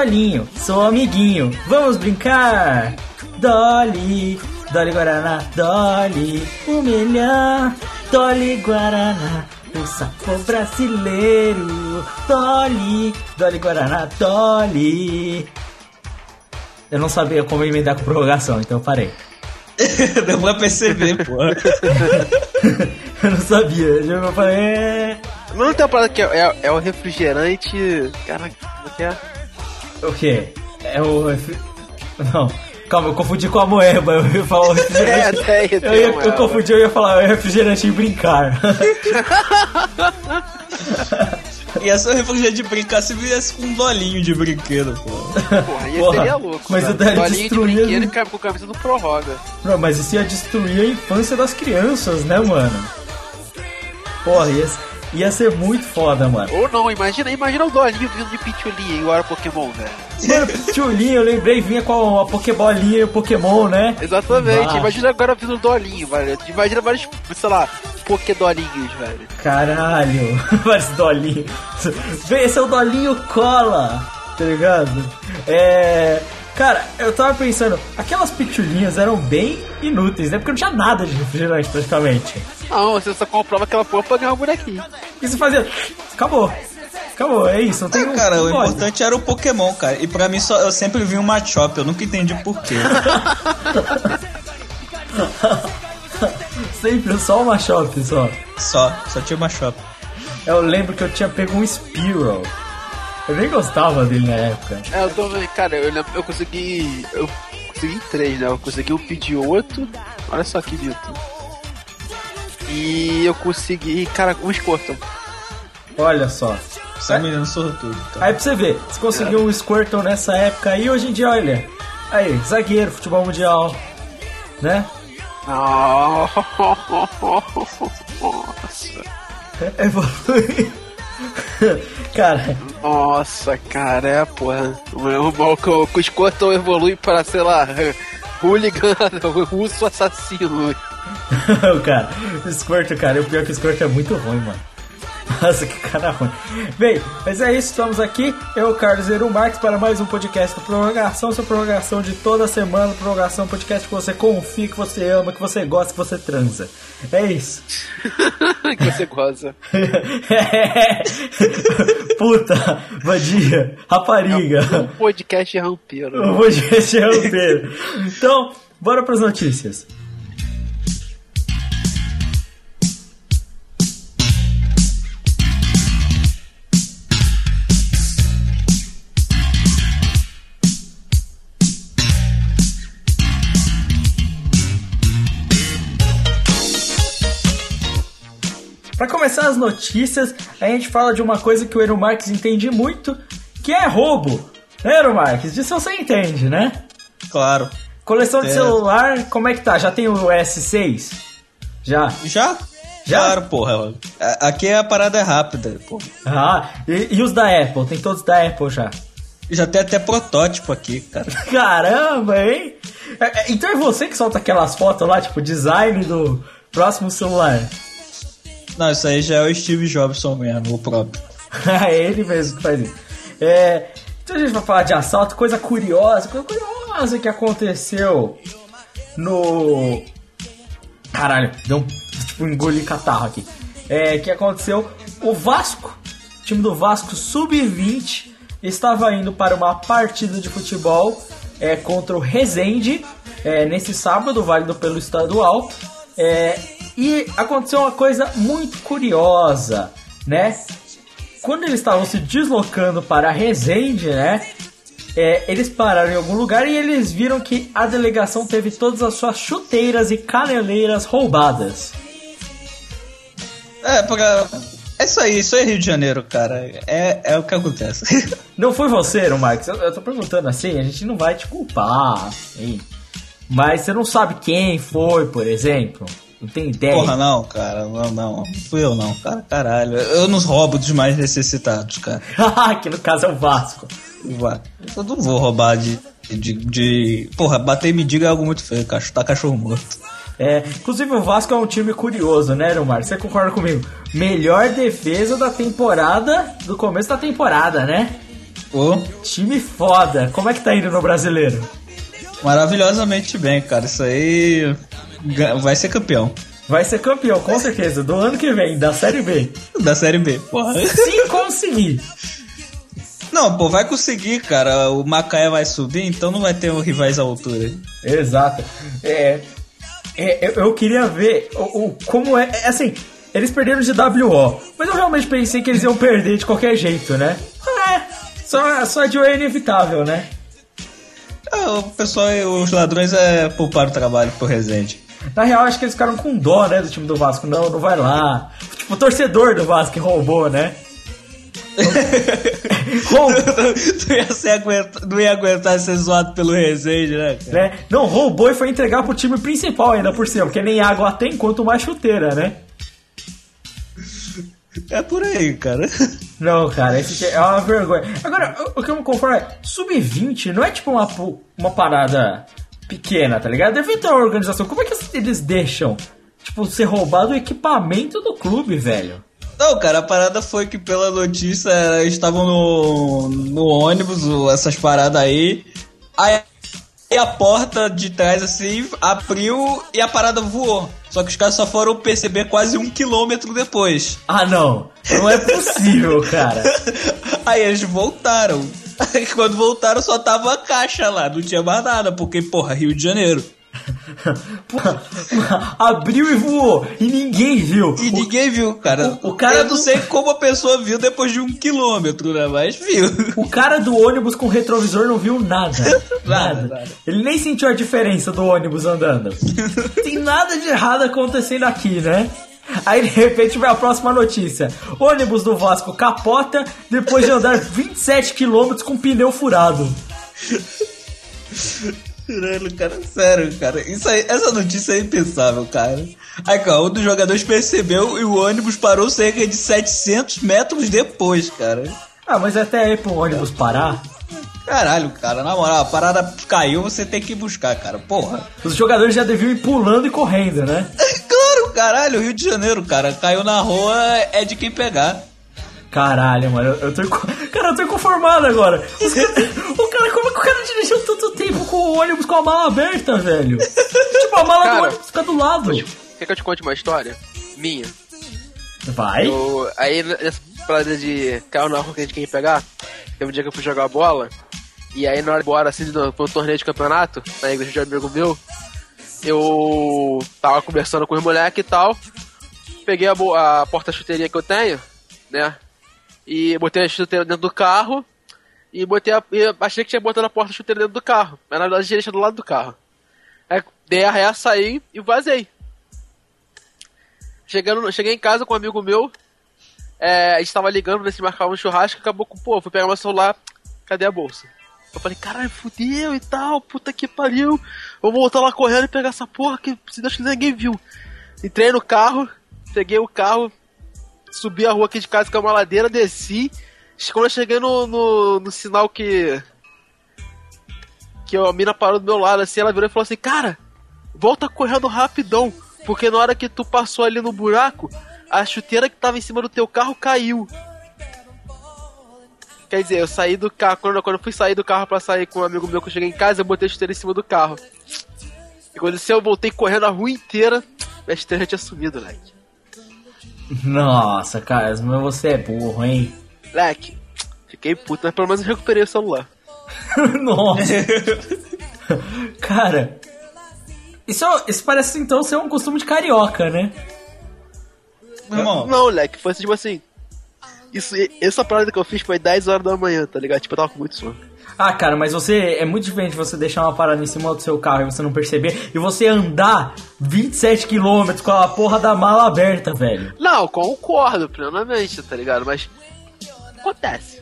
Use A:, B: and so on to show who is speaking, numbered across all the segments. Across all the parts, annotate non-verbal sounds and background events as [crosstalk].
A: Dolinho, sou amiguinho, vamos brincar? Dolly, Dolly Guaraná, Dolly, o melhor, Dolly Guaraná, o sabor brasileiro, Dolly, Dolly Guaraná, Dolly. Eu não sabia como emendar com prorrogação, então eu parei. [laughs]
B: Deu pra perceber, pô. [laughs]
A: eu não sabia, eu falei. É...
C: Não tem uma parada que é, é, é o refrigerante. Caraca, como é que é?
A: O quê? É o. Não. Calma, eu confundi com a moeba, eu ia falar o refrigerante. [laughs]
C: É,
A: eu, ia, eu confundi, eu ia falar o refrigerante em brincar. [laughs]
B: Ia ser refrigerante de brincar se viesse com um dolinho de brinquedo, pô.
C: Porra, ia Porra, seria louco.
A: Mas
C: o
A: dolinho
C: destruir... de brinquedo com a camisa do Prorroga.
A: Não, mas isso ia destruir a infância das crianças, né, mano? Porra, ia, Ia ser muito foda, mano.
C: Ou não, imagina, imagina o Dolinho vindo de Pichulinha igual era Pokémon, velho.
A: Mano, Pichulinha, eu lembrei, vinha com a Pokébolinha e o Pokémon, né?
C: Exatamente, imagina agora vindo o Dolinho, velho. Imagina vários, sei lá, Pokédolinhos, velho.
A: Caralho, [laughs] vários Dolinhos. Esse é o Dolinho Cola, tá ligado? É. Cara, eu tava pensando, aquelas pitulinhas eram bem inúteis, né? Porque não tinha nada de refrigerante praticamente.
C: Não, você só comprava aquela porra pra ganhar um bonequinho.
A: E você fazia. Acabou. Acabou, é isso. Não tem
B: é, cara, um o importante era o Pokémon, cara. E pra mim só, eu sempre vi um Machop, eu nunca entendi porquê. [laughs]
A: sempre só o Machop, só.
B: Só, só tinha o Machop.
A: Eu lembro que eu tinha pego um Spearow. Eu nem gostava dele na época.
C: É, eu tô cara, eu, eu consegui. Eu consegui três, né? Eu consegui o Pidgeotto. Olha só que bonito. E eu consegui, cara, um Squirtle.
A: Olha só.
B: Você é menino sortudo.
A: Então. Aí pra você ver, você conseguiu é. um Squirtle nessa época aí, hoje em dia, olha. Aí, zagueiro, futebol mundial. Né?
C: Nossa. [laughs]
A: É, evolui. [laughs] [laughs] cara.
C: Nossa, cara, é, porra. O, o Squirtle evolui para, sei lá, [laughs] hooligan, [laughs] russo assassino.
A: cara, o Squirtle, cara, o pior é que o Squirtle é muito ruim, mano. Nossa, que cara ruim. Bem, mas é isso, estamos aqui. Eu, Carlos Eru Marques, para mais um podcast do Prorrogação, sua prorrogação de toda semana. Prorrogação, podcast que você confia, que você ama, que você gosta, que você transa. É isso. [laughs]
C: que você goza.
A: é. [laughs] Puta, vadia, rapariga.
C: É um podcast rampeiro.
A: Um podcast rampeiro. Então, bora para as notícias. Para começar as notícias, a gente fala de uma coisa que o Ero Marques entende muito, que é roubo. Né, Ero Marques? Disso você entende, né?
B: Claro.
A: Coleção de é. celular, como é que tá? Já tem o S6? Já?
B: Já? Já? Claro, porra. Aqui a parada é rápida, porra.
A: Ah, e, e os da Apple? Tem todos da Apple já?
B: Já tem até protótipo aqui, cara. [laughs]
A: Caramba, hein? É, é, então é você que solta aquelas fotos lá, tipo, design do próximo celular.
B: Não, isso aí já é o Steve Jobson mesmo, o próprio. [laughs]
A: é ele mesmo que faz isso. É, então a gente vai falar de assalto, coisa curiosa, coisa curiosa que aconteceu no. Caralho, deu um. Tipo, engoli catarro aqui. É, que aconteceu. O Vasco, time do Vasco Sub-20, estava indo para uma partida de futebol é, contra o Resende, é, nesse sábado, válido pelo estadual. É, e aconteceu uma coisa muito curiosa, né? Quando eles estavam se deslocando para Resende, né? É, eles pararam em algum lugar e eles viram que a delegação teve todas as suas chuteiras e caneleiras roubadas.
B: É, pra... é isso aí, isso aí é Rio de Janeiro, cara. É, é o que acontece. [laughs]
A: Não foi você, não, Marcos? Eu, eu tô perguntando assim, a gente não vai te culpar, hein? Mas você não sabe quem foi, por exemplo? Não tem ideia?
B: Porra, não, cara, não, não. Fui eu não, cara, caralho. Eu não roubo dos mais necessitados, cara. [laughs]
A: que no caso é o Vasco.
B: Vai. Eu não vou roubar de. De, de. Porra, bater me diga é algo muito feio, cachorro, tá cachorro morto.
A: É, inclusive o Vasco é um time curioso, né, Romar? Você concorda comigo? Melhor defesa da temporada, do começo da temporada, né?
B: Ô,
A: Time foda. Como é que tá indo no brasileiro?
B: maravilhosamente bem, cara. Isso aí. Vai ser campeão.
A: Vai ser campeão, com certeza, do ano que vem, da Série B.
B: Da Série B. Porra.
A: Se conseguir.
B: Não, pô, vai conseguir, cara. O Macaé vai subir, então não vai ter um rivais à altura.
A: Exato. É, é, eu, eu queria ver o, o- como é, é. Assim, eles perderam de WO, mas eu realmente pensei que eles iam perder de qualquer jeito, né? É, só, só de é inevitável, né?
B: Ah, o pessoal, os ladrões é poupar o trabalho pro Resende.
A: Na real, acho que eles ficaram com dó, né, do time do Vasco. Não, não vai lá. Tipo, o torcedor do Vasco que roubou, né? [laughs] Roubou,
B: tu ia ser aguenta- não ia aguentar ser zoado pelo Resende, né,
A: né? Não, roubou e foi entregar pro time principal ainda por cima, porque nem água tem, quanto mais chuteira, né?
B: É por aí, cara. [laughs]
A: Não, cara, esse é uma vergonha. Agora, o que eu me conformo é, sub-20 não é tipo uma, uma parada pequena, tá ligado? Deve ter uma organização. Como é que eles deixam, tipo, ser roubado o equipamento do clube, velho?
B: Não, cara, a parada foi que pela notícia eles estavam no, no ônibus, essas paradas aí. Aí a porta de trás assim abriu e a parada voou. Só que os caras só foram perceber quase um quilômetro depois.
A: Ah, não. Não é possível, cara. [laughs]
B: Aí eles voltaram. Aí quando voltaram só tava a caixa lá, não tinha mais nada, porque, porra, Rio de Janeiro.
A: Porra, [laughs] abriu e voou. E ninguém viu.
B: E ninguém viu, cara.
A: o- o cara
B: Eu não sei como a pessoa viu depois de um quilômetro, né? Mas viu.
A: O cara do ônibus com retrovisor não viu nada. [laughs]
B: Nada, nada.
A: Ele nem sentiu a diferença do ônibus andando. [laughs] Tem nada de errado acontecendo aqui, né? Aí de repente vem a próxima notícia: ônibus do Vasco capota depois de andar [laughs] 27 km com pneu furado.
B: Caralho, cara, sério, cara. Isso aí, essa notícia é impensável, cara. Aí, cara, um dos jogadores percebeu e o ônibus parou cerca de 700 metros depois, cara.
A: Ah, mas até aí pro ônibus parar,
B: Caralho, cara, na moral, a parada caiu, você tem que buscar, cara. Porra.
A: os jogadores já deviam ir pulando e correndo, né? [laughs]
B: Caralho, Rio de Janeiro, cara. Caiu na rua, é de quem pegar.
A: Caralho, mano, eu, eu tô. [laughs] Cara, eu tô inconformado agora. Os o cara, como é que o cara dirigiu tanto tempo com o ônibus com a mala aberta, velho? Tipo, a mala do
C: Cara,
A: ônibus fica do lado.
C: Quer que eu te conte uma história? Minha.
A: Vai?
C: Eu, aí nessa parada de carro na rua que a gente quer pegar, teve um dia que eu fui jogar bola, e aí na hora de ir embora, assim, no, pro torneio de campeonato, na igreja de um amigo meu, eu tava conversando com os moleques e tal, peguei a, a porta-chuteirinha que eu tenho, né, e botei a chuteira dentro do carro, e botei a, e achei que tinha botado a porta-chuteira dentro do carro, mas na verdade tinha deixado do lado do carro. Aí dei a ré, saí e vazei. Chegando, cheguei em casa com um amigo meu, é, a gente tava ligando nesse marcar um churrasco, acabou com, pô, fui pegar meu celular, cadê a bolsa? Eu falei, caralho, fudeu e tal, puta que pariu, vou voltar lá correndo e pegar essa porra que se Deus quiser ninguém viu. Entrei no carro, peguei o carro, subi a rua aqui de casa que é uma ladeira, desci, quando eu cheguei no, no, no sinal que que a mina parou do meu lado assim, ela virou e falou assim, cara, volta correndo rapidão, porque na hora que tu passou ali no buraco, a chuteira que tava em cima do teu carro caiu. Quer dizer, eu saí do carro, quando, quando eu fui sair do carro pra sair com um amigo meu que eu cheguei em casa, eu botei a esteira em cima do carro. E quando isso eu voltei correndo a rua inteira, a esteira já tinha sumido, leque.
A: Nossa, cara, mas você é burro, hein?
C: Leque, fiquei puto, mas pelo menos eu recuperei o celular. [laughs]
A: Nossa. [laughs] cara, isso, isso parece então ser um costume de carioca, né?
B: Irmão,
C: Não, leque, foi tipo assim. Isso, essa parada que eu fiz foi 10 horas da manhã, tá ligado? Tipo, eu tava com muito sono.
A: Ah, cara, mas você é muito diferente você deixar uma parada em cima do seu carro e você não perceber e você andar 27 km com a porra da mala aberta, velho.
C: Não, concordo plenamente, tá ligado? Mas. Acontece.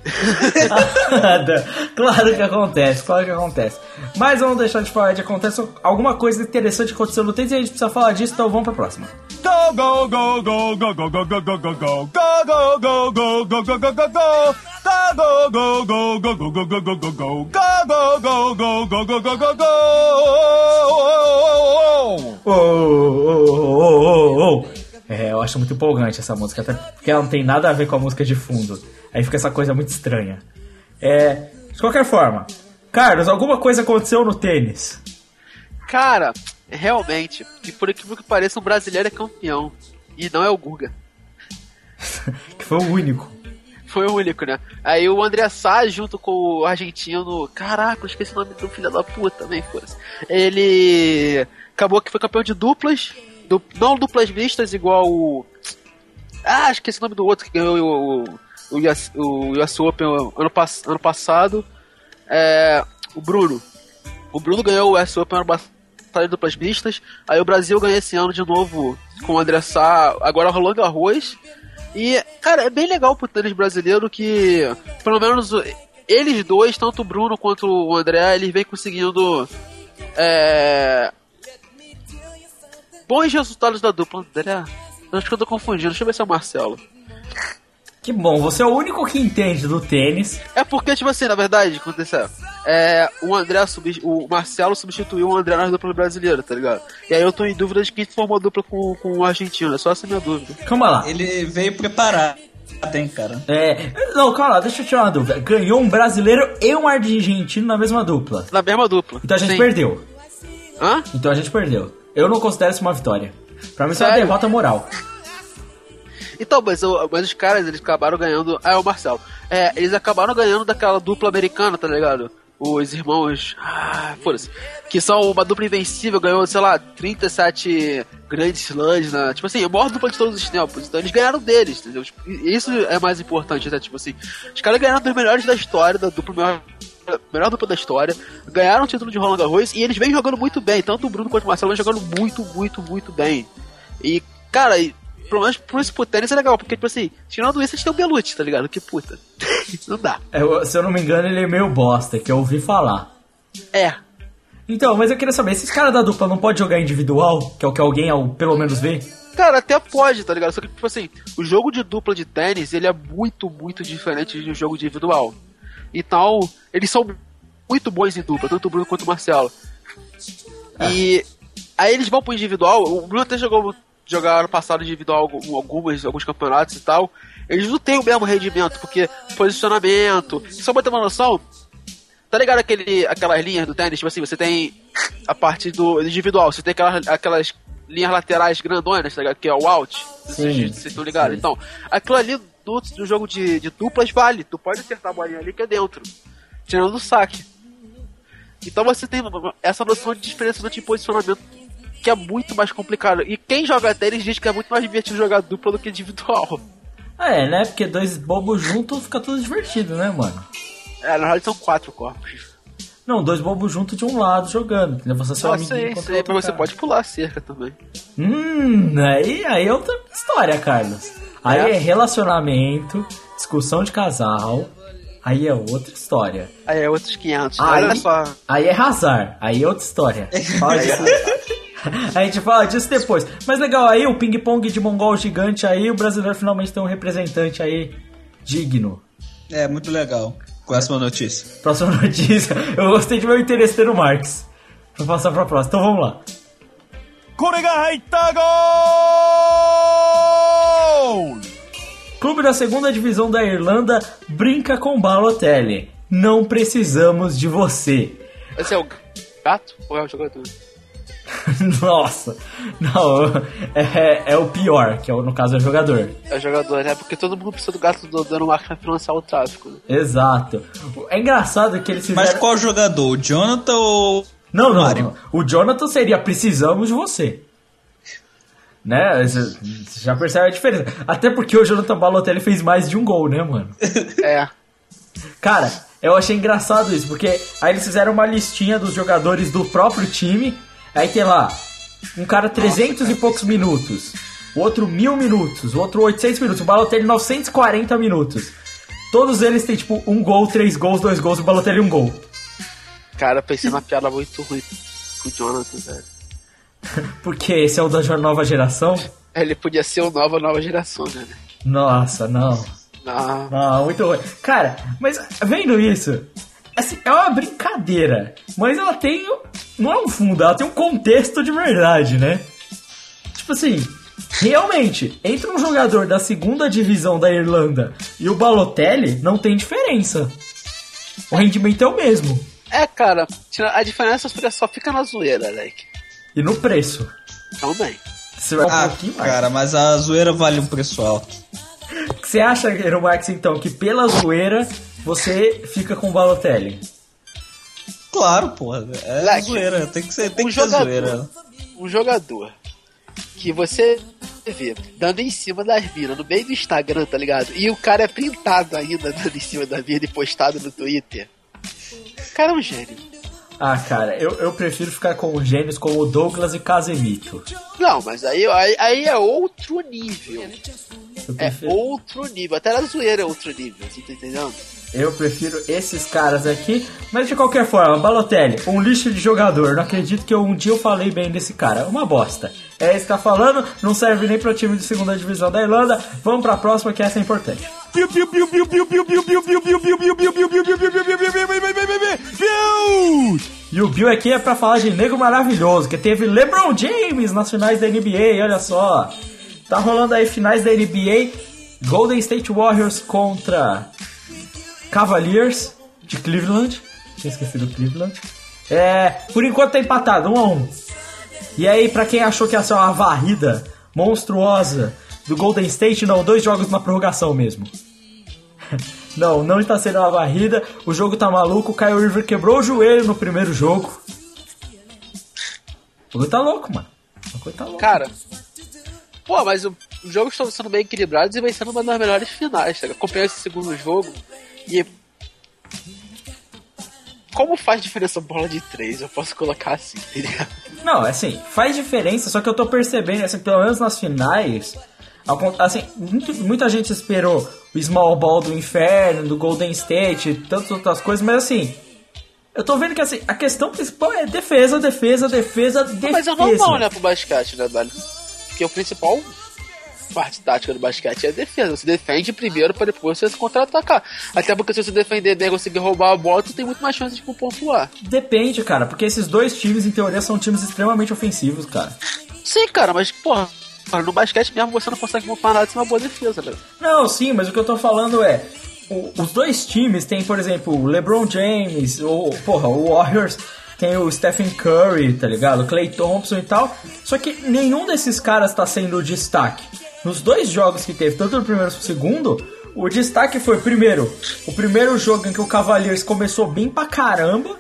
A: Nada. claro que acontece, claro que acontece. Mas vamos deixar de falar de acontece alguma coisa interessante aconteceu no tênis e a gente precisa falar disso, então vamos pra próxima.
D: Go, go, go, go, go, go, go, go, go, go, go. Go, go, go, go, go, go, go, go, go. Go, go, go, go, go, go, go, go, go, go. Go, go, go, go, go, go, go, go, go.
A: Ô, ô, ô, ô, ô. É, eu acho muito empolgante essa música, até porque ela não tem nada a ver com a música de fundo. Aí fica essa coisa muito estranha. É, de qualquer forma, Carlos, alguma coisa aconteceu no tênis?
C: Cara, realmente, que por aquilo que pareça, um brasileiro é campeão. E não é o Guga. [laughs]
A: que foi o único.
C: Foi o único, né? Aí o André Sá, junto com o argentino. Caraca, eu esqueci o nome do filho da puta também, foda-se. Ele acabou que foi campeão de duplas. Du... Não duplas mistas, igual o. Ah, esqueci o nome do outro que ganhou o, o, US, o US Open ano, pass... ano passado. É, o Bruno. O Bruno ganhou o US Open ano passado duplas mistas. Aí o Brasil ganhou esse ano de novo com o André Sá, agora rolando arroz. E, cara, é bem legal pro tênis brasileiro que, pelo menos, eles dois, tanto o Bruno quanto o André, eles vêm conseguindo é, bons resultados da dupla. André, acho que eu tô confundindo, deixa eu ver se é o Marcelo.
A: Que bom, você é o único que entende do tênis.
C: É porque, tipo assim, na verdade, aconteceu. É, o André, subst... o Marcelo substituiu o André na dupla brasileira, tá ligado? E aí eu tô em dúvida de quem formou a dupla com, com o argentino, é só essa minha dúvida.
A: Calma lá.
B: ele veio preparar. Tem, cara.
A: É, não, calma lá, deixa eu tirar uma dúvida. Ganhou um brasileiro e um argentino na mesma dupla.
C: Na mesma dupla.
A: Então a gente
C: Sim.
A: perdeu.
C: Hã?
A: Então a gente perdeu. Eu não considero isso uma vitória. Pra mim isso é uma derrota moral.
C: Então, mas, mas os caras, eles acabaram ganhando. Ah, é o Marcelo. É, eles acabaram ganhando daquela dupla americana, tá ligado? Os irmãos. Ah, foda-se. Que são uma dupla invencível, ganhou, sei lá, 37 grandes slams, na. Tipo assim, a maior dupla de todos os tempos. Então eles ganharam deles, entendeu? Tipo, isso é mais importante, né? Tipo assim, os caras ganharam dos melhores da história, da dupla melhor. Melhor dupla da história, ganharam o título de Roland Garros e eles vêm jogando muito bem. Tanto o Bruno quanto o Marcelo vêm jogando muito, muito, muito bem. E, cara, pelo menos pro pro tênis é legal, porque, tipo assim, tirando isso, a gente tem o Belucci, tá ligado? Que puta. [laughs] Não dá.
A: É, se eu não me engano, ele é meio bosta, que eu ouvi falar.
C: É.
A: Então, mas eu queria saber, esses caras da dupla não pode jogar individual, que é o que alguém ao, pelo menos vê?
C: Cara, até pode, tá ligado? Só que, tipo assim, o jogo de dupla de tênis, ele é muito, muito diferente do jogo individual. Então, eles são muito bons em dupla, tanto o Bruno quanto o Marcelo. E aí eles vão pro individual, o Bruno até jogou jogar ano passado individual algum- algumas, alguns campeonatos e tal. Eles não têm o mesmo rendimento, porque posicionamento. Só pra ter uma noção, Tá ligado aquele, aquelas linhas do tênis? Tipo assim, você tem a parte do individual, você tem aquelas, aquelas linhas laterais grandonas, tá ligado? Que é o out.
A: Sim,
C: Vocês vocês estão ligados?
A: sim.
C: Então, aquilo ali do, do jogo de, de duplas vale. Tu pode acertar a bolinha ali que é dentro. Tirando o saque. Então você tem essa noção de diferença de posicionamento que é muito mais complicado. E quem joga tênis diz que é muito mais divertido jogar dupla do que individual.
A: É, né? Porque dois bobos juntos fica tudo divertido, né, mano?
C: É, na realidade são quatro corpos.
A: Não, dois bobos juntos de um lado jogando, entendeu? Você seu
C: Ah, você pode pular a cerca também.
A: Hum, aí, aí é outra história, Carlos. Aí
C: É?
A: é relacionamento, discussão de casal, aí é outra história.
C: Aí é outros 500.
A: Aí-
C: Olha só.
A: Aí é razar, aí é outra história. [laughs] [laughs] A gente fala disso depois. Mas legal, aí o ping-pong de mongol gigante aí, o brasileiro finalmente tem um representante aí digno.
B: É, muito legal. Próxima notícia.
A: Próxima [laughs] notícia. Eu gostei de meu interesse no Marx. Vou passar pra próxima. Então vamos lá.
D: これ Gol!
A: Clube da segunda divisão da Irlanda brinca com Balotelli. Não precisamos de você.
C: Esse é o gato ou é o jogador? [laughs]
A: Nossa, não, é, é, é o pior, que é, no caso é o jogador.
C: É o jogador, é porque todo mundo precisa do gato do Dinamarca pra lançar o tráfico. Né?
A: Exato. É engraçado que eles fizeram...
B: Mas qual jogador? O Jonathan ou.
A: Não, não, Mario? o Jonathan seria precisamos de você. Né? Você já percebe a diferença. Até porque o Jonathan Balotelli fez mais de um gol, né, mano?
C: É.
A: Cara, eu achei engraçado isso, porque aí eles fizeram uma listinha dos jogadores do próprio time. Aí tem lá, um cara 300 e poucos minutos, o outro mil minutos, o outro 800 minutos, o Balotelli 940 minutos. Todos eles têm tipo um gol, três gols, dois gols, o Balotelli um gol.
C: Cara, eu pensei numa piada muito ruim pro Jonathan, velho. [laughs]
A: Porque esse é o da nova geração.
C: Ele podia ser o nova nova geração, né?
A: Nossa, não.
C: Não.
A: Não, muito ruim. Cara, mas vendo isso, assim, é uma brincadeira, mas ela tem. Não é um fundo, ela tem um contexto de verdade, né? Tipo assim, realmente, entre um jogador da segunda divisão da Irlanda e o Balotelli, não tem diferença. O rendimento é o mesmo.
C: É, cara, a diferença só fica na zoeira, Leque.
A: E no preço.
C: Também.
A: Você vai um
B: Ah,
A: pouquinho mais.
B: cara, mas a zoeira vale um preço alto. [laughs]
A: Você acha, Hero Marx, então, que pela zoeira você fica com o Balotelli?
B: Claro, porra. É
C: Leque,
B: zoeira, tem que ser, tem
C: um
B: que ser
C: jogador.
B: zoeira.
C: Um jogador que você vê dando em cima das minas no meio do Instagram, tá ligado? E o cara é printado ainda dando em cima da mina e postado no Twitter. O cara é um gênio.
A: Ah, cara, eu, eu prefiro ficar com gênios como Douglas e Casemiro.
C: Não, mas aí, aí, aí é outro nível. É outro nível. Até na zoeira é outro nível, você tá entendendo?
A: Eu prefiro esses caras aqui, mas de qualquer forma, Balotelli, um lixo de jogador. Não acredito que eu, um dia eu falei bem desse cara. Uma bosta. É isso que tá falando, não serve nem pro time de segunda divisão da Irlanda. Vamos pra próxima que essa é importante. E o Bill aqui é pra falar de biu maravilhoso, que teve LeBron James nas finais da NBA, olha só. Tá rolando aí finais da NBA, Golden State Warriors contra Cavaliers de Cleveland. Tinha esquecido Cleveland. É, por enquanto tá empatado, um a um. E aí, pra quem achou que ia ser uma varrida monstruosa do Golden State, não, dois jogos na prorrogação mesmo. [laughs] Não, não está sendo uma varrida. O jogo tá maluco. O Kyle River quebrou o joelho no primeiro jogo. O jogo tá louco, mano. O jogo tá louco.
C: Cara, pô, mas o- os jogos estão sendo bem equilibrados e vai sendo uma das melhores finais, tá? ligado? Acompanhei esse segundo jogo e. Como faz diferença bola de três? Eu posso colocar assim, tá ligado?
A: Não, assim, faz diferença, só que eu tô percebendo, assim, pelo menos nas finais, assim, muito- muita gente esperou o Small Ball do Inferno, do Golden State, tantas outras coisas, mas assim, eu tô vendo que assim, a questão principal é defesa, defesa, defesa, defesa.
C: Mas é normal, né, pro basquete, né, velho? Porque o principal parte tática do basquete é a defesa. Você defende primeiro pra depois você se contra-atacar. Até porque se você defender bem e conseguir roubar a bola, tu tem muito mais chance de pontuar.
A: Depende, cara, porque esses dois times, em teoria, são times extremamente ofensivos, cara.
C: Sim, cara, mas, porra, no basquete mesmo você não consegue pontuar nada sem uma boa defesa, né?
A: Não, sim, mas o que eu tô falando é. o- os dois times têm, por exemplo, o LeBron James, ou, porra, o Warriors tem o Stephen Curry, tá ligado? Clay Thompson e tal. Só que nenhum desses caras tá sendo destaque. Nos dois jogos que teve, tanto no primeiro quanto no segundo, o destaque foi, primeiro, o primeiro jogo em que o Cavaliers começou bem pra caramba.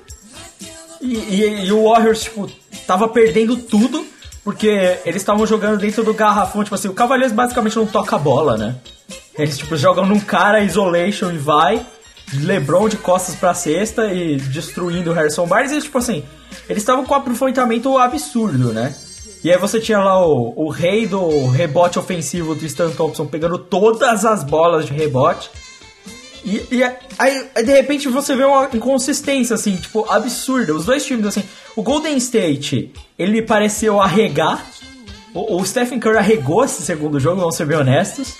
A: E, e- e o Warriors, tipo, tava perdendo tudo, porque eles estavam jogando dentro do garrafão, tipo assim, o Cavaliers basicamente não toca a bola, né? Eles, tipo, jogam num cara, isolation e vai, LeBron de costas pra cesta e destruindo o Harrison Barnes, e tipo assim, eles estavam com um aproveitamento absurdo, né? E aí você tinha lá o, o rei do rebote ofensivo do Stan Thompson pegando todas as bolas de rebote. E, e aí, aí, de repente você vê uma inconsistência, assim, tipo, absurda. Os dois times, assim, o Golden State, ele pareceu arregar. O, o Stephen Curry arregou esse segundo jogo, vamos ser bem honestos.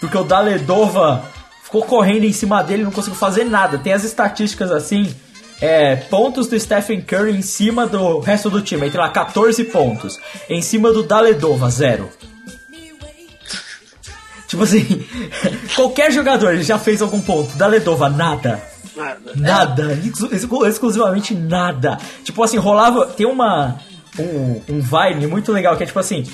A: Porque o Daledova ficou correndo em cima dele não conseguiu fazer nada. Tem as estatísticas assim, é, pontos do Stephen Curry em cima do resto do time. Tem lá 14 pontos. Em cima do Daledova, zero. Tipo assim, [laughs] qualquer jogador já fez algum ponto. Da Ledova, nada.
C: Nada.
A: Nada, exclu- exclu- exclusivamente nada. Tipo assim, rolava. Tem uma. Um, um Vine muito legal que é tipo assim.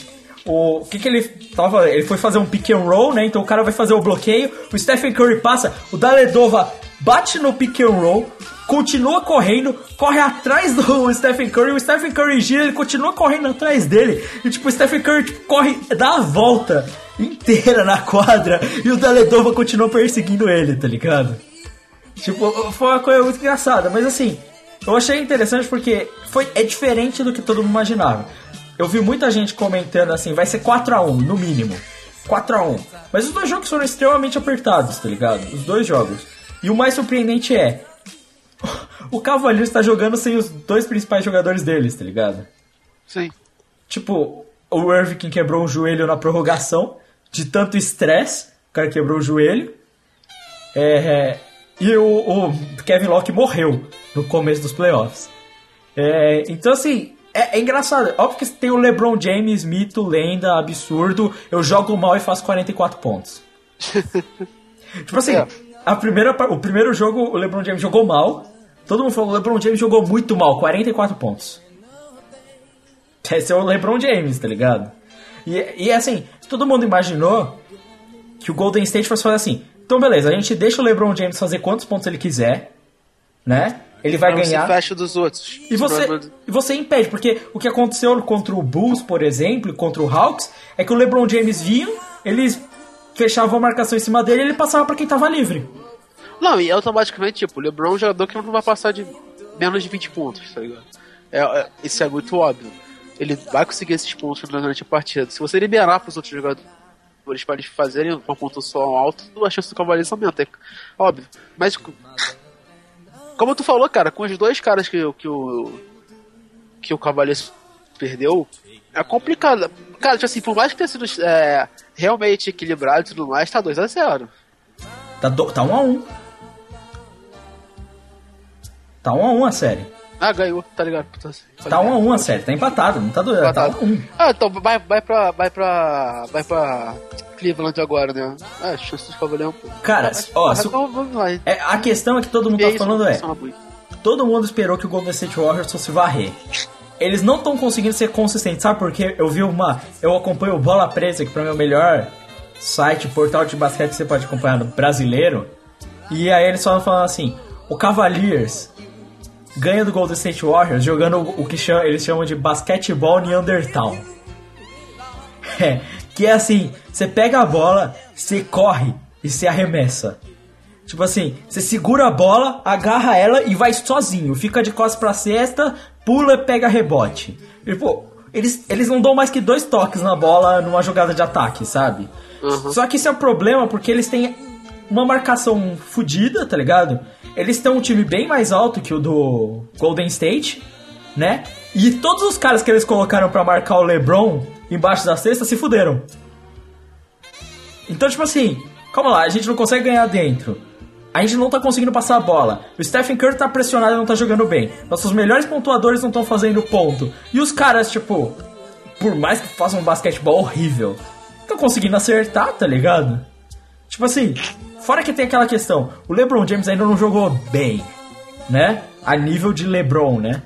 A: O que, que ele tava. Ele foi fazer um pick and roll, né? Então o cara vai fazer o bloqueio, o Stephen Curry passa, o Daledova bate no pick and roll, continua correndo, corre atrás do [laughs] Stephen Curry, o Stephen Curry gira, ele continua correndo atrás dele. E tipo, o Stephen Curry tipo, corre, dá a volta inteira na quadra e o Daledova continua perseguindo ele, tá ligado? Tipo, foi uma coisa muito engraçada, mas assim, eu achei interessante porque foi, é diferente do que todo mundo imaginava. Eu vi muita gente comentando assim, vai ser 4x1, no mínimo. 4x1. Mas os dois jogos foram extremamente apertados, tá ligado? Os dois jogos. E o mais surpreendente é. [laughs] O Cavaliers está jogando sem os dois principais jogadores deles, tá ligado?
C: Sim.
A: Tipo, o Irving quebrou o joelho na prorrogação, de tanto estresse, o cara quebrou o joelho. É, e o, o Kevin Locke morreu no começo dos playoffs. É, então, assim, é, é engraçado. Óbvio que tem o LeBron James, mito, lenda, absurdo. Eu jogo mal e faço 44 pontos. [laughs] tipo assim,
C: É.
A: a primeira, o primeiro jogo o LeBron James jogou mal. Todo mundo falou o LeBron James jogou muito mal, 44 pontos. Esse é o LeBron James, tá ligado? E, e assim, todo mundo imaginou que o Golden State fosse fazer assim. Então, beleza, a gente deixa o LeBron James fazer quantos pontos ele quiser, né? Ele vai
C: Não
A: ganhar.
C: se fecha dos outros.
A: E você, e você impede, porque o que aconteceu contra o Bulls, por exemplo, e contra o Hawks, é que o LeBron James vinha, eles fechavam a marcação em cima dele e ele passava pra quem tava livre.
C: Não, e automaticamente, tipo, o LeBron é um jogador que não vai passar de menos de 20 pontos, tá ligado? É, é- isso é muito óbvio. Ele vai conseguir esses pontos durante a partida. Se você liberar pros outros jogadores para eles fazerem uma pontuação alta, a chance do Cavaliers aumenta, é óbvio. Mas, como tu falou, cara, com os dois caras que, que o que o Cavaliers perdeu, é complicado. Cara, tipo assim, por mais que tenha sido é, realmente equilibrado e tudo mais, tá 2x0.
A: Tá 1 tá um a 1 um. Tá 1 um a 1 um a série.
C: Ah, ganhou, tá ligado? Puta, assim,
A: Tá 1 um a 1 um a série, tá empatado, não tá doido, tá 1
C: Empatado.
A: um a 1. Um.
C: Ah, então vai, vai pra. Vai pra. Vai pra. Cleveland agora, né? Ah, chance dos Cavaliers. pô.
A: Cara, ó, se-
C: Vamos, vamos lá.
A: é, a questão é que todo mundo tá
C: isso,
A: falando é, todo mundo esperou que o Golden State Warriors fosse varrer. Eles não estão conseguindo ser consistentes, sabe por quê? Eu vi uma. Eu acompanho o Bola Presa, que pra mim é o melhor site, portal de basquete que você pode acompanhar no brasileiro. E aí eles falam falando assim: o Cavaliers ganha do Golden State Warriors jogando o que chama- eles chamam de basquetebol Neandertal. [laughs] É, que é assim, você pega a bola, você corre e você arremessa. Tipo assim, você segura a bola, agarra ela e vai sozinho. Fica de costas pra cesta, pula e pega rebote. E, pô, eles, eles não dão mais que dois toques na bola numa jogada de ataque, sabe? Só que isso é um problema porque eles têm uma marcação fodida, tá ligado? Eles têm um time bem mais alto que o do Golden State, né? E todos os caras que eles colocaram pra marcar o LeBron embaixo da cesta se fuderam. Então, tipo assim, calma lá, a gente não consegue ganhar dentro. A gente não tá conseguindo passar a bola. O Stephen Curry tá pressionado e não tá jogando bem. Nossos melhores pontuadores não estão fazendo ponto. E os caras, tipo, por mais que façam um basquetebol horrível, estão conseguindo acertar, tá ligado? Tipo assim, fora que tem aquela questão, o LeBron James ainda não jogou bem, né? A nível de LeBron, né?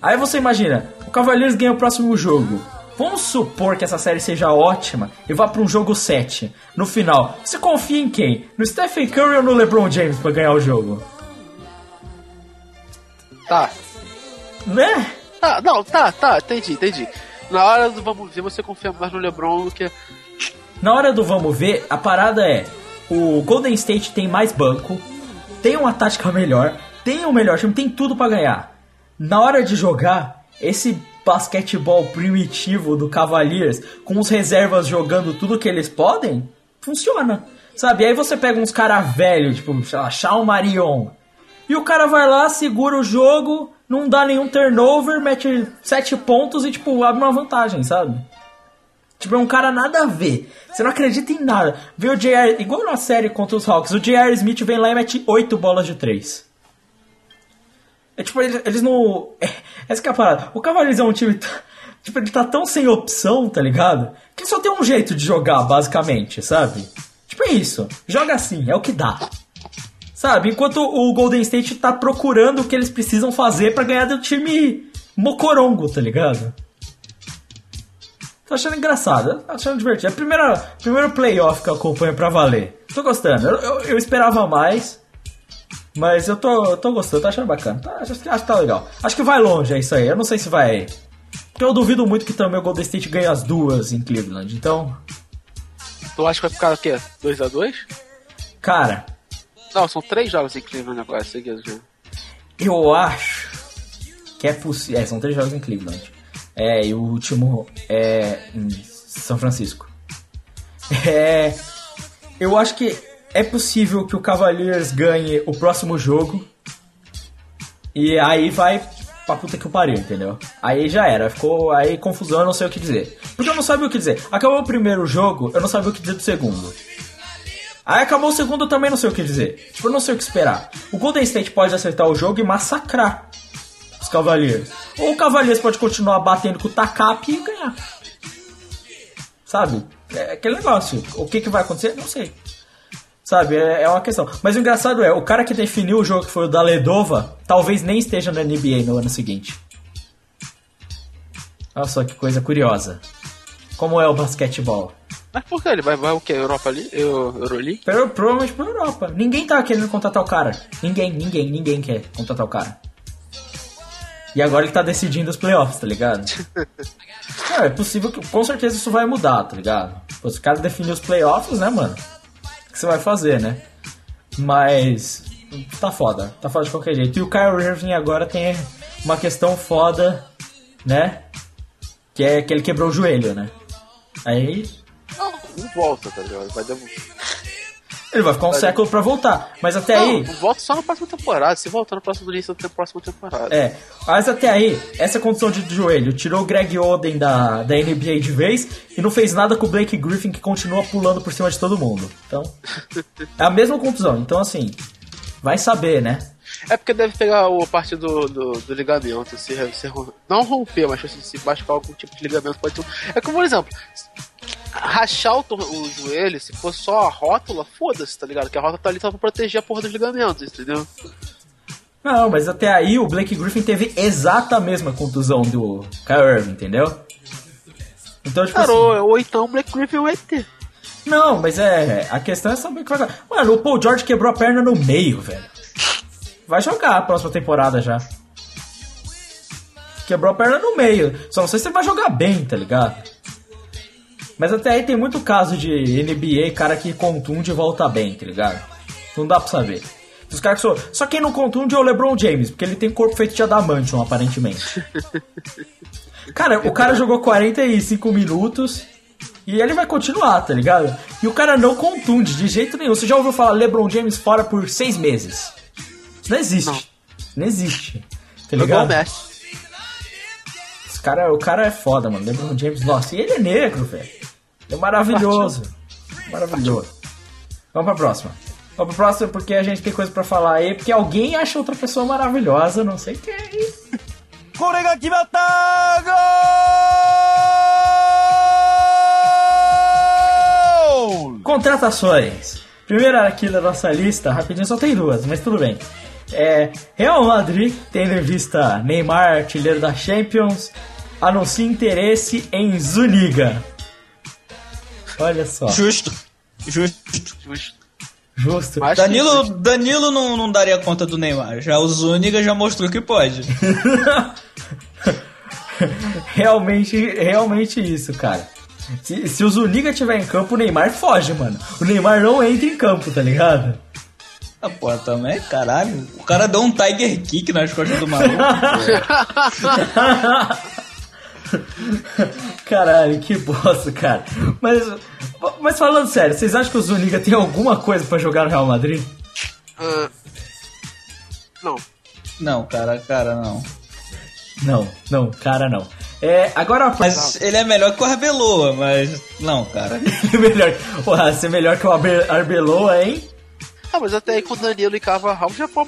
A: Aí você imagina, o Cavaliers ganha o próximo jogo. Vamos supor que essa série seja ótima e vá para um jogo 7. No final, você confia em quem? No Stephen Curry ou no LeBron James para ganhar o jogo?
C: Tá.
A: Né?
C: Tá, não, tá, tá, entendi, entendi. Na hora do vamos ver, você confia mais no LeBron do que.
A: Na hora do vamos ver, a parada é: o Golden State tem mais banco, tem uma tática melhor, tem um melhor time, tem tudo pra ganhar. Na hora de jogar, esse basquetebol primitivo do Cavaliers, com os reservas jogando tudo que eles podem, funciona. Sabe? Aí você pega uns cara velho, tipo, sei lá, Shawn Marion. E o cara vai lá, segura o jogo, não dá nenhum turnover, mete sete pontos e, tipo, abre uma vantagem, sabe? Tipo, é um cara nada a ver. Você não acredita em nada. Vê o J.R. Igual na série contra os Hawks, o J.R. Smith vem lá e mete 8 bolas de 3. É tipo, eles, eles não. É, essa que é a parada. O Cavaliers é um time. Tipo, ele tá tão sem opção, tá ligado? Que só tem um jeito de jogar, basicamente, sabe? Tipo, é isso. Joga assim, é o que dá. Sabe? Enquanto o Golden State tá procurando o que eles precisam fazer pra ganhar do time mocorongo, tá ligado? Tô achando engraçado, tô achando divertido. É o primeiro, primeiro playoff que eu acompanho pra valer. Tô gostando. Eu, eu, eu esperava mais, mas eu tô, eu tô gostando, tô achando bacana. Tá, acho, que- acho que tá legal. Acho que vai longe, é isso aí. Eu não sei se vai. Porque eu duvido muito que também o Golden State ganhe as duas em Cleveland. Então,
C: Tu acha que vai ficar o quê? 2x2?
A: cara,
C: Não, são três jogos em Cleveland agora, seguidos.
A: eu acho que é possível. É, são três jogos em Cleveland. É, e o último é em São Francisco. É. Eu acho que é possível que o Cavaliers ganhe o próximo jogo. E aí vai pra puta que o pariu, entendeu? Aí já era, ficou aí confusão, eu não sei o que dizer. Porque eu não sabia o que dizer. Acabou o primeiro jogo, eu não sabia o que dizer do segundo. Aí acabou o segundo, eu também não sei o que dizer. Tipo, eu não sei o que esperar. O Golden State pode acertar o jogo e massacrar os Cavaliers. Ou o Cavaliers pode continuar batendo com o Takap e ganhar. Sabe? É aquele negócio. O que, que vai acontecer? Não sei. Sabe? É, é uma questão. Mas o engraçado é, o cara que definiu o jogo, que foi o da Ledova, talvez nem esteja na NBA no ano seguinte. Olha só que coisa curiosa. Como é o basquetebol?
C: Mas por que ele vai, vai o quê? Europa ali? Eu, Euroleague?
A: Pero, provavelmente pra Europa. Ninguém tá querendo contratar o cara. Ninguém, ninguém, ninguém quer contratar o cara. E agora ele tá decidindo os playoffs, tá ligado? Não, [laughs] é possível que. Com certeza isso vai mudar, tá ligado? Pô, se o cara definir os playoffs, né, mano? Que você vai fazer, né? Mas. Tá foda. Tá foda de qualquer jeito. E o Kyrie Irving agora tem uma questão foda, né? Que é que ele quebrou o joelho, né? Aí
C: Não, não volta, tá ligado? Vai demorar.
A: Ele vai ficar um século pra voltar. Mas até
C: Não,
A: aí.
C: volta só na próxima temporada. Se voltar no próximo início da próxima temporada.
A: É, mas até aí, essa condição de joelho tirou o Greg Oden da, da NBA de vez e não fez nada com o Blake Griffin que continua pulando por cima de todo mundo. Então, [laughs] é a mesma contusão. Então, assim, vai saber, né?
C: É porque deve pegar o parte do, do, do ligamento, se, se não romper, mas se machucar algum tipo de ligamento pode ter. É como, por exemplo, rachar o, o joelho, se for só a rótula, foda-se, tá ligado? Que a rótula tá ali só pra proteger a porra dos ligamentos, entendeu?
A: Não, mas até aí o Blake Griffin teve exata a mesma contusão do Kyrie Irving, entendeu? Então, tipo assim,
C: ou, então o Black Griffin vai ter.
A: Não, mas é. A questão é saber que vai. Mano, o Paul George quebrou a perna no meio, velho. Vai jogar a próxima temporada já. Quebrou a perna no meio. Só não sei se ele vai jogar bem, tá ligado? Mas até aí tem muito caso de NBA, cara que contunde e volta bem, tá ligado? Não dá pra saber. Os caras que só, só quem não contunde é o LeBron James, porque ele tem corpo feito de adamantium, aparentemente. [laughs] Cara, o cara jogou 45 minutos e ele vai continuar, tá ligado? E o cara não contunde de jeito nenhum. Você já ouviu falar LeBron James fora por seis meses? Isso não existe. Não,
C: Não.
A: existe. Tá ligado? Esse cara, o cara é foda, mano. LeBron James, nossa, e ele é negro, velho. É maravilhoso. Partiu. Maravilhoso. Partiu. Vamos pra próxima. Vamos pra próxima porque a gente tem coisa pra falar aí, porque alguém acha outra pessoa maravilhosa, não sei quem. [laughs]
D: Corega Gol!
A: Contratações. Primeira aqui da nossa lista, rapidinho, só tem duas, mas tudo bem. É, Real Madrid, tendo em vista Neymar, artilheiro da Champions, anuncia interesse em Zuniga. Olha só,
B: Justo. Justo.
C: Justo.
A: justo.
B: Danilo, Danilo não, não daria conta do Neymar. Já o Zúñiga já mostrou que pode. [laughs]
A: realmente, realmente isso, cara. Se, se o Zuniga tiver em campo, o Neymar foge, mano. O Neymar não entra em campo, tá ligado?
B: Ah, pô, também, caralho. O cara deu um Tiger Kick nas costas do maluco. [laughs] [laughs]
A: Caralho, que bosta, cara. Mas, mas falando sério, vocês acham que o Zuniga tem alguma coisa pra jogar no Real Madrid?
C: Ah, não.
B: não, cara, cara, não.
A: Não, não, cara, não. É, agora a
B: Mas ele é melhor que o Arbeloa, mas. Não, cara. [laughs]
A: melhor. Porra, ser melhor que o Arbe- Arbeloa, hein?
C: Ah, mas até aí com o Danilo e Carvajal já pô,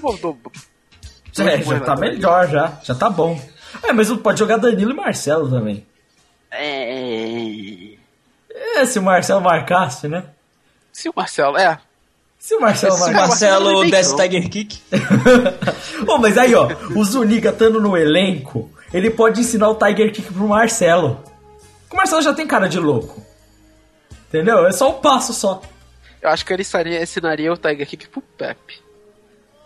A: É, já tá melhor já. Já tá bom. É, mas pode jogar Danilo e Marcelo também.
C: É.
A: É, se o Marcelo marcasse, né?
C: Se o Marcelo, é.
A: Se o Marcelo
B: Se o
C: Marcelo
B: Marcelo desse. Tiger Kick. [laughs]
A: Ô, mas aí, ó, o Zuniga estando no elenco, ele pode ensinar o Tiger Kick pro Marcelo. O Marcelo já tem cara de louco. Entendeu? É só um passo só.
C: Eu acho que ele ensinaria, ensinaria o Tiger Kick pro Pepe.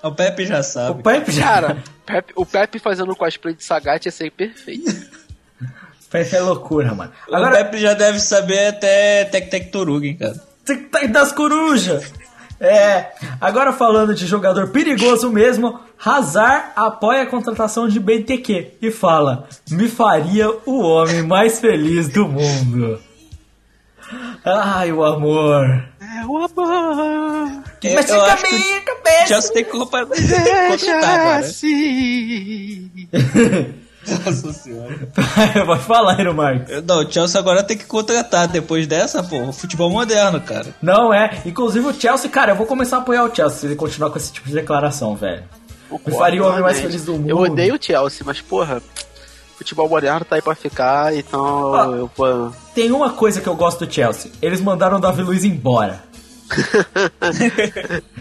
B: O Pepe já
A: O
B: sabe.
A: Pepe já.
C: Cara, [laughs] Pepe- o Pepe fazendo cosplay de Sagat ia ser perfeito. [laughs]
A: Pepe é loucura, mano.
B: O
A: Agora,
B: Pepe já deve saber até Tec Tec Torugen, cara.
A: Tic-tac das corujas. É, agora falando de jogador perigoso mesmo, Hazard apoia a contratação de BTQ e fala: "Me faria o homem mais feliz do mundo". Ai, o amor.
C: É o amor.
B: Eu,
A: Mas
B: eu
A: fica
B: acho que
A: cabeça.
B: Chelsea tem que comprar-
C: Deixa assim.
B: Nossa senhora. [laughs]
A: Vai falar, Hiro Marques.
B: Não, o Chelsea agora tem que contratar. Depois dessa, pô, futebol moderno, cara.
A: Não é. Inclusive o Chelsea, cara, eu vou começar a apoiar o Chelsea se ele continuar com esse tipo de declaração, velho. Me faria o homem mais feliz do mundo.
C: Eu odeio o Chelsea, mas porra, futebol moderno tá aí pra ficar, então
A: Ah.
C: eu vou.
A: Tem uma coisa que eu gosto do Chelsea. Eles mandaram o Davi Luiz embora.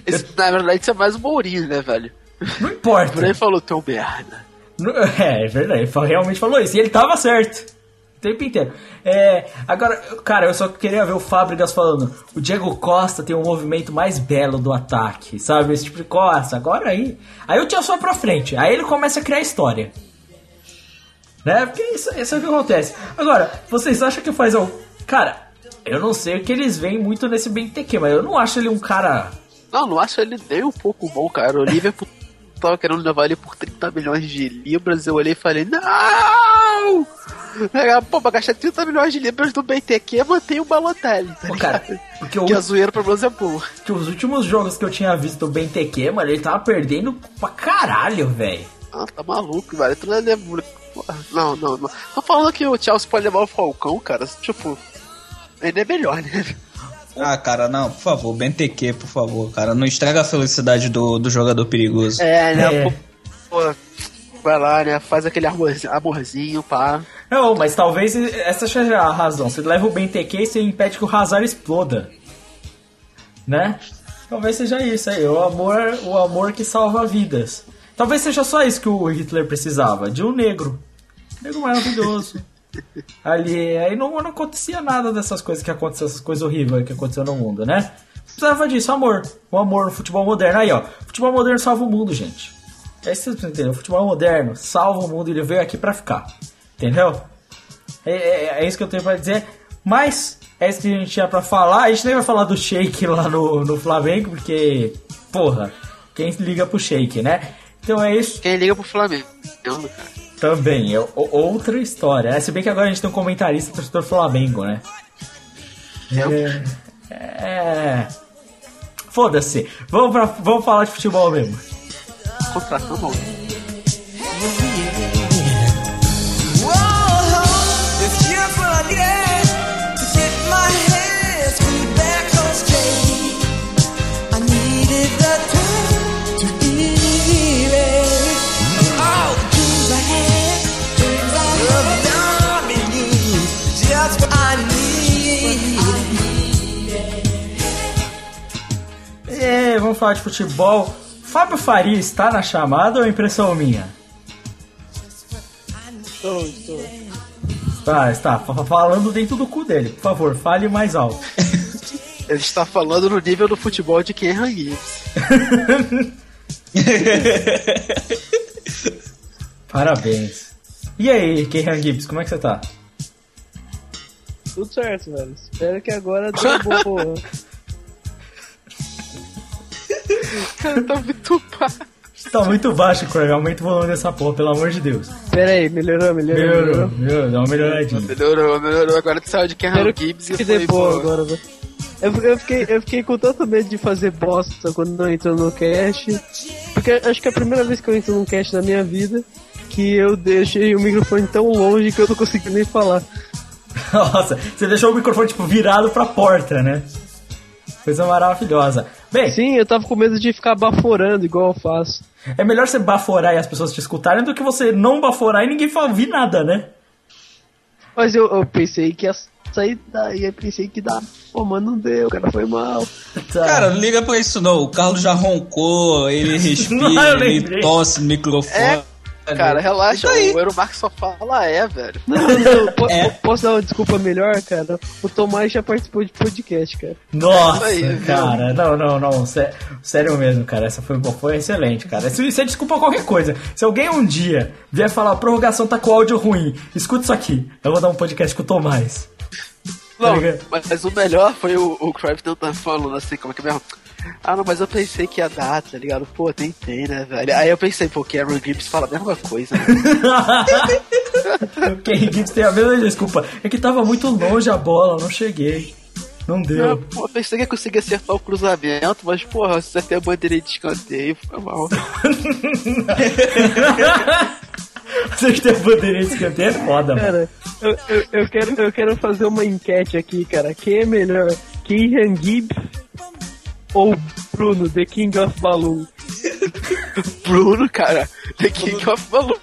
C: Esse, na verdade, isso é mais o Mourinho, né, velho?
A: Não importa.
C: Por aí falou, teu merda.
A: É, é verdade, ele realmente falou isso. E ele tava certo. O tempo inteiro. É, agora, cara, eu só queria ver o Fábricas falando. O Diego Costa tem o movimento mais belo do ataque, sabe? Esse tipo de costa. Agora aí. Aí o Chelsea vai pra frente. Aí ele começa a criar história. Né? Porque isso, isso é o que acontece. Agora, vocês acham que faz algum. Cara, eu não sei o que eles veem muito nesse BNTQ, mas eu não acho ele um cara.
C: Não, não acho ele nem um pouco bom, cara. O Liverpool [laughs] tava querendo levar ele por 30 milhões de libras. Eu olhei e falei, não! É, Pô, pra gastar 30 milhões de libras do BTQ, mantém o Balotelli, tá
A: Pô, cara, porque o
C: Que a zoeira pra é
A: que os últimos jogos que eu tinha visto do BNTQ, mano, ele tava perdendo pra caralho, velho.
C: Ah, tá maluco, velho. Tu não é Não, não, não. Tô falando que o Chelsea pode levar o Falcão, cara. Tipo, ele é melhor, né?
B: Ah, cara, não, por favor, BNTQ, por favor, cara. Não estraga a felicidade do, do jogador perigoso.
C: É, né?
A: É.
C: Pô, vai lá, né? Faz aquele amorzinho, amorzinho pá.
A: Não, mas talvez essa seja a razão. Você leva o BNTQ e você impede que o Hazard exploda. Né? Talvez seja isso aí, o amor, o amor que salva vidas. Talvez seja só isso que o Hitler precisava, de um negro. Um negro maravilhoso. Ali, aí não, não acontecia nada dessas coisas que aconteceu, essas coisas horríveis que aconteceu no mundo, né? Precisava disso, amor. O amor no futebol moderno. Aí, ó. Futebol moderno salva o mundo, gente. É isso que vocês entendem. O futebol moderno salva o mundo ele veio aqui pra ficar. Entendeu? É, é- é isso que eu tenho pra dizer. Mas é isso que a gente tinha pra falar. A gente nem vai falar do Shake lá no, no Flamengo, porque, porra, quem liga pro Shake, né? Então é isso
C: Quem liga pro Flamengo? Eu, cara.
A: Também. É outra história. né? Se bem que agora a gente tem um comentarista torcedor Flamengo, né? É. é... Foda-se. Vamos, pra- vamos falar de futebol mesmo.
C: Contratando alguém.
A: Vamos falar de futebol. Fábio Faria está na chamada ou é impressão minha?
E: Estou, estou.
A: Está, está. Fa- Falando dentro do cu dele. Por favor, fale mais alto. [laughs]
C: Ele está falando no nível do futebol de Ken Gibbs. [laughs]
A: Parabéns. E aí, Kehan Gibbs, como é que você tá?
E: Tudo certo, velho. Espero que agora dê uma boa. [laughs]
C: Cara, tá muito pá.
A: Tá muito baixo, Craig. Aumenta o volume dessa porra, pelo amor de Deus.
E: Pera aí, melhorou, melhorou.
A: Melhorou,
E: melhorou.
A: dá uma melhoradinha.
C: Melhorou, melhorou. Agora tu saiu de Ken
E: Espero
C: Gibbs e
E: que
C: foi
E: boa agora, velho. Eu, eu, fiquei, eu fiquei com tanto medo de fazer bosta quando eu entro no cast. Porque acho que é a primeira vez que eu entro num cast na minha vida que eu deixei o microfone tão longe que eu não consegui nem falar. [laughs]
A: Nossa, você deixou o microfone tipo virado pra porta, né? Coisa maravilhosa. Bem,
E: Sim, eu tava com medo de ficar baforando igual eu faço.
A: é melhor você baforar e as pessoas te escutarem do que você não baforar e ninguém ouvir nada, né?
E: Mas eu, eu pensei que ia sair daí, eu pensei que dá. Pô, mano, não deu, cara, foi mal. [laughs]
A: Tá.
B: Cara, não liga pra isso não. O Carlos já roncou, ele [laughs] respira, ele
A: lembrei.
B: tosse no microfone.
C: É, Cara, relaxa, o Euromark só fala é, velho.
E: Não, não, po-
B: É.
E: posso dar uma desculpa melhor, cara? O Tomás já participou de podcast, cara.
A: Nossa,
C: aí,
A: cara, não, não, não, sé- sério mesmo, cara, essa foi, boa, foi excelente, cara. Isso, isso é desculpa qualquer coisa. Se alguém um dia vier falar, a prorrogação tá com áudio ruim, escuta isso aqui, eu vou dar um podcast com o Tomás.
C: Não,
A: ligado?
C: mas, mas o melhor foi o, o Crafton tá falando assim, como é que é mesmo? Ah, não, mas eu pensei que ia dar, tá ligado? Pô, tentei, né, velho? Aí eu pensei, pô, Cameron Gibbs fala a mesma coisa. né? [laughs]
A: Gibbs tem a mesma desculpa, é que tava muito longe a bola, não cheguei. Não
C: Eu,
A: deu.
C: pô, eu pensei que eu conseguia acertar o cruzamento, mas, porra, eu acertei a bandeira de escanteio, foi mal. [laughs]
A: Têm a bandeirinha de escanteio, é foda, mano.
E: Cara, eu, eu, eu quero, eu quero fazer uma enquete aqui, cara. Quem é melhor? Kieran Gibbs ou Bruno, The King of Balloon? [laughs]
C: Bruno, cara, The King of Balloon,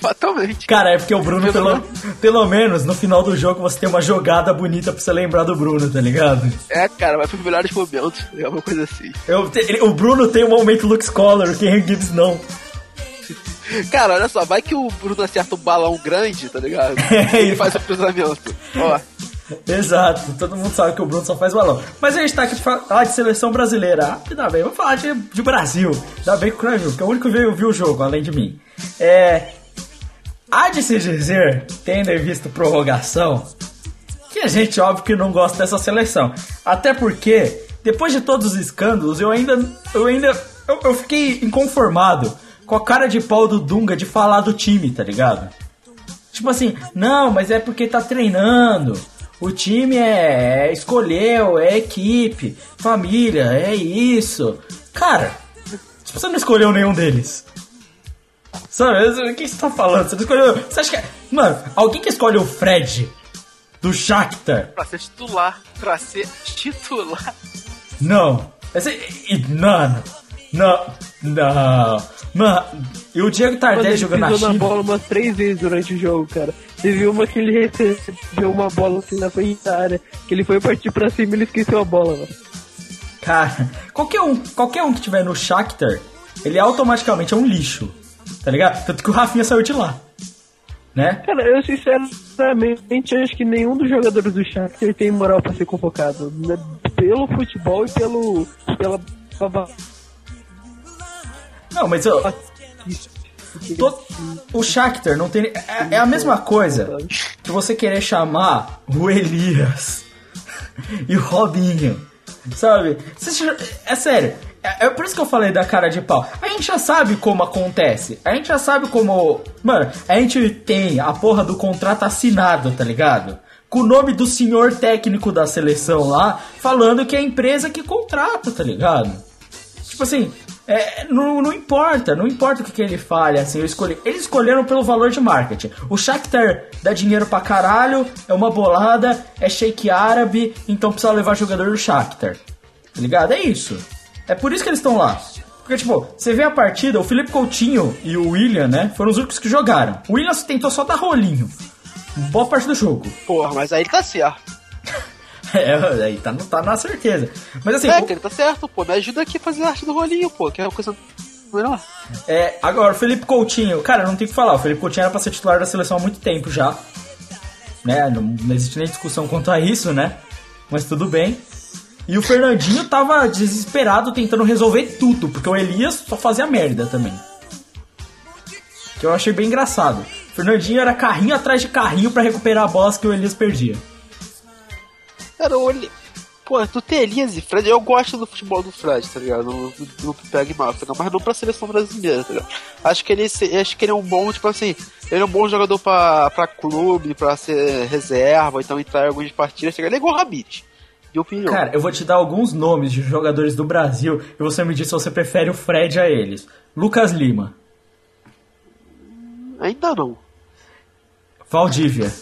C: fatalmente.
A: Cara, é porque o Bruno, pelo, pelo menos, no final do jogo, você tem uma jogada bonita pra você lembrar do Bruno, tá ligado?
C: É, cara, vai pros melhores momentos, é uma coisa assim.
A: Eu, ele- o Bruno tem um momento Luke Scholar, o Kenny Gibbs não.
C: Cara, olha só, vai que o Bruno acerta um balão grande, tá ligado? [laughs]
A: É,
C: Ele faz o cruzamento. Ó, [laughs]
A: Exato, todo mundo sabe que o Bruno só faz balão. Mas a gente tá aqui pra falar de seleção brasileira. Ainda bem, vamos falar de, de Brasil. Ainda bem que o viu, que é o único que veio viu o jogo, além de mim. É. Há de se dizer, tendo em vista prorrogação, que a gente, óbvio, que não gosta dessa seleção. Até porque, depois de todos os escândalos, eu ainda. Eu ainda. Eu, eu fiquei inconformado com a cara de pau do Dunga de falar do time, tá ligado? Tipo assim, não, mas é porque tá treinando. O time é, é escolheu, é equipe, família, é isso. Cara, tipo, você não escolheu nenhum deles. Sabe, o que você tá falando? Você não escolheu. Você acha que. Mano, alguém que escolhe o Fred do Shakhtar?
C: pra ser titular, pra ser titular.
A: Não. Esse, mano, não, não. Mano, e o Diego Tardelli jogando na
E: pisou na
A: China.
E: bola umas três vezes durante o jogo, cara. Teve uma que ele [laughs] recebeu uma bola assim na frente da área, que ele foi partir pra cima e ele esqueceu a bola, mano.
A: Cara, qualquer um, qualquer um que tiver no Shakhtar, ele automaticamente é um lixo. Tá ligado? Tanto que o Rafinha saiu de lá. Né?
E: Cara, eu sinceramente acho que nenhum dos jogadores do Shakhtar tem moral pra ser convocado. né? Pelo futebol e pelo... pela...
A: Não, mas eu, o Shakhtar não tem. É, é a mesma coisa que você querer chamar o Elias [laughs] e o Robinho. Sabe? Você É sério. É, é por isso que eu falei da cara de pau. A gente já sabe como acontece. A gente já sabe como. Mano, a gente tem a porra do contrato assinado, tá ligado? Com o nome do senhor técnico da seleção lá, falando que é a empresa que contrata, tá ligado? Tipo assim, é, não, não importa, não importa o que, que ele fale, assim, eu escolhi. Eles escolheram pelo valor de marketing. O Shakhtar dá dinheiro pra caralho, é uma bolada, é shake árabe, então precisa levar jogador do Shakhtar. Tá ligado? É isso. É por isso que eles estão lá. Porque, tipo, você vê a partida, o Felipe Coutinho e o William, né, foram os únicos que jogaram. O William tentou só dar rolinho. Boa parte do jogo.
C: Porra, mas aí ele tá certo. [laughs] [laughs]
A: É, aí tá, tá na certeza. Mas assim,
C: É, ele tá certo, pô. Me ajuda aqui a fazer a arte do rolinho, pô, que é uma coisa melhor.
A: É, agora, o Felipe Coutinho, cara, não tem o que falar. O Felipe Coutinho era pra ser titular da seleção há muito tempo já. Né? Não, não existe nem discussão quanto a isso, né? Mas tudo bem. E o Fernandinho tava desesperado tentando resolver tudo, porque o Elias só fazia merda também. Que eu achei bem engraçado. O Fernandinho era carrinho atrás de carrinho pra recuperar a bola que o Elias perdia.
C: Cara, eu olhei. Pô, tu tem Elias e Fred, eu gosto do futebol do Fred, tá ligado? Não pegue mal, tá ligado? mas não pra seleção brasileira, tá ligado? Acho que ele acho que ele é um bom, tipo assim, ele é um bom jogador pra, pra clube, pra ser reserva, então entrar em algumas partidas, tá ligado? Ele é igual o opinião.
A: Cara, eu vou te dar alguns nomes de jogadores do Brasil e você me diz se você prefere o Fred a eles. Lucas Lima,
C: Ainda não.
A: Valdívia.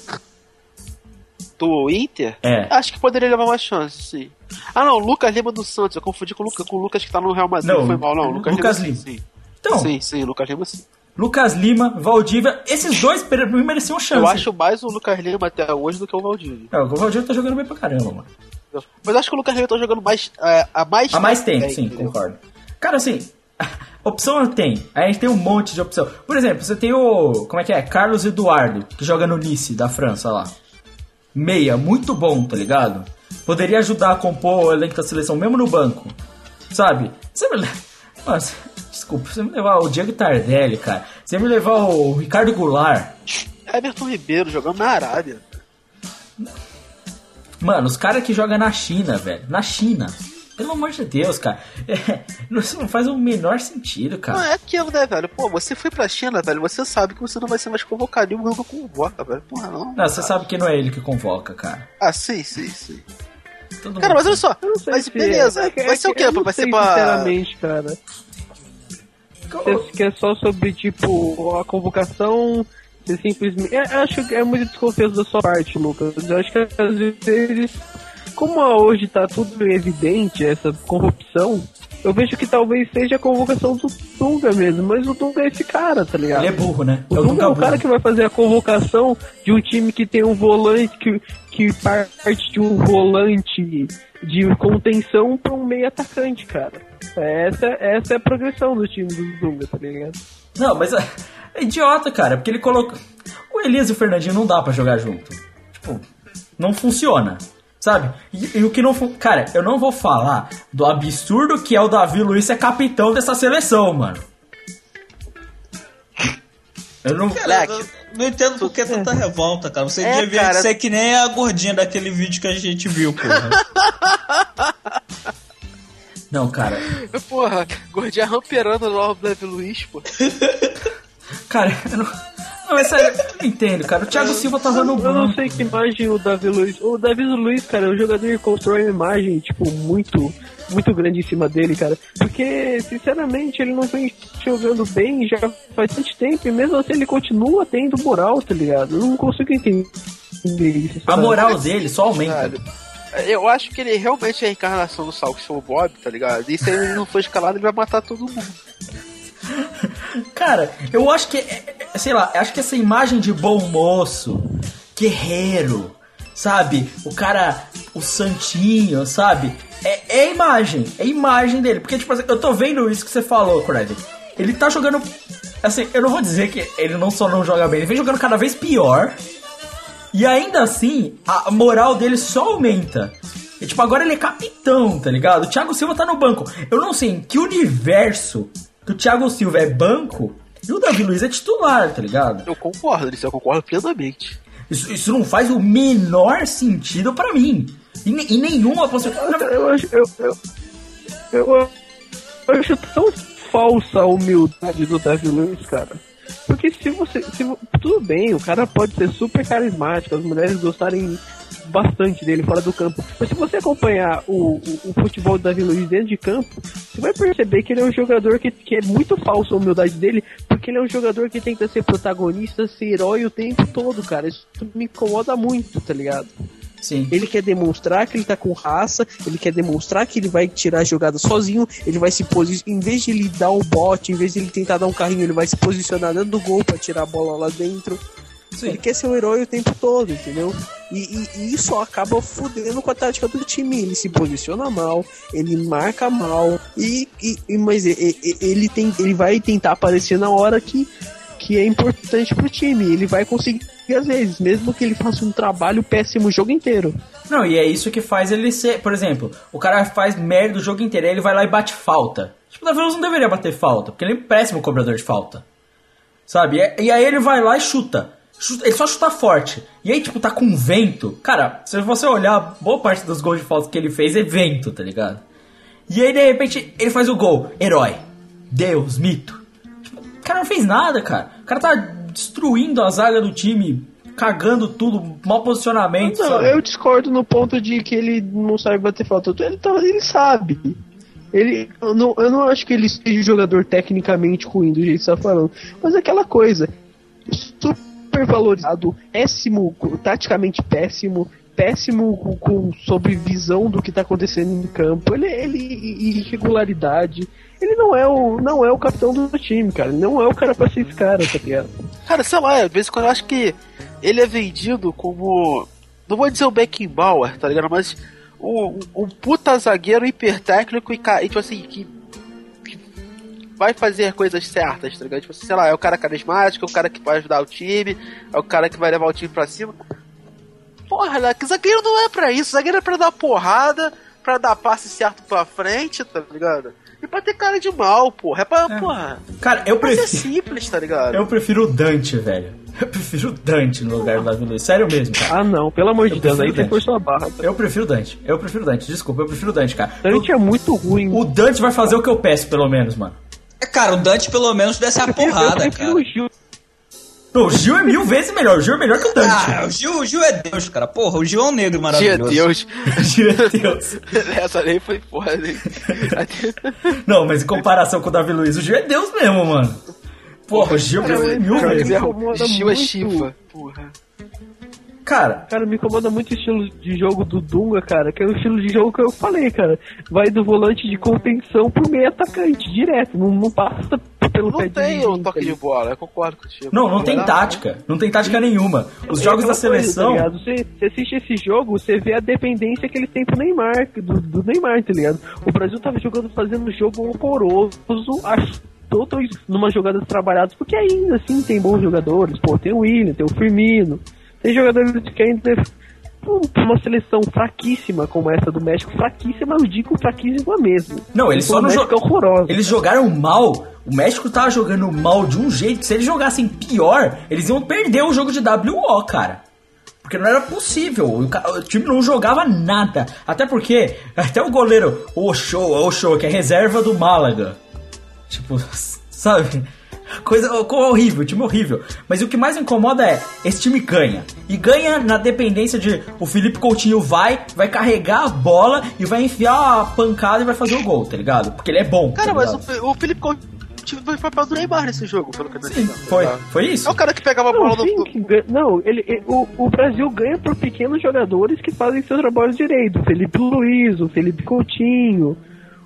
C: Do Inter?
A: É.
C: Acho que poderia levar mais chance, sim. Ah não, Lucas Lima do Santos, eu confundi com o Lucas, com o Lucas que tá no Real Madrid,
A: Não,
C: foi mal, não. Lucas,
A: Lucas
C: Lima,
A: Lima.
C: sim.
A: Então,
C: Sim, sim, Lucas Lima sim.
A: Lucas Lima, Valdívia, esses dois mereciam chance.
C: Eu acho mais o Lucas Lima até hoje do que o Valdívia.
A: É, o Valdívia tá jogando bem pra caramba, mano.
C: Mas acho que o Lucas Lima tá jogando mais, é, há mais
A: Há mais tempo, sim,
C: entendeu?
A: concordo. Cara, assim, [laughs] opção tem. A gente tem um monte de opção. Por exemplo, você tem o. Como é que é? Carlos Eduardo, que joga no Nice, da França lá. Meia, muito bom, tá ligado? Poderia ajudar a compor o elenco da seleção, mesmo no banco. Sabe? Você me. Nossa, desculpa, você me levar o Diego Tardelli, cara. Você me levar o Ricardo Goulart.
C: Everton Ribeiro jogando na Arábia.
A: Mano, os caras que jogam na China, velho. Na China. Pelo amor de Deus, cara. É, não faz o menor sentido,
C: Não
A: cara.
C: é aquilo, né, velho? Pô, você foi pra China, velho. Você sabe que você não vai ser mais convocado. E o Hugo convoca, velho. Porra, não.
A: Não, você sabe que não é ele que convoca, cara.
C: Ah, sim, sim, sim.
A: Todo
C: Cara, mas olha só.
E: Não
C: Mas beleza.
E: é que-
C: vai
E: é
C: ser o quê?
E: eu não
C: Vai ser pra.
E: Sinceramente, cara. Se que é só sobre, tipo, a convocação. Você simplesmente. é, Eu acho que é muito desconfiança da sua parte, Lucas. Eu acho que às vezes. Como hoje tá tudo evidente, essa corrupção, eu vejo que talvez seja a convocação do Dunga mesmo. Mas o Dunga é esse cara, tá ligado?
A: Ele é burro, né?
E: O
A: É o
E: Dunga é o
A: Dunga
E: cara
A: burro.
E: que vai fazer a convocação de um time que tem um volante que, que parte de um volante de contenção pra um meio atacante, cara. Essa, essa é a progressão do time do Dunga, tá ligado?
A: Não, mas é, é idiota, cara, porque ele coloca. O Elias e o Fernandinho não dá pra jogar junto. Tipo, não funciona. Sabe? E, e o que não. Cara, eu não vou falar do absurdo que é o Davi Luiz ser capitão dessa seleção, mano. Eu não.
B: Eu não entendo por que tanta revolta, cara. Você
C: É,
B: devia
C: cara.
B: ser que nem a gordinha daquele vídeo que a gente viu, porra. [laughs]
A: Não, cara.
C: Porra, gordinha ramperando lá o Davi Luiz, pô.
A: Cara, eu não. Não, sério, eu não entendo, cara. O Thiago Silva tava no
E: Eu não
A: banco.
E: sei que imagem o Davi Luiz. O Davi Luiz, cara, é um jogador que constrói uma imagem, tipo, muito, muito grande em cima dele, cara. Porque, sinceramente, ele não vem jogando bem já faz tanto tempo. E mesmo assim ele continua tendo moral, tá ligado? Eu não consigo entender isso.
A: A moral dele só aumenta.
C: Eu acho que ele realmente é a encarnação do Sal, que sou o Bob, tá ligado? E se ele não for escalado, ele vai matar todo mundo. [laughs]
A: Cara, eu acho que, sei lá, acho que essa imagem de bom moço, guerreiro, sabe? O cara, o santinho, sabe? É, é imagem, é imagem dele. Porque, tipo assim, eu tô vendo isso que você falou, Craig. Ele tá jogando, assim, eu não vou dizer que ele não só não joga bem, ele vem jogando cada vez pior. E ainda assim, a moral dele só aumenta. E, tipo, agora ele é capitão, tá ligado? O Thiago Silva tá no banco. Eu não sei em que universo que o Thiago Silva é banco e o Davi Luiz é titular, tá ligado?
C: Eu concordo, isso eu concordo plenamente.
A: Isso, isso não faz o menor sentido pra mim. E, e nenhuma possibilidade.
E: Eu acho, eu, eu, eu, eu acho tão falsa a humildade do Davi Luiz, cara. Porque se você. Se, tudo bem, o cara pode ser super carismático, as mulheres gostarem bastante dele fora do campo. Mas se você acompanhar o, o, o futebol do Davi Luiz dentro de campo, você vai perceber que ele é um jogador que, que é muito falso a humildade dele, porque ele é um jogador que tenta ser protagonista, ser herói o tempo todo, cara. Isso me incomoda muito, tá ligado?
A: Sim.
E: Ele quer demonstrar que ele tá com raça, ele quer demonstrar que ele vai tirar a jogada sozinho, ele vai se posicionar, em vez de ele dar o bote, em vez de ele tentar dar um carrinho, ele vai se posicionar dentro do gol pra tirar a bola lá dentro.
A: Sim.
E: Ele quer ser o herói o tempo todo, entendeu? E, e- e isso acaba fudendo com a tática do time. Ele se posiciona mal, ele marca mal, e, e- mas ele, tem, ele vai tentar aparecer na hora que, que é importante pro time. Ele vai conseguir às vezes, mesmo que ele faça um trabalho péssimo o jogo inteiro.
A: Não, e é isso que faz ele ser. Por exemplo, o cara faz merda o jogo inteiro, aí ele vai lá e bate falta. Tipo, o Davi não deveria bater falta, porque ele é um péssimo cobrador de falta. Sabe? E aí ele vai lá e chuta. Ele só chuta forte. E aí, tipo, tá com vento. Cara, se você olhar, boa parte dos gols de falta que ele fez é vento, tá ligado? E aí, de repente, ele faz o gol. Herói. Deus, mito. Tipo, o cara não fez nada, cara. O cara tá destruindo a zaga do time, cagando tudo, mau posicionamento.
E: Não, eu discordo no ponto de que ele não sabe bater falta. Ele, tá- ele sabe. Ele, eu, não, eu não acho que ele seja um jogador tecnicamente ruim do jeito que você tá falando. Mas é aquela coisa. Super valorizado, péssimo, taticamente péssimo, péssimo com, com- sobre visão do que tá acontecendo em campo. Ele, ele e irregularidade. Ele não é o não é o capitão do time, cara. Ele não é o cara pra ser esse cara, tá ligado?
C: Cara, sei lá, às vezes quando eu acho que ele é vendido como. Não vou dizer o Beckenbauer, tá ligado? Mas um, um puta zagueiro hipertécnico e, ca- e tipo assim, que vai fazer coisas certas, tá ligado? Tipo, sei lá, é o cara carismático, é o cara que vai ajudar o time, é o cara que vai levar o time pra cima. Porra, né? que zagueiro não é pra isso, zagueiro é pra dar porrada, pra dar passe certo pra frente, tá ligado? E pra ter cara de mal, porra. É pra, porra.
A: Cara, eu
C: ser
A: prefiro.
C: simples, tá ligado?
A: Eu prefiro o Dante, velho. [laughs] Eu prefiro o Dante no lugar do Davi Luiz. Sério mesmo, cara.
E: Ah não, pelo amor de
A: Eu
E: Deus, aí
A: prefiro
E: você forçou a barra.
A: Eu prefiro o Dante. Eu prefiro o Dante. Desculpa, eu prefiro o Dante, cara.
E: Dante é muito ruim.
A: O Dante vai fazer o que eu peço, pelo menos, mano.
B: É, Cara, o Dante pelo menos desce a porrada, cara.
E: o Gil.
A: Não, o Gil é mil vezes melhor. O Gil é melhor que o Dante.
B: Ah, o Gil, o Gil é Deus, cara. Porra, o Gil é um negro maravilhoso.
C: Deus.
A: O [laughs] Gil é [laughs] Deus.
C: Essa nem foi foda. hein? [laughs]
A: Não, mas em comparação com o Davi Luiz, o Gil é Deus mesmo, mano. Porra, o Gil é mil
E: cara,
A: vezes.
E: incomoda
C: Gil é
E: muito.
C: chifa. Porra.
A: Cara,
E: Cara, me incomoda muito o estilo de jogo do Dunga, cara, que é o estilo de jogo que eu falei, cara. Vai do volante de contenção pro meio atacante, direto. Não, não passa pelo
C: Não
E: pé
C: tem
E: de
C: o
E: ninguém,
C: toque de bola, eu concordo contigo.
A: não, não tem tática. Não tem tática nenhuma. Os
E: É
A: jogos da
E: aquela coisa,
A: seleção.
E: tá você, você assiste esse jogo, você vê a dependência que ele tem pro Neymar, do, do Neymar, tá ligado? O Brasil tava jogando, fazendo um jogo horroroso, acho todos numa jogada trabalhadas, porque ainda assim tem bons jogadores, pô, tem o William, tem o Firmino, tem jogadores que ainda uma seleção fraquíssima como essa do México, fraquíssima, eu digo fraquíssima mesmo.
A: Não, eles só não
E: México
A: jo-
E: é.
A: Eles jogaram mal. O México tava jogando mal de um jeito. que Se eles jogassem pior, eles iam perder o jogo de WO, cara. Porque não era possível. O, time não jogava nada. Até porque, [laughs] até o goleiro, o Ochoa, o Ochoa, que é reserva do Málaga. Tipo, [laughs] sabe? Coisa co- horrível, time horrível. Mas o que mais incomoda é, esse time ganha. E ganha na dependência de o Felipe Coutinho vai, vai carregar a bola e vai enfiar a pancada e vai fazer o gol, tá ligado? Porque ele é bom.
C: Cara,
A: tá
C: mas o, o Felipe Coutinho foi papel do Neymar nesse jogo, pelo que eu
A: Sim, foi,
C: tá?
A: foi isso.
C: É o cara que pegava a bola no.
E: ganha- não ele, ele- o, o Brasil ganha por pequenos jogadores que fazem seu trabalho direito. O Felipe Luiz, o Felipe Coutinho,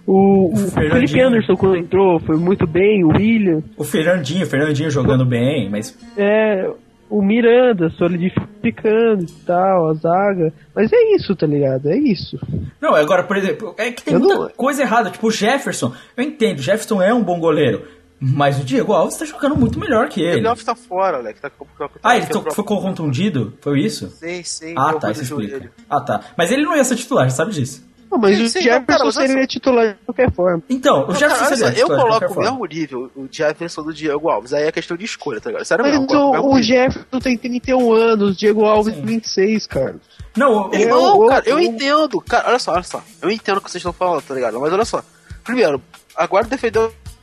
E: o, o. Felipe Anderson quando entrou foi muito bem, o William,
A: O Fernandinho, o Fernandinho jogando bem, mas
E: é, o Miranda solidificando e tal, a zaga. Mas é isso, tá ligado? É isso.
A: Não, agora, por exemplo, é que tem
E: Eu
A: muita
E: não-
A: coisa errada. Tipo, o Jefferson, eu entendo, o Jefferson é um bom goleiro. Mas o Diego Alves tá jogando muito melhor que ele.
C: Ele Alves tá fora, Alex. Tá, com- com-
A: Ah, ele ficou contundido? Foi isso?
C: Sim, sim.
A: Ah, tá, isso
C: joelho.
A: explica. Ah, tá. Mas ele não ia ser titular, sabe disso.
E: Não, mas
C: Sim,
E: o
C: sim, não,
E: Jefferson
C: cara, mas olha
E: seria titular de qualquer forma.
A: Então, o
C: Não,
A: Jefferson
C: cara,
A: seria
C: eu coloco o mesmo nível o Jefferson do Diego Alves. Aí é questão de escolha, tá ligado? Sério
E: Mas
C: mesmo. eu
E: o, o. Jefferson tem 31 anos, Diego Alves 26, cara.
A: Não, o-
E: É,
C: Não,
E: o-
C: cara, eu
E: o-
C: entendo. Cara, olha só, olha só. Eu entendo o que vocês estão falando, tá ligado? Mas olha só. Primeiro, agora defender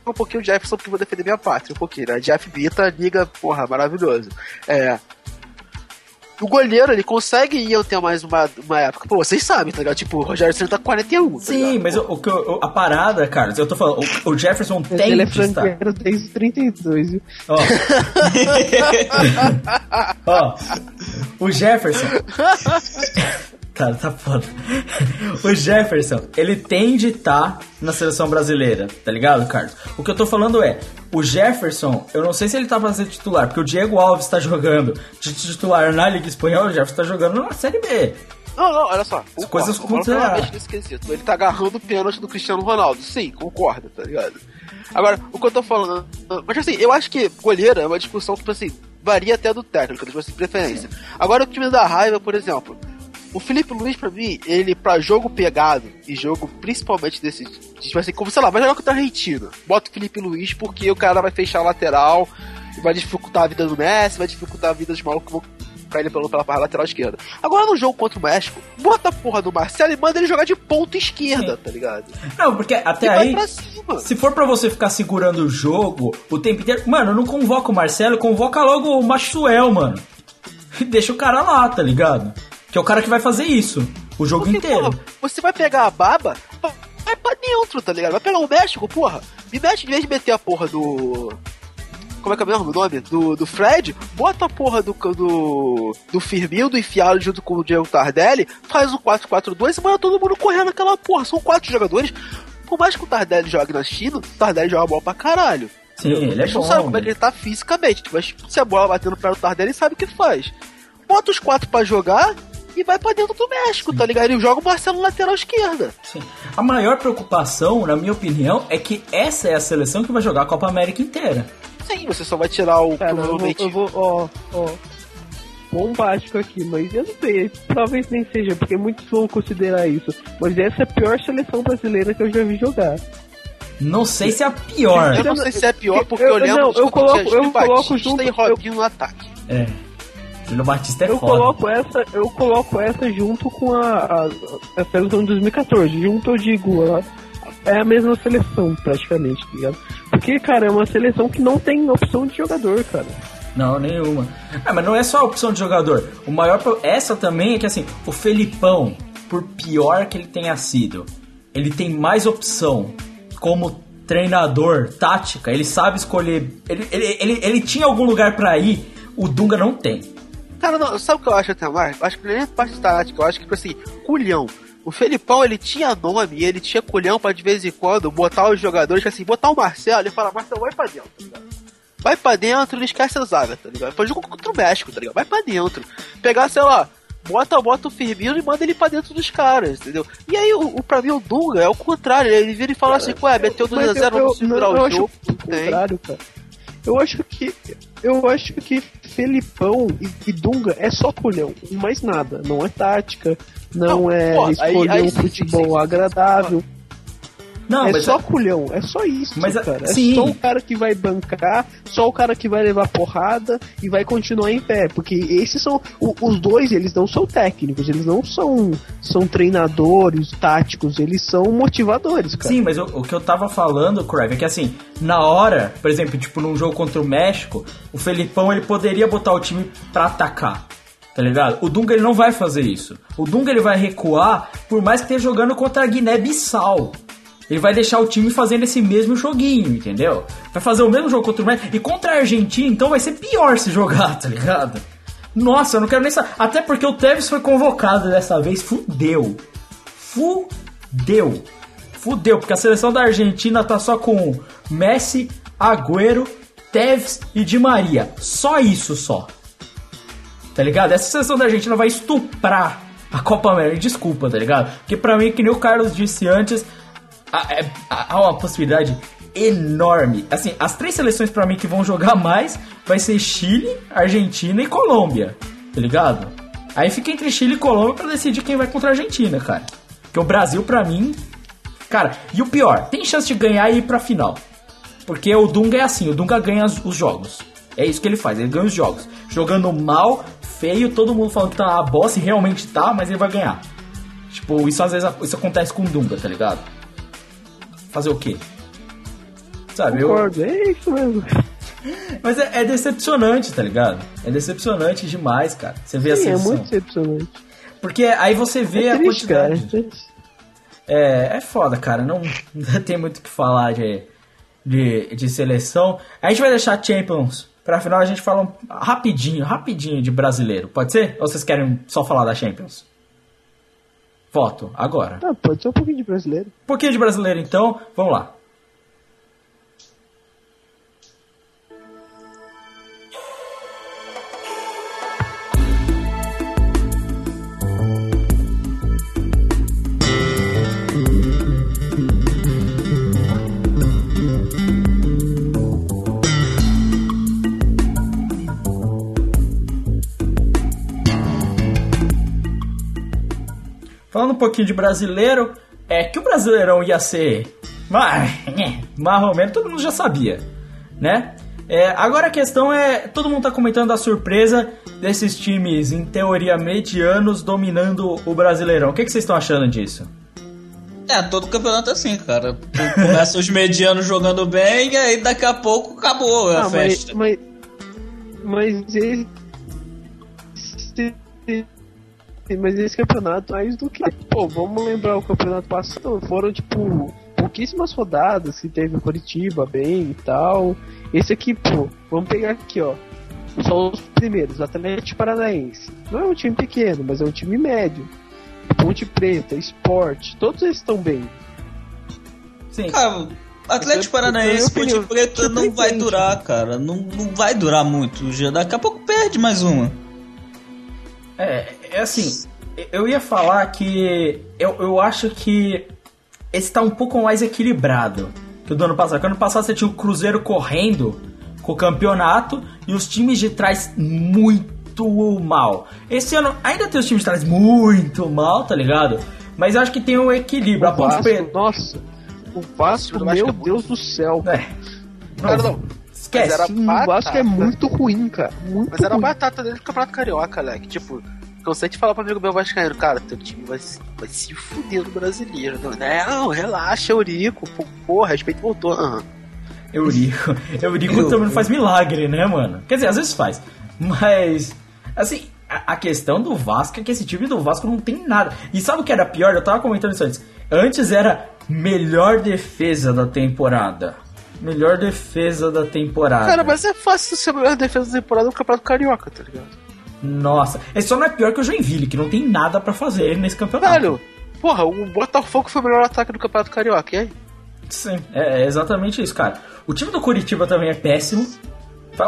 C: um pouquinho o Jefferson porque eu vou defender minha pátria um pouquinho, né? Jeff Vita, liga, porra, maravilhoso. É. O goleiro, ele consegue ir ter mais uma, uma época. Pô, vocês sabem, tá ligado? Tipo, o Rogério Senna tá com 41. Tá
A: Sim,
C: ligado?
A: mas o, o que a parada, Carlos, eu tô falando, o, o Jefferson tem
E: ele é
A: de estar.
E: desde 32, viu?
A: Ó. [laughs] Ó. O Jefferson. [laughs] Cara, tá foda. [laughs] O Jefferson, ele tem de estar na seleção brasileira, tá ligado, Carlos? O que eu tô falando é, o Jefferson, eu não sei se ele tá pra ser titular, porque o Diego Alves tá [laughs] jogando de titular na Liga Espanhola, o Jefferson tá jogando na Série B.
C: Não, não, olha só.
A: Coisas
C: concordo, plenamente nesse quesito. Ele tá agarrando o pênalti do Cristiano Ronaldo. Sim, concordo, tá ligado? Agora, o que eu tô falando. Mas assim, eu acho que goleiro é uma discussão que, tipo assim, varia até do técnico, tipo assim, preferência. Agora, o que me dá raiva, por exemplo. O Felipe Luiz, pra mim, ele, pra jogo pegado, e jogo principalmente desse. Tipo assim, como sei lá, vai jogar contra a Argentina. Bota o Felipe Luiz porque o cara vai fechar a lateral, e vai dificultar a vida do Messi, vai dificultar a vida dos malucos que vão pra ele pela, pela parte lateral esquerda. Agora no jogo contra o México, bota a porra do Marcelo e manda ele jogar de ponta esquerda, tá ligado?
A: Não, porque até
C: e vai
A: aí.
C: pra cima.
A: Se for pra você ficar segurando o jogo o tempo inteiro, mano, não convoca o Marcelo, convoca logo o Maxwell, mano. E [laughs] deixa o cara lá, tá ligado? Que é o cara que vai fazer isso o jogo
C: Porque,
A: inteiro.
C: porra, você vai pegar a baba, vai pra dentro, tá ligado? Vai pegar o México, porra. Me mete, em vez de meter a porra do. Como é que é mesmo o nome? Do, do Fred, bota a porra do, do, do Firmino enfiado junto com o Diego Tardelli, faz o 4-4-2 e manda todo mundo correndo naquela porra. São quatro jogadores. Por mais que o Tardelli jogue na China, o Tardelli joga bola pra caralho.
A: Sim, ele é
C: A gente não
A: bom.
C: sabe como é que ele tá fisicamente, mas se a bola batendo para o Tardelli, ele sabe o que faz. Bota os quatro pra jogar e vai pra dentro do México, tá ligado? E joga o Marcelo lateral esquerda.
A: Sim. A maior preocupação, na minha opinião, é que essa é a seleção que vai jogar a Copa América inteira.
C: Sim, você só vai tirar o
E: Cara, eu vou,
C: provavelmente.
E: eu vou, ó, ó, bombástico aqui, mas eu não sei, talvez nem seja, porque muitos vão considerar isso. Mas essa é a pior seleção brasileira que eu já vi jogar.
A: Não sei se é a pior.
C: Eu não sei se é pior, porque
E: Eu-
C: eu, lembro
E: não, eu coloco- eu coloco junto-
C: e Robinho no ataque.
A: É. Júlio Batista é
E: Eu
A: foda.
E: coloco essa, eu coloco essa junto com a, a, a seleção de 2014. Junto eu digo, a- é a mesma seleção praticamente, tá ligado? Porque, cara, é uma seleção que não tem opção de jogador, cara.
A: Não, nenhuma. Ah, mas não é só a opção de jogador. O maior. Essa também é que assim, o Felipão, por pior que ele tenha sido, ele tem mais opção como treinador, tática, ele sabe escolher. Ele, ele, ele, ele tinha algum lugar pra ir, o Dunga não tem.
C: Cara, não, sabe o que eu acho até mais? Eu acho que nem a parte tática, eu acho que, tipo assim, culhão. O Felipão, ele tinha nome, ele tinha culhão pra de vez em quando botar os jogadores, assim, botar o Marcelo e falar, Marcelo, vai pra dentro, tá ligado? Vai pra dentro, não esquece a zaga, tá ligado? Foi jogo contra o México, tá ligado? Vai pra dentro. Pegar, sei lá, bota, bota o Firmino e manda ele pra dentro dos caras, entendeu? E aí, o, o, pra mim, o Dunga é o contrário, ele vira e fala assim, ué, meteu
E: Mas
C: 2x0,
E: eu-
C: vamos segurar o jogo.
E: o
C: Não tem.
E: Eu acho que. Eu acho que Felipão e, e Dunga é só culhão, e mais nada. Não é tática, não,
C: Não,
E: é
C: pô, aí-
E: escolher
C: aí
E: um
C: sim, sim,
E: futebol
C: sim.
A: Não,
E: é só culhão, é só isso,
A: Mas a-
E: cara. É
A: sim.
E: só o cara que vai bancar, só o cara que vai levar porrada e vai continuar em pé. Porque esses são. o- os dois, eles não são técnicos, eles não são, são treinadores táticos, eles são motivadores, cara.
A: Sim, mas o, o que eu tava falando, Crave, é que assim, na hora, por exemplo, tipo num jogo contra o México, o Felipão ele poderia botar o time pra atacar. Tá ligado? O Dunga ele não vai fazer isso. O Dunga ele vai recuar, por mais que esteja jogando contra a Guiné-Bissau. Ele vai deixar o time fazendo esse mesmo joguinho, entendeu? Vai fazer o mesmo jogo contra o México. E contra a Argentina, então vai ser pior se jogar, tá ligado? Nossa, eu não quero nem saber. Até porque o Tevez foi convocado dessa vez. Fudeu. Fudeu. Fudeu, porque a seleção da Argentina tá só com Messi, Agüero, Tevez e Di Maria. Só isso só. Tá ligado? Essa seleção da Argentina vai estuprar a Copa América. Desculpa, tá ligado? Porque pra mim, que nem o Carlos disse antes, há, é- há uma possibilidade enorme. Assim, as três seleções pra mim que vão jogar mais vai ser Chile, Argentina e Colômbia. Tá ligado? Aí fica entre Chile e Colômbia pra decidir quem vai contra a Argentina, cara. Porque o Brasil, pra mim. Cara, e o pior, tem chance de ganhar e ir pra final. Porque o Dunga é assim, o Dunga ganha os, os jogos. É isso que ele faz, ele ganha os jogos. Jogando mal, feio, todo mundo falando que tá uma bosta e realmente tá, mas ele vai ganhar. Tipo, isso às vezes isso acontece com o Dunga, tá ligado? Fazer o quê? Sabe, eu,
E: Concordo, é isso mesmo.
A: mas é, é decepcionante, tá ligado? É decepcionante demais, cara. Você vê a
E: Sim, é muito decepcionante.
A: Porque aí você vê
E: É
A: a
E: triste, cara.
A: quantidade.
E: é triste.
A: É, é foda, cara. Não, não tem muito o que falar de, de, de seleção. A gente vai deixar Champions pra final. A gente fala um, rapidinho, rapidinho de brasileiro. Pode ser? Ou vocês querem só falar da Champions? Voto, agora.
E: Ah, pode ser um pouquinho de brasileiro.
A: Um pouquinho de brasileiro então. Vamos lá. Falando um pouquinho de brasileiro, é que o Brasileirão ia ser mais, [laughs] mais ou menos, todo mundo já sabia, né? É, agora a questão é, todo mundo tá comentando a surpresa desses times, em teoria, medianos, dominando o Brasileirão. O que, que vocês estão achando disso?
B: É, todo campeonato é assim, cara. Começa os medianos jogando bem e aí daqui a pouco acabou a
E: Ah, mas,
B: festa.
E: mas, mas esse, mas esse campeonato mais do que. Pô, vamos lembrar o campeonato passado. Foram tipo pouquíssimas rodadas que teve o Curitiba bem e tal. Esse aqui, pô, vamos pegar aqui, ó. Só os primeiros, Atlético Paranaense. Não é um time pequeno, mas é um time médio. Ponte Preta, Esporte, todos eles estão bem.
A: Sim.
B: Cara, Atlético
E: eu-
B: Paranaense, Ponte Preta não vai durar, cara. Não, não vai durar muito. Já daqui a pouco perde mais uma.
A: É, é assim, eu ia falar que eu, eu acho que esse tá um pouco mais equilibrado que o do ano passado. Porque ano passado você tinha o Cruzeiro correndo com o campeonato e os times de trás muito mal. Esse ano ainda tem os times de trás muito mal, tá ligado? Mas eu acho que tem um equilíbrio. A
E: O
A: Ponte
E: Vasco, nossa, o Vasco, meu
C: é muito-
E: Deus do céu.
A: É.
C: Cara, não.
A: Esquece.
C: Mas era-
E: O Vasco é muito ruim, cara. Muito
C: Mas era a
E: ruim.
C: batata dele do Campeonato Carioca, né? Que, tipo, cansei de falar pro amigo meu vascaíno, cara, teu time vai, se- vai se fuder no brasileiro. Não, não relaxa, Eurico. Porra, respeito voltou. Aham.
A: Eurico. [laughs] Eurico também não faz milagre, né, mano? Quer dizer, às vezes faz. Mas, assim, a, a questão do Vasco é que esse time do Vasco não tem nada. E sabe o que era pior? Eu tava comentando isso antes. Antes era melhor defesa da temporada. Melhor defesa da temporada.
C: Cara, mas é fácil ser a melhor defesa da temporada do Campeonato Carioca, tá ligado?
A: Nossa, esse só não é pior que o Joinville, que não tem nada pra fazer nesse campeonato.
C: Velho, porra, o Botafogo foi o melhor ataque do Campeonato Carioca, e aí?
A: Sim, é, é exatamente isso, cara. O time do Curitiba também é péssimo.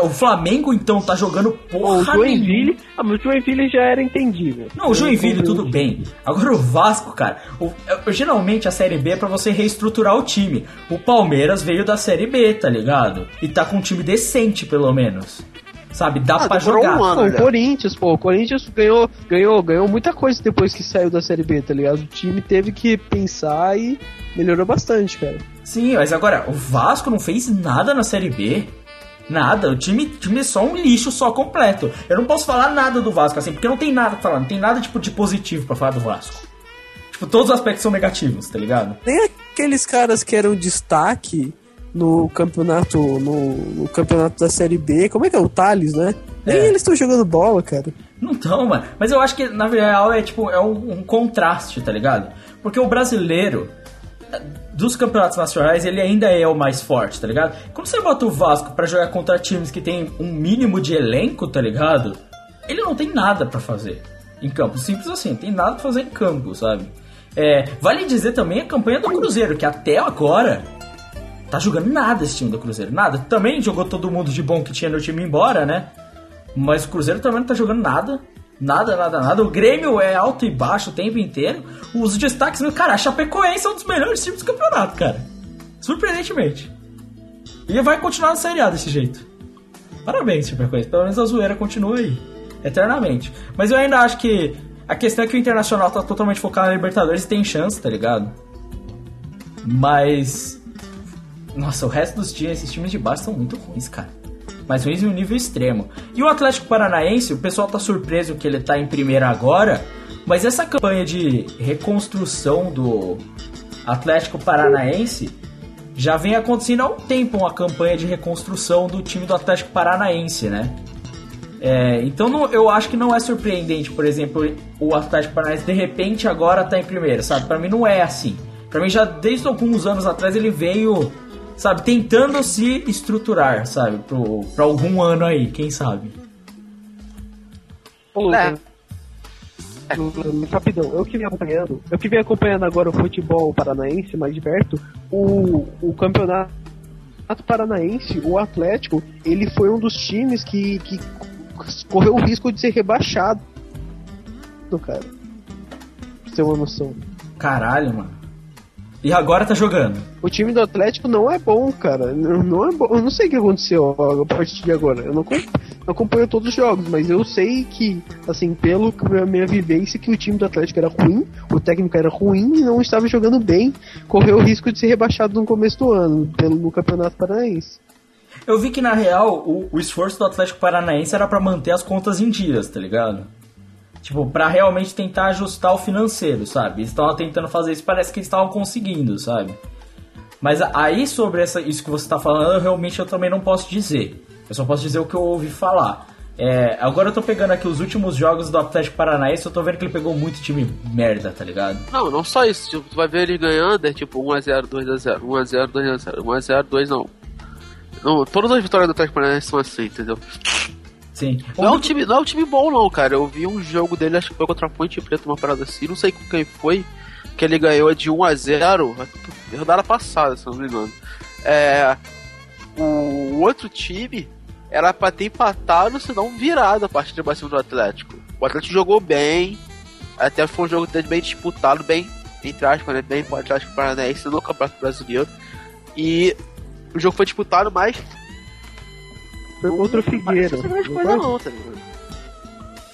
A: O Flamengo, então, tá jogando
E: O
A: porra
E: Joinville,
A: nenhuma.
E: ah, mas o Joinville já era entendível.
A: Não, o Joinville tudo bem. Agora o Vasco, cara. o- é- geralmente a Série B é pra você reestruturar o time. O Palmeiras veio da Série B, tá ligado? E tá com um time decente, pelo menos. Sabe? Dá
C: Ah,
A: pra jogar.
C: um ano.
E: O
C: olha.
E: Corinthians, pô, o Corinthians ganhou, ganhou, ganhou muita coisa depois que saiu da Série B, tá ligado? O time teve que pensar e melhorou bastante, cara.
A: Sim, mas agora, o Vasco não fez nada na Série B. Nada, o time, o time é só um lixo só completo. Eu não posso falar nada do Vasco, assim, porque não tem nada pra falar, não tem nada tipo de positivo pra falar do Vasco. Tipo, todos os aspectos são negativos, tá ligado?
F: Nem aqueles caras que eram destaque no campeonato, no, no campeonato da Série B. Como é que é o Thales, né? Nem
A: É.
F: eles estão jogando bola, cara.
A: Não tão, mano. Mas eu acho que, na real, é tipo, é um, um contraste, tá ligado? Porque o brasileiro, dos campeonatos nacionais, ele ainda é o mais forte, tá ligado? Quando você bota o Vasco pra jogar contra times que tem um mínimo de elenco, tá ligado? Ele não tem nada pra fazer em campo. Simples assim, tem nada pra fazer em campo, sabe? É, vale dizer também a campanha do Cruzeiro, que até agora tá jogando nada esse time do Cruzeiro. Nada. Também jogou todo mundo de bom que tinha no time embora, né? Mas o Cruzeiro também não tá jogando nada. Nada, nada, nada. O Grêmio é alto e baixo o tempo inteiro. Os destaques, cara, a Chapecoense é um dos melhores times do campeonato, cara. Surpreendentemente. E vai continuar na Série A desse jeito. Parabéns, Chapecoense. Pelo menos a zoeira continua aí. Eternamente. Mas eu ainda acho que a questão é que o Internacional tá totalmente focado na Libertadores e tem chance, tá ligado? Mas. Nossa, o resto dos times, esses times de baixo são muito ruins, cara. Mas ruins em um nível extremo. E o Atlético Paranaense, o pessoal tá surpreso que ele tá em primeira agora, mas essa campanha de reconstrução do Atlético Paranaense já vem acontecendo há um tempo uma campanha de reconstrução do time do Atlético Paranaense, né? É, então não- eu acho que não é surpreendente, por exemplo, o Atlético Paranaense de repente agora tá em primeiro, sabe? Pra mim não é assim. Pra mim já desde alguns anos atrás ele veio, sabe, tentando se estruturar, sabe? Pro, pra algum ano aí, quem sabe.
E: Ô,
C: É.
E: Lucas, Rapidão, eu que venho acompanhando, eu que venho acompanhando agora o futebol paranaense mais de perto, o, o campeonato paranaense, o Atlético, ele foi um dos times que, que correu o risco de ser rebaixado, cara. Pra ter uma noção.
A: Caralho, mano. E agora tá jogando.
E: O time do Atlético não é bom, cara. Não é bom. Eu não sei o que aconteceu a partir de agora. Eu não, acom- não acompanho todos os jogos, mas eu sei que, assim, pelo minha vivência, que o time do Atlético era ruim, o técnico era ruim e não estava jogando bem, correu o risco de ser rebaixado no começo do ano, pelo no Campeonato Paranaense.
A: Eu vi que na real o, o esforço do Atlético Paranaense era pra manter as contas em dias, tá ligado? Tipo, pra realmente tentar ajustar o financeiro, sabe? Eles estavam tentando fazer isso, parece que eles estavam conseguindo, sabe? Mas aí sobre essa, isso que você tá falando, eu realmente eu também não posso dizer. Eu só posso dizer o que eu ouvi falar. É, agora eu tô pegando aqui os últimos jogos do Atlético Paranaense, eu tô vendo que ele pegou muito time merda, tá ligado?
C: Não, não só isso. Tipo, tu vai ver ele ganhando, é tipo 1x0, 2x0, 1x0, 2x0, 1x0, 2 não. Não, todas as vitórias do Atlético Paranaense são assim, entendeu?
A: Sim.
C: Não é, um time, não é um time bom, não, cara. Eu vi um jogo dele, acho que foi contra a Ponte Preta, uma parada assim, não sei com quem foi, que ele ganhou de 1x0, rodada passada, se não me engano. É, o outro time era pra ter empatado, se não virado a partida pra cima do Atlético. O Atlético jogou bem, até foi um jogo bem disputado, bem, entre aspas, né, bem pro Atlético Paranaense no Campeonato Brasileiro. E o jogo foi disputado, mas
E: Foi contra o Figueira.
C: não coisa
E: foi?
C: não, tá ligado?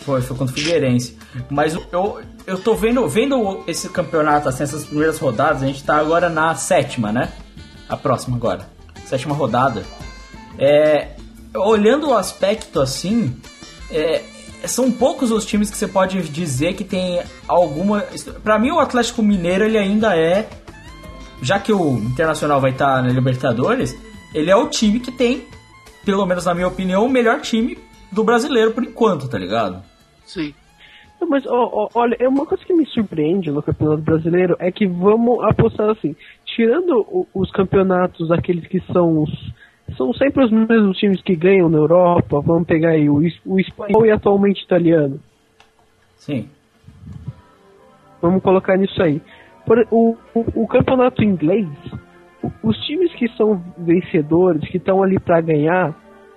A: Foi, foi contra o Figueirense. Mas eu, eu tô vendo, vendo esse campeonato, assim, essas primeiras rodadas, a gente tá agora na sétima, né? A próxima agora. Sétima rodada. É, olhando o aspecto assim, é, são poucos os times que você pode dizer que tem alguma. Pra mim, o Atlético Mineiro ele ainda é. Já que o Internacional vai estar na Libertadores, ele é o time que tem, pelo menos na minha opinião, o melhor time do brasileiro por enquanto, tá ligado?
C: Sim.
E: Não, mas ó, ó, olha, é uma coisa que me surpreende no Campeonato Brasileiro é que vamos apostar assim, tirando o- os campeonatos aqueles que são os são sempre os mesmos times que ganham na Europa, vamos pegar aí o, o espanhol e atualmente italiano.
A: Sim.
E: Vamos colocar nisso aí. Por- o, o, o campeonato inglês, os times que são vencedores, que estão ali para ganhar,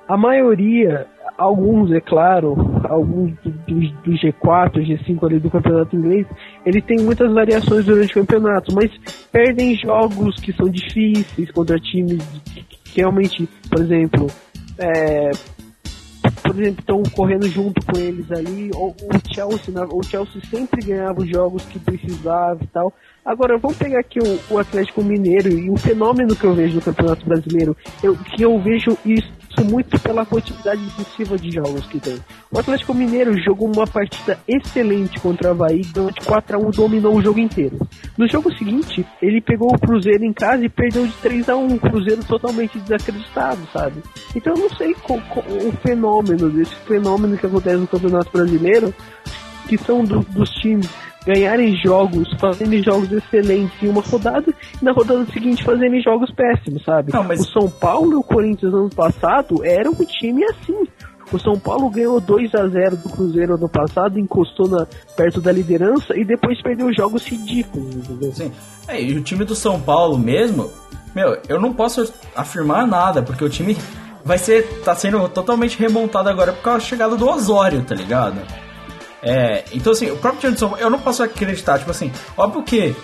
E: a maioria, alguns, é claro, alguns do, do- do G4, G5 ali do campeonato inglês, ele tem muitas variações durante o campeonato, mas perdem jogos que são difíceis contra times que, realmente, por exemplo, é, por exemplo, estão correndo junto com eles ali. O, o Chelsea, o Chelsea sempre ganhava os jogos que precisava e tal. Agora, vamos pegar aqui o, o Atlético Mineiro e o fenômeno que eu vejo no Campeonato Brasileiro, eu, que eu vejo isso muito pela quantidade excessiva de jogos que tem. O Atlético Mineiro jogou uma partida excelente contra o Havaí, ganhou de 4x1, dominou o jogo inteiro. No jogo seguinte, ele pegou o Cruzeiro em casa e perdeu de 3x1, Cruzeiro totalmente desacreditado, sabe? Então eu não sei qual, qual- o fenômeno desse fenômeno que acontece no Campeonato Brasileiro, que são do- dos times ganharem jogos, fazendo jogos excelentes em uma rodada e na rodada seguinte fazendo jogos péssimos, sabe?
A: Não, mas-
E: O São Paulo e o Corinthians ano passado eram um time assim. O São Paulo ganhou 2 a 0 do Cruzeiro ano passado, encostou na, perto da liderança e depois perdeu jogos ridículos, entendeu?
A: Sim. É, e o time do São Paulo mesmo, meu, eu não posso afirmar nada, porque o time vai ser. tá sendo totalmente remontado agora por causa da chegada do Osório, tá ligado? É, então assim, o próprio Paulo, eu não posso acreditar, tipo assim, óbvio que.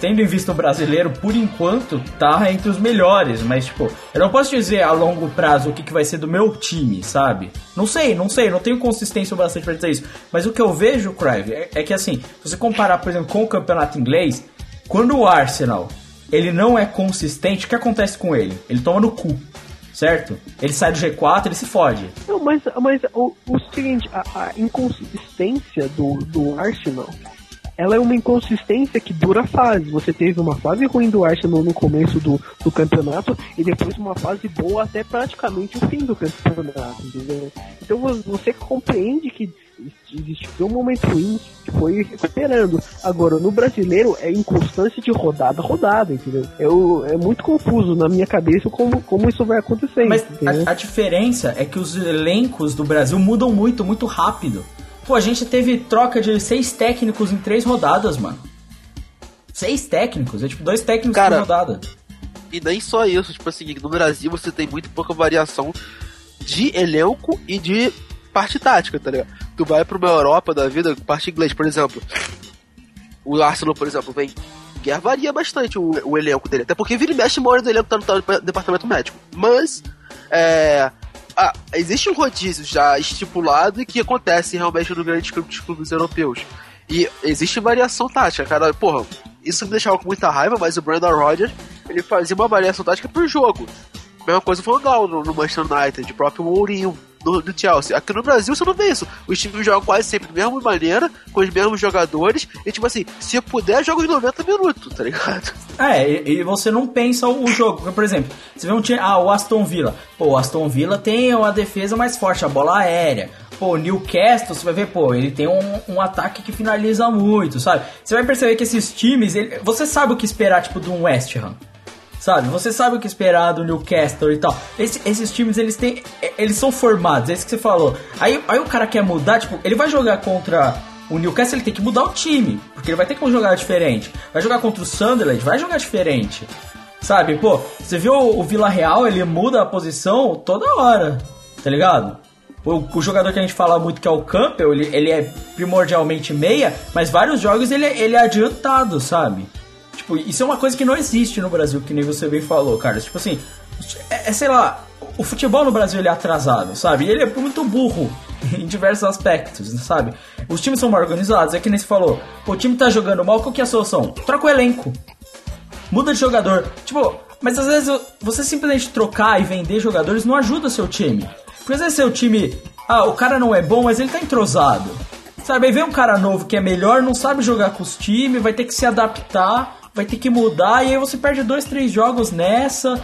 A: Tendo em vista o brasileiro, por enquanto, tá entre os melhores, mas, tipo, eu não posso dizer a longo prazo o que, que vai ser do meu time, sabe? Não sei, não sei, não tenho consistência bastante pra dizer isso. Mas o que eu vejo, Crive, é, é que, assim, se você comparar, por exemplo, com o campeonato inglês, quando o Arsenal ele não é consistente, o que acontece com ele? Ele toma no cu, certo? Ele sai do G4, ele se fode.
E: Não, mas, mas o, o seguinte, a, a inconsistência do, do Arsenal, ela é uma inconsistência que dura fase. Você teve uma fase ruim do Arsenal no começo do, do campeonato e depois uma fase boa até praticamente o fim do campeonato, entendeu? Então vo- você compreende que existiu um momento ruim que foi recuperando. Agora, no brasileiro é inconstância de rodada a rodada, entendeu? Eu, é muito confuso na minha cabeça como, como isso vai acontecer.
A: Mas a, a diferença é que os elencos do Brasil mudam muito, muito rápido. Pô, a gente teve troca de seis técnicos em três rodadas, mano. Seis técnicos, é tipo dois técnicos
C: Cara,
A: por rodada.
C: E nem só isso, tipo assim, no Brasil você tem muito pouca variação de elenco e de parte tática, tá ligado? Tu vai pra uma Europa da vida, parte inglês, por exemplo. O Arsenal, por exemplo, vem. Que varia bastante o, o elenco dele. Até porque vira e mexe, uma hora do elenco tá no, tá no departamento médico. Mas, é. ah, existe um rodízio já estipulado e que acontece realmente nos grandes clubes, clubes europeus. E existe variação tática, cara. Porra, isso me deixava com muita raiva, mas o Brandon Rodgers, ele fazia uma variação tática por jogo. Mesma coisa foi o no, no Manchester United, o próprio Mourinho no, no Chelsea. Aqui no Brasil você não vê isso. Os times jogam quase sempre da mesma maneira, com os mesmos jogadores, e tipo assim, se puder, joga os 90 minutos, tá ligado?
A: É, e, e você não pensa o jogo. Por exemplo, você vê um time. Ah, o Aston Villa. Pô, o Aston Villa tem uma defesa mais forte, a bola aérea. Pô, o Newcastle, você vai ver, pô, ele tem um, um ataque que finaliza muito, sabe? Você vai perceber que esses times, ele- você sabe o que esperar, tipo, de um West Ham. Sabe? Você sabe o que esperar do Newcastle e tal. Esse- esses times, eles têm. Eles são formados, é isso que você falou. Aí, aí o cara quer mudar, tipo, ele vai jogar contra o Newcastle, ele tem que mudar o time. Porque ele vai ter que jogar diferente. Vai jogar contra o Sunderland, vai jogar diferente. Sabe? Pô, você viu o, Vila Real, ele muda a posição toda hora. Tá ligado? O, o jogador que a gente fala muito que é o Campbell, ele, ele é primordialmente meia, mas vários jogos ele, é- ele é adiantado, sabe? Tipo, isso é uma coisa que não existe no Brasil, que nem você bem falou, cara. Tipo assim, é, é, sei lá, o futebol no Brasil ele é atrasado, sabe? Ele é muito burro [laughs] em diversos aspectos, sabe? Os times são mal organizados, é que nem você falou, o time tá jogando mal, qual que é a solução? Troca o elenco. Muda de jogador. Tipo, mas às vezes você simplesmente trocar e vender jogadores não ajuda seu time. Porque às vezes seu time, ah, o cara não é bom, mas ele tá entrosado. Sabe, aí vem um cara novo que é melhor, não sabe jogar com os times, vai ter que se adaptar, vai ter que mudar, e aí você perde dois, três jogos nessa.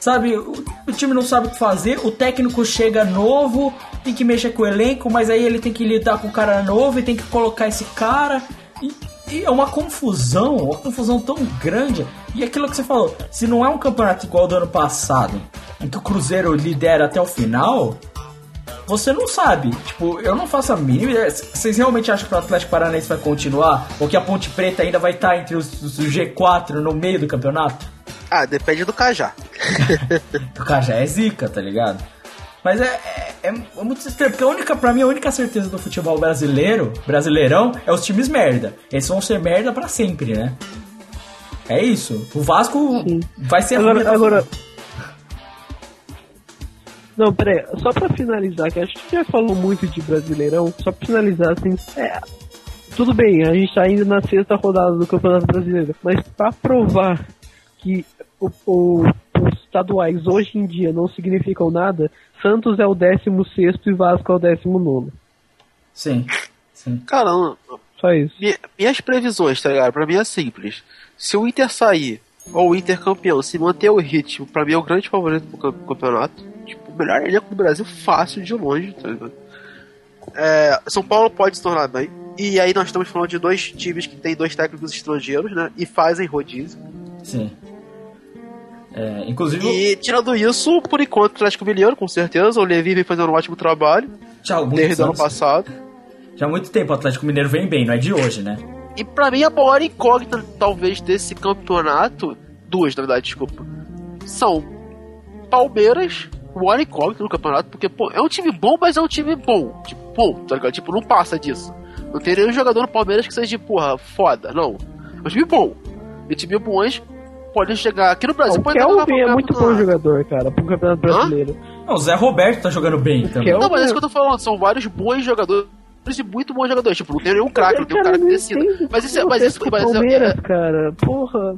A: Sabe, o, time não sabe o que fazer, o técnico chega novo, tem que mexer com o elenco, mas aí ele tem que lidar com o cara novo e tem que colocar esse cara. E, e é uma confusão, uma confusão tão grande. E aquilo que você falou, se não é um campeonato igual ao do ano passado, em que o Cruzeiro lidera até o final, você não sabe. Tipo, eu não faço a mínima ideia. Vocês realmente acham que o Atlético Paranaense vai continuar? Ou que a Ponte Preta ainda vai estar entre os, os G4 no meio do campeonato?
C: Ah, depende do Cajá. [laughs]
A: O cara já é zica, tá ligado? Mas é, é, é muito estranho, porque a única, pra mim, a única certeza do futebol brasileiro, brasileirão, é os times merda. Eles vão ser merda pra sempre, né? É isso. O Vasco vai ser ruim
E: Agora, agora. Não, peraí, só pra finalizar, que acho que já falou muito de Brasileirão, só pra finalizar, assim, é. Tudo bem, a gente tá indo na sexta rodada do Campeonato Brasileiro, mas pra provar que o- o- os estaduais hoje em dia não significam nada, Santos é o 16 e Vasco é o 19.
A: Sim. Sim.
C: Cara, não-
E: Só isso.
C: mi- minhas previsões, tá ligado? Pra mim é simples. Se o Inter sair, ou o Inter campeão, se manter o ritmo, pra mim é o grande favorito pro cam- campeonato. O melhor elenco do Brasil, fácil de longe, tá ligado? É, São Paulo pode se tornar bem. E aí nós estamos falando de dois times que têm dois técnicos estrangeiros, né? E fazem rodízio.
A: Sim. É, inclusive,
C: E tirando isso, por enquanto, o Atlético Mineiro, com certeza. O Levi vem fazendo um ótimo trabalho
A: muitos
C: desde o ano passado.
A: Já há muito tempo o Atlético Mineiro vem bem, não é de hoje, né?
C: E pra mim a maior incógnita, talvez, desse campeonato, duas na verdade, desculpa, são Palmeiras, o incógnita no campeonato, porque, pô, é um time bom, mas é um time bom. Tipo, bom, tá ligado? Tipo, não passa disso. Não tem nenhum jogador no Palmeiras que seja, porra, foda, não. É um time bom. E time bons podem chegar aqui no Brasil,
E: O Kelvin é muito bom jogador, cara, pro Campeonato Brasileiro.
A: Não, o Zé Roberto tá jogando bem também.
E: Kel-
C: Não, mas é isso que eu tô falando, são vários bons jogadores e muito bons jogadores. Tipo, não tem nenhum craque, não tem um cara que decida. Mas isso é. Mas isso, mas é,
E: Palmeiras, cara, porra.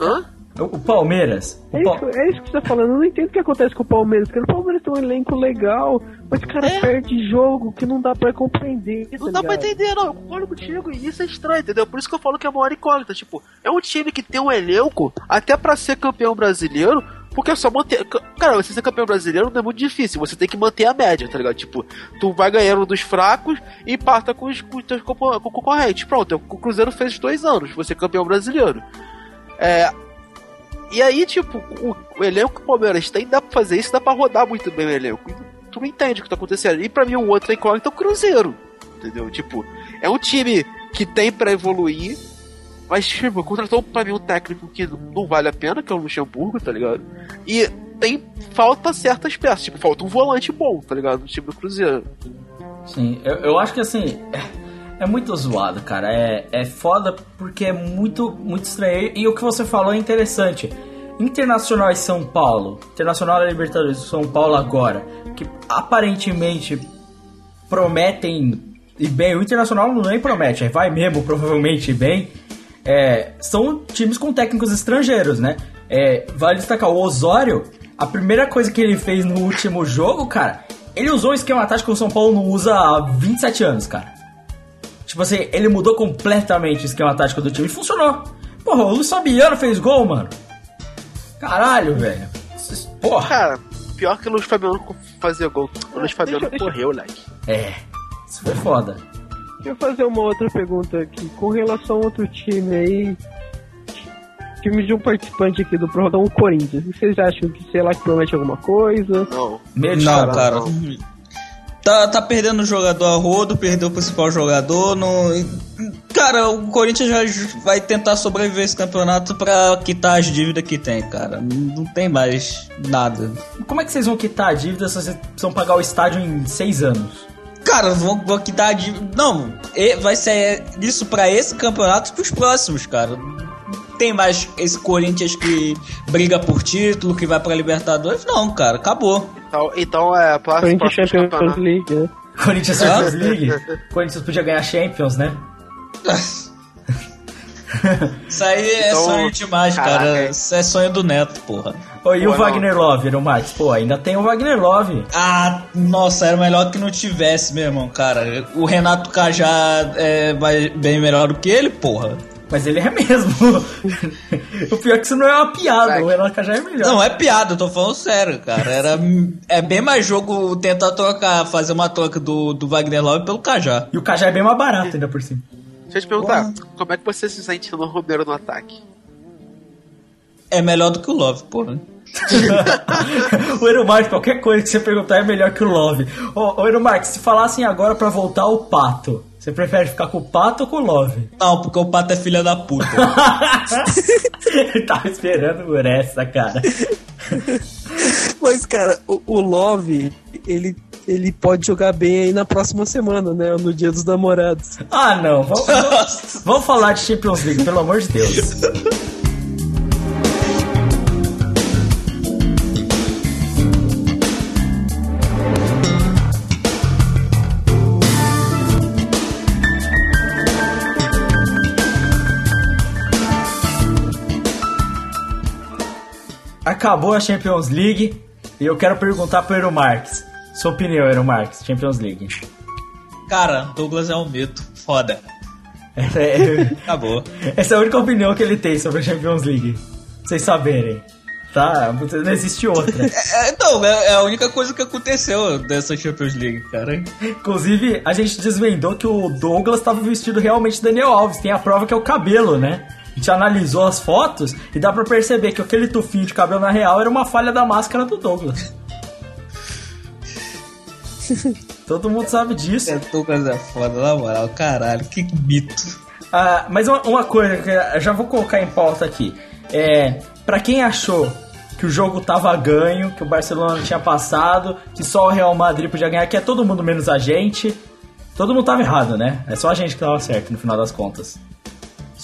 C: Hã?
A: O, Palmeiras. o
E: É
A: Pal-
E: isso, é isso que você tá falando. Eu não entendo o que acontece com o Palmeiras, porque o Palmeiras tem um elenco legal, mas o cara
C: É.
E: perde jogo que não dá pra compreender.
C: Não
E: tá
C: dá pra entender, não. Eu concordo contigo. E isso é estranho, entendeu? Por isso que eu falo que é a maior incógnita. Tipo, é um time que tem um elenco até pra ser campeão brasileiro. Porque é só manter. Cara, você ser campeão brasileiro não é muito difícil. Você tem que manter a média, tá ligado? Tipo, tu vai ganhando dos fracos e empata com os, com os teus concorrentes. Pronto, o Cruzeiro fez dois anos. Você é campeão brasileiro. É. E aí, tipo, o, o elenco que o Palmeiras tem, dá pra fazer isso, dá pra rodar muito bem o elenco. Tu não entende o que tá acontecendo. E pra mim, o outro incógnito é o Cruzeiro. Entendeu? Tipo, é um time que tem pra evoluir, mas, tipo, contratou pra mim um técnico que não vale a pena, que é o Luxemburgo, tá ligado? E tem. Falta certas peças, tipo, falta um volante bom, tá ligado? No time do Cruzeiro.
A: Sim, eu, eu acho que assim. É, muito zoado, cara. É, é foda porque é muito, muito estranho. E o que você falou é interessante. Internacional e São Paulo. Internacional e Libertadores de São Paulo agora. Que aparentemente prometem e bem. O Internacional não nem promete, é vai mesmo, [laughs] provavelmente bem. É, são times com técnicos estrangeiros, né? É, vale destacar, o Osório a primeira coisa que ele fez no último jogo, cara, ele usou um esquema tático que o São Paulo não usa há 27 anos, cara. Tipo assim, ele mudou completamente o esquema tático do time e funcionou. Porra, o Luiz Fabiano fez gol, mano. Caralho, velho. Porra.
C: Cara, pior que o Luiz Fabiano fazia gol. O Luiz Fabiano
E: deixa- [laughs] deixa-
C: correu, leque.
A: É. Isso foi foda.
E: Deixa eu fazer uma outra pergunta aqui. Com relação a outro time aí. Time de um participante aqui do Prorrogão, o Corinthians. Vocês acham que, sei lá, que promete alguma coisa?
C: Não.
A: Meio de
B: Não, cara. Tá, tá perdendo o jogador a rodo, perdeu o principal jogador. Não... Cara, o Corinthians já vai tentar sobreviver esse campeonato pra quitar as dívidas que tem, cara. Não tem mais nada.
A: Como é que vocês vão quitar a dívida se vocês precisam pagar o estádio em seis anos?
B: Cara, vão, vão quitar a dívida. Não, vai ser isso pra esse campeonato e pros próximos, cara. Não tem mais esse Corinthians que briga por título, que vai pra Libertadores. Não, cara, acabou.
C: Então, então é, próximo,
E: Corinthians
C: próximo
E: Champions
C: campeonato.
E: League, né?
A: Corinthians Champions League? Corinthians podia ganhar Champions, né? [laughs]
B: Isso aí é
C: Então,
B: sonho demais,
C: caraca.
B: cara. Isso é sonho do Neto, porra.
A: Ô, e o. Wagner Love, o Marcos? Pô, ainda tem o Wagner Love.
B: Ah, nossa, era melhor que não tivesse, meu irmão, cara. O Renato Cajá é vai- bem melhor do que ele, porra.
A: Mas ele é mesmo. [laughs] o pior é que isso não é uma piada.
C: Vai.
A: O Renato Cajá é melhor.
B: Não, é piada, eu tô falando sério, cara. Era, é bem mais jogo tentar trocar, fazer uma troca do, do Wagner Love pelo Cajá.
A: E o Cajá é bem mais barato ainda por cima.
C: Deixa eu te perguntar, como é que você se sente no Romero no ataque?
B: É melhor do que o Love, porra. [laughs]
A: o Eromark, qualquer coisa que você perguntar é melhor que o Love. Ô, ô Eromark, se falassem agora pra voltar o Pato, você prefere ficar com o Pato ou com o Love?
B: Não, porque o Pato é filha da puta.
A: Ele [laughs] tava esperando por essa, cara.
F: Mas, cara, o, o Love, ele, ele pode jogar bem aí na próxima semana, né? No dia dos namorados.
A: Ah, não. Vamos, vamos- vamos falar de Champions League, pelo amor de Deus. [laughs] Acabou a Champions League e eu quero perguntar pro Eero Marques. Sua opinião, Eero Marques, Champions League.
B: cara, Douglas é um mito. Foda. [laughs]
A: É,
B: Acabou.
A: Essa é a única opinião que ele tem sobre a Champions League. Pra vocês saberem. Tá? Não existe outra.
B: É, então, é, é a única coisa que aconteceu dessa Champions League, cara.
A: Inclusive, a gente desvendou que o Douglas tava vestido realmente Daniel Alves. Tem a prova que é o cabelo, né? A gente analisou as fotos e dá pra perceber que aquele tufinho de cabelo na real era uma falha da máscara do Douglas. [laughs] Todo mundo sabe disso.
B: É, Douglas é foda, na moral, caralho, que mito.
A: Ah, mas uma, uma coisa que eu já vou colocar em pauta aqui. É, para quem achou que o jogo tava ganho, que o Barcelona tinha passado, que só o Real Madrid podia ganhar, que é todo mundo menos a gente, todo mundo tava errado, né? É só a gente que tava certo no final das contas.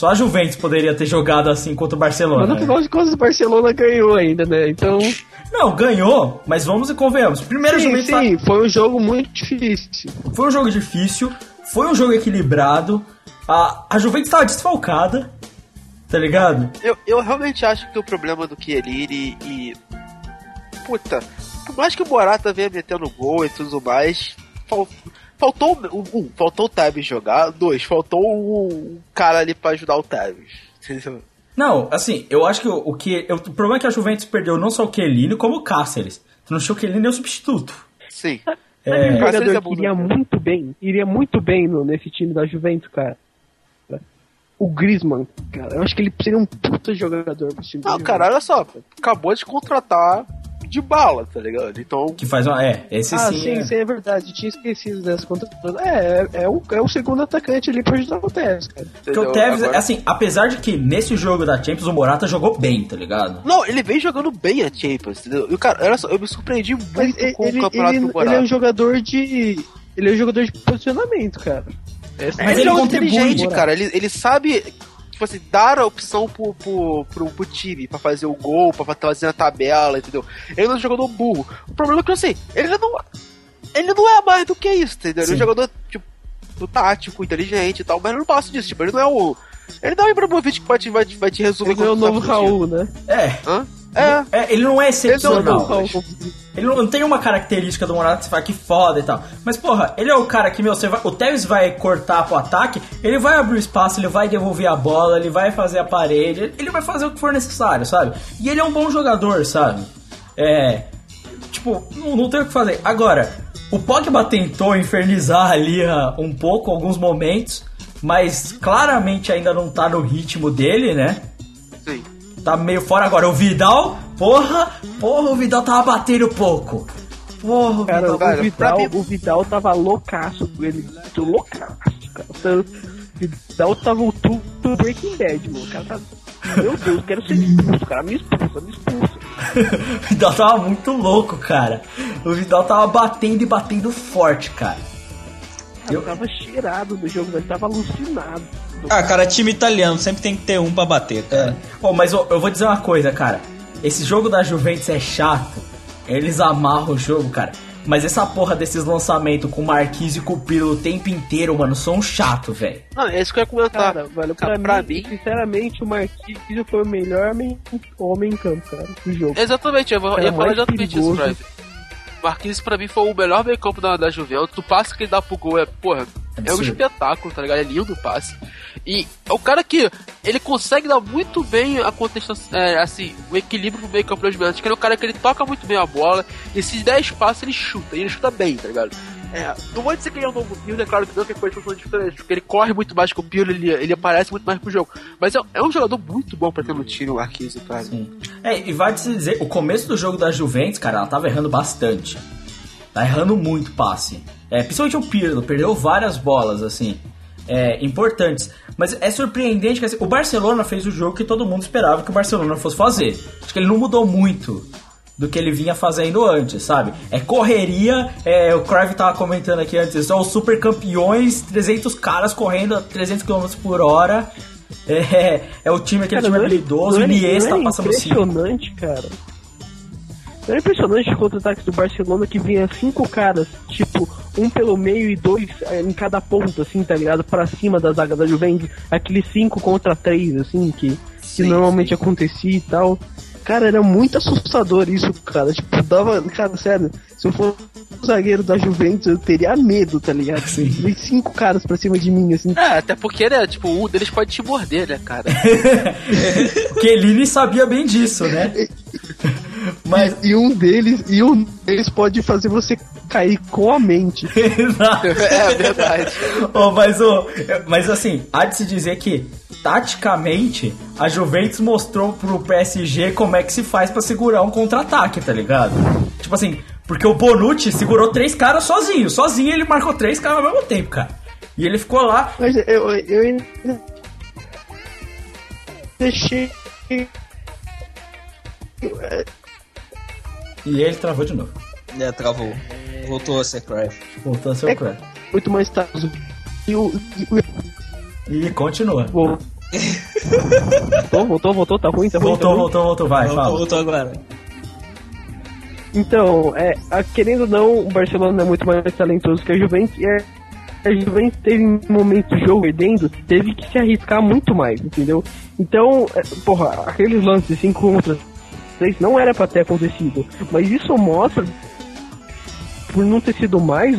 A: Só a Juventus poderia ter jogado assim contra o Barcelona.
E: Mas no final de contas o Barcelona ganhou ainda, né? Então.
A: Não, ganhou, mas vamos e convenhamos. Primeiro
E: Sim,
A: Juventus
E: sim, foi um jogo muito difícil.
A: Foi um jogo difícil, foi um jogo equilibrado. A, a Juventus estava desfalcada, tá ligado?
C: Eu, eu realmente acho que o problema do Chiellini e. Puta, por mais que o Morata venha metendo gol e tudo mais, fal- faltou. Um, um, faltou o Tevez jogar. Dois, faltou um cara ali pra ajudar o Tevez.
A: Não, assim, eu acho que o, o que. eu- o problema é que a Juventus perdeu não só o Chiellini, como o Cáceres. Tu não achou que o Chiellini é o substituto.
C: Sim.
A: É,
E: Um jogador
C: é
E: que iria muito bem, iria muito bem no, nesse time da Juventus, cara. O Griezmann, cara, eu acho que ele seria um puta jogador pro time da
C: Não, cara, olha só, acabou de contratar de bala, tá ligado? Então,
A: que faz uma. É, esse
E: Ah,
A: sim.
E: sim,
A: é.
E: sim, é verdade. Tinha esquecido dessa conta. É, é, é, o, é o segundo atacante ali pra ajudar o Tevez, cara.
A: Porque o? Tevez,
C: Agora-
A: assim, apesar de que nesse jogo da Champions o Morata jogou bem, tá ligado?
C: Não, ele vem jogando bem a Champions, entendeu? E, cara, olha só, eu me surpreendi
E: Mas
C: muito
E: ele,
C: com o
E: ele,
C: campeonato
E: ele,
C: do Morata.
E: ele é um jogador de. Ele é um jogador de posicionamento, cara. Essa-
A: Mas
C: ele,
A: ele
C: é um
A: contribui,
C: cara. Ele, ele sabe, tipo assim, dar a opção pro, pro, pro, pro time pra fazer o gol, pra fazer a tabela, entendeu? Ele não é um jogador burro. O problema é que, assim, ele não. Ele não é mais do que isso, entendeu? Ele é um
A: Sim.
C: jogador, tipo, do tático, inteligente e tal, mas ele não passa disso, tipo, ele não é o. Ele não é o Ibrahimovic que vai te, vai, te- vai te resolver
E: Ele é o novo. Raul, né?
A: É.
C: Hã? É,
A: É, ele não é
C: ele não
A: excepcional.
C: não,
A: Ele não tem uma característica do Morata que você fala que foda e tal. Mas, porra, ele é o cara que, meu, você vai, o Tevez vai cortar pro ataque, ele vai abrir o espaço, ele vai devolver a bola, ele vai fazer a parede, ele vai fazer o que for necessário, sabe? E ele é um bom jogador, sabe? É. Tipo, não, não tem o que fazer. Agora, o Pogba tentou infernizar ali ah, um pouco, alguns momentos, mas claramente ainda não tá no ritmo dele, né? Tá meio fora agora. O Vidal, porra, porra, o Vidal tava batendo pouco. Porra, o
E: Cara,
A: Vidal.
E: o,
C: cara,
E: Vidal,
C: mim-
E: o Vidal tava loucaço. Ele tô loucaço, cara. O Vidal tava o tudo do Breaking Bad, mano. O cara tá. Meu Deus, quero ser expulso, cara. Me expulsa, me expulsa. [laughs]
A: o Vidal tava muito louco, cara. O Vidal tava batendo e batendo forte, cara.
E: Eu tava cheirado do jogo, ele tava alucinado.
B: Ah, cara, time italiano sempre tem que ter um pra bater, cara.
A: Pô, mas eu, eu vou dizer uma coisa, cara. Esse jogo da Juventus é chato. Eles amarram o jogo, cara. Mas essa porra desses lançamentos com o Marquise e com o tempo inteiro, mano, são um chato, velho.
C: Não, é isso que eu ia comentar.
E: Cara, velho,
C: Cara,
E: pra,
C: pra
E: mim,
C: mim-
E: sinceramente, o Marquinhos foi o melhor homem, homem em campo, cara, do jogo.
C: Exatamente, eu
E: Cara,
C: ia falar exatamente isso. Drive. Marquinhos pra mim foi o melhor meio campo da, da Juventus. O passe que ele dá pro gol é, porra, é um
A: Absurdo.
C: espetáculo, tá ligado? É lindo o passe. E é o cara que ele consegue dar muito bem a contestação, é, assim, o equilíbrio no meio campo. Que ele é um cara que ele toca muito bem a bola. E se der espaço, ele chuta. E ele chuta bem, tá ligado? É, não vou dizer que ele é um novo Pirlo, é claro que não, que coisas são diferentes, porque ele corre muito mais que o Pirlo, ele, ele aparece muito mais pro jogo. Mas é, é um jogador muito bom pra ter no time, o Marquinhos, cara.
A: É, e vai se dizer, o começo do jogo da Juventus, cara, ela tava errando bastante. Tá errando muito passe. É, principalmente o Pirlo, perdeu várias bolas, assim, é, importantes. Mas é surpreendente que assim, o Barcelona fez o jogo que todo mundo esperava que o Barcelona fosse fazer. Acho que ele não mudou muito do que ele vinha fazendo antes, sabe? É correria, é, o Crave tava comentando aqui antes, são os super campeões, 300 caras correndo a 300 km por hora. É, é o time, aquele time
E: não era-
A: habilidoso,
E: era-
A: Iniesta
E: era
A: passando cinco.
E: impressionante, cara. Era impressionante o contra-ataque do Barcelona que vinha cinco caras, tipo, um pelo meio e dois eh, em cada ponto, assim, tá ligado? Pra cima da zaga da Juventus. Aqueles cinco contra três, assim, que, que
B: Sim,
E: normalmente acontecia e tal. Cara, era muito assustador isso, cara. Tipo, dava. Cara, sério, se eu fosse o zagueiro da Juventus, eu teria medo, tá ligado?
A: Sim.
E: Vem cinco caras pra cima de mim, assim.
C: É, até porque, né, tipo, um deles pode te morder, né, cara? [laughs]
A: Kelini sabia bem disso, né? Mas.
E: E um deles, e um deles pode fazer você cair com a mente. [laughs]
A: Exato.
C: é verdade. [laughs]
A: Ô, mas, ô, mas assim, há de se dizer que, taticamente, a Juventus mostrou pro PSG como é que se faz pra segurar um contra-ataque, tá ligado? Tipo assim, porque o Bonucci segurou três caras sozinho. Sozinho ele marcou três caras ao mesmo tempo, cara. E ele ficou lá.
E: Mas eu, eu ainda deixei.
A: E ele travou de novo.
B: É, travou. Voltou a ser Crash.
A: Voltou a ser o Crash.
E: muito mais tarde. E o. E,
A: continua.
E: Vol- voltou, voltou, voltou, tá ruim, tá ruim. tá
A: Voltou,
E: ruim.
A: voltou, voltou, vai,
B: Voltou,
A: fala.
B: voltou agora.
E: Então, é, a- querendo ou não, o Barcelona é muito mais talentoso que a Juventus e a, a Juventus teve em momento do jogo perdendo, teve que se arriscar muito mais, entendeu? Então, é, porra, aqueles lances 5 contra 3 não era pra ter acontecido, mas isso mostra, por não ter sido mais,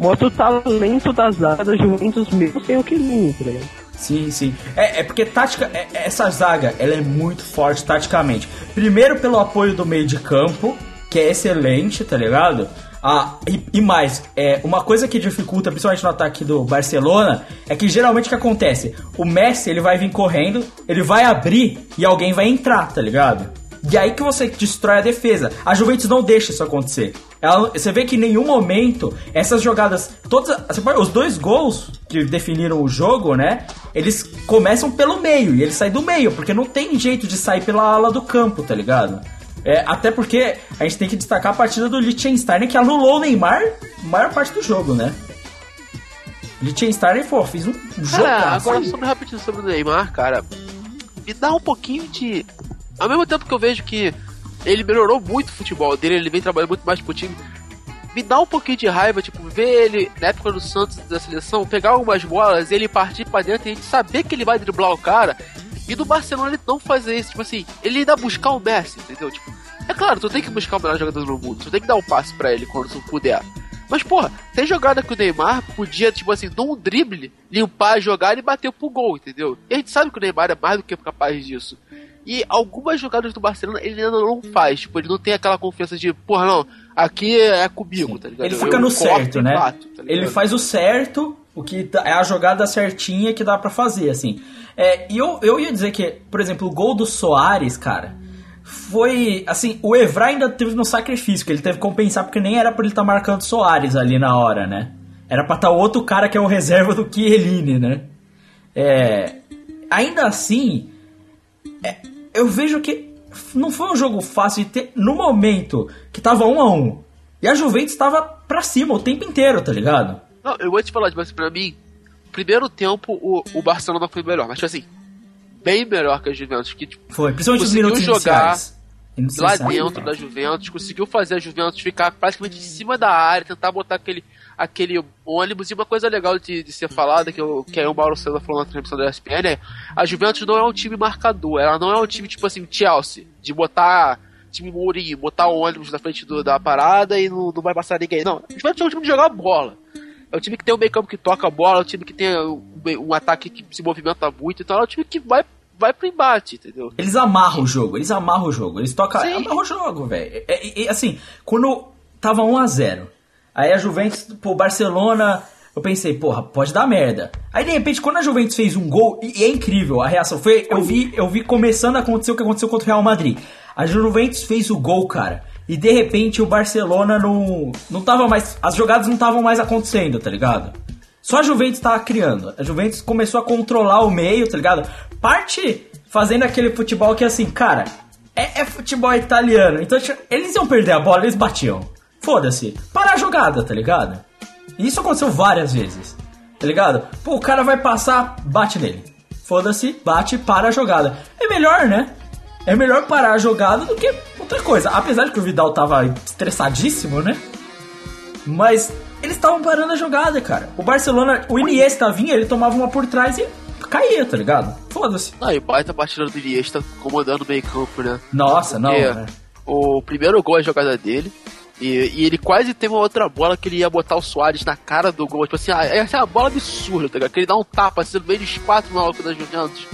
E: mostra o talento das da Juventus mesmo sem o Chiellini, tá ligado?
A: Sim, sim. É, é porque tática, é- é- essa zaga, ela é muito forte taticamente. Primeiro pelo apoio do meio de campo, que é excelente, tá ligado? Ah, e, e mais, é, uma coisa que dificulta, principalmente no ataque do Barcelona, é que geralmente o que acontece? O Messi, ele vai vir correndo, ele vai abrir e alguém vai entrar, tá ligado? E aí que você destrói a defesa. A Juventus não deixa isso acontecer. Ela- você vê que em nenhum momento essas jogadas, todas, os dois gols que definiram o jogo, né? Eles começam pelo meio e eles saem do meio, porque não tem jeito de sair pela ala do campo, tá ligado? É, até porque a gente tem que destacar a partida do Liechtenstein que anulou o Neymar maior parte do jogo, né? Liechtenstein, pô, fiz um jogo.
C: Cara, agora sobre rapidinho sobre o Neymar, cara. Me dá um pouquinho de. Ao mesmo tempo que eu vejo que ele melhorou muito o futebol dele, ele vem trabalhando muito mais pro time. Me dá um pouquinho de raiva, tipo, ver ele na época do Santos da seleção, pegar algumas bolas, ele partir pra dentro e a gente saber que ele vai driblar o cara. E do Barcelona ele não fazer isso, tipo assim, ele ainda buscar o Messi, entendeu? Tipo, é claro, tu tem que buscar o melhor jogador do mundo, tu tem que dar um passe pra ele quando tu puder. Mas, porra, tem jogada que o Neymar podia, tipo assim, num drible, limpar a jogada e bater pro gol, entendeu? E a gente sabe que o Neymar é mais do que capaz disso. E algumas jogadas do Barcelona ele ainda não faz, tipo, ele não tem aquela confiança de, porra, não, aqui é comigo, tá ligado?
A: Ele fica
C: eu
A: no certo, né?
C: bato, tá
A: ele faz o certo, o que tá- é a jogada certinha que dá pra fazer, assim. É, e eu, eu ia dizer que, por exemplo, o gol do Soares, cara, foi. Assim, o Evra ainda teve no sacrifício, que ele teve que compensar, porque nem era pra ele estar marcando Soares ali na hora, né? Era pra estar outro cara que é o reserva do Chiellini, né? É, ainda assim, é, eu vejo que não foi um jogo fácil de ter no momento que tava um a um. E a Juventus tava pra cima o tempo inteiro, tá ligado?
C: Não, eu vou te falar, mas pra mim, primeiro tempo o, o Barcelona foi melhor, mas tipo assim, bem melhor que a Juventus, que tipo,
A: Foi, principalmente os minutos
C: jogar lá dentro da Juventus, conseguiu fazer a Juventus ficar praticamente em cima da área, tentar botar aquele, aquele ônibus. E uma coisa legal de, de ser falada, que, eu, que aí o Mauro César falou na transmissão da ESPN, é a Juventus não é um time marcador, ela não é um time tipo assim, Chelsea, de botar time Mourinho, botar o ônibus na frente do- da parada e não, não vai passar ninguém. Não, a Juventus é um time de jogar bola. É um time que tem um meio campo que toca a bola, é um time que tem um, um ataque que se movimenta muito, então é um time que vai, vai pro embate, entendeu?
A: Eles amarram o jogo, eles amarram o jogo. Eles tocam.
C: Sim.
A: Amarram o jogo, velho. É, é, é, assim, quando tava 1x0, aí a Juventus, pô, Barcelona. Eu pensei, porra, pode dar merda. Aí de repente, quando a Juventus fez um gol, e, é incrível a reação, foi. Eu vi, eu vi começando a acontecer o que aconteceu contra o Real Madrid. A Juventus fez o gol, cara. E de repente o Barcelona não. Não tava mais. As jogadas não estavam mais acontecendo, tá ligado? Só a Juventus tava criando. A Juventus começou a controlar o meio, tá ligado? Parte fazendo aquele futebol que assim, cara, é, é futebol italiano. Então eles iam perder a bola, eles batiam. Foda-se. Para a jogada, tá ligado? E isso aconteceu várias vezes. Tá ligado? Pô, o cara vai passar, bate nele. Foda-se, bate, para a jogada. É melhor, né? É melhor parar a jogada do que outra coisa. Apesar de que o Vidal tava estressadíssimo, né? Mas eles estavam parando a jogada, cara. O Barcelona, o Iniesta vinha, ele tomava uma por trás e caía, tá ligado? Foda-se.
C: Não, e baita partida do Iniesta comandando o meio campo, né?
A: Nossa, não.
C: Porque
A: né?
C: O primeiro gol é a jogada dele. E, e ele quase teve uma outra bola que ele ia botar o Soares na cara do gol. Tipo assim, ah, essa é uma bola absurda, tá ligado? Que ele dá um tapa assim, no meio dos quatro malucos da Juventus.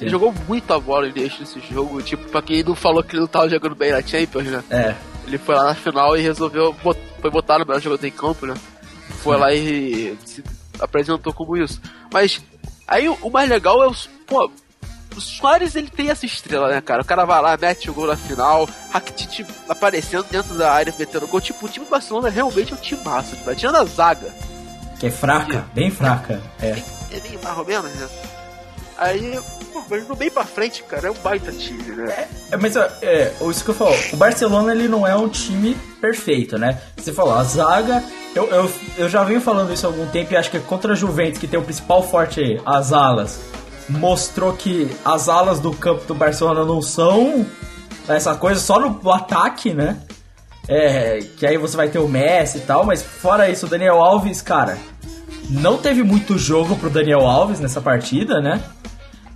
C: Ele jogou muito a bola ele nesse jogo. Tipo, pra quem não falou que ele não tava jogando bem na Champions, né?
A: É.
C: Ele foi lá na final e resolveu. bot- Foi botar no melhor jogador em campo, né? Foi lá e se apresentou como isso. Mas aí o, o mais legal é os. Pô, o Soares ele tem essa estrela, né, cara? O cara vai lá, mete o gol na final, Rakitic aparecendo dentro da área, metendo gol. Tipo, o time do Barcelona realmente é um time massa, tipo, tirando a zaga.
A: Que é fraca, bem fraca. É.
C: É bem mais ou menos, né? Aí, pô, mas no bem pra frente, cara, é um baita time, né?
A: É, mas ó, é, isso que eu falo, o Barcelona ele não é um time perfeito, né? Você falou, a zaga, eu, eu, eu já venho falando isso há algum tempo e acho que contra a Juventus, que tem o principal forte, as alas, mostrou que as alas do campo do Barcelona não são essa coisa só no ataque, né? É, que aí você vai ter o Messi e tal, mas fora isso, o Daniel Alves, cara, não teve muito jogo pro Daniel Alves nessa partida, né?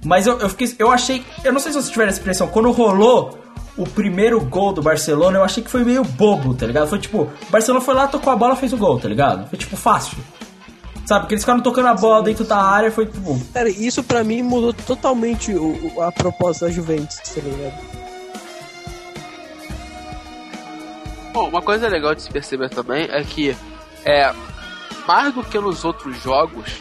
A: Mas eu, eu fiquei. Eu achei. Eu não sei se vocês tiveram essa impressão. Quando rolou o primeiro gol do Barcelona, eu achei que foi meio bobo, tá ligado? Foi tipo, o Barcelona foi lá, tocou a bola fez o gol, tá ligado? Foi tipo fácil. Sabe? Porque eles ficaram tocando a bola dentro da área, foi tipo.
F: Cara, isso pra mim mudou totalmente o, o- a proposta da Juventus, tá ligado?
C: Bom, uma coisa legal de se perceber também é que é mais do que nos outros jogos,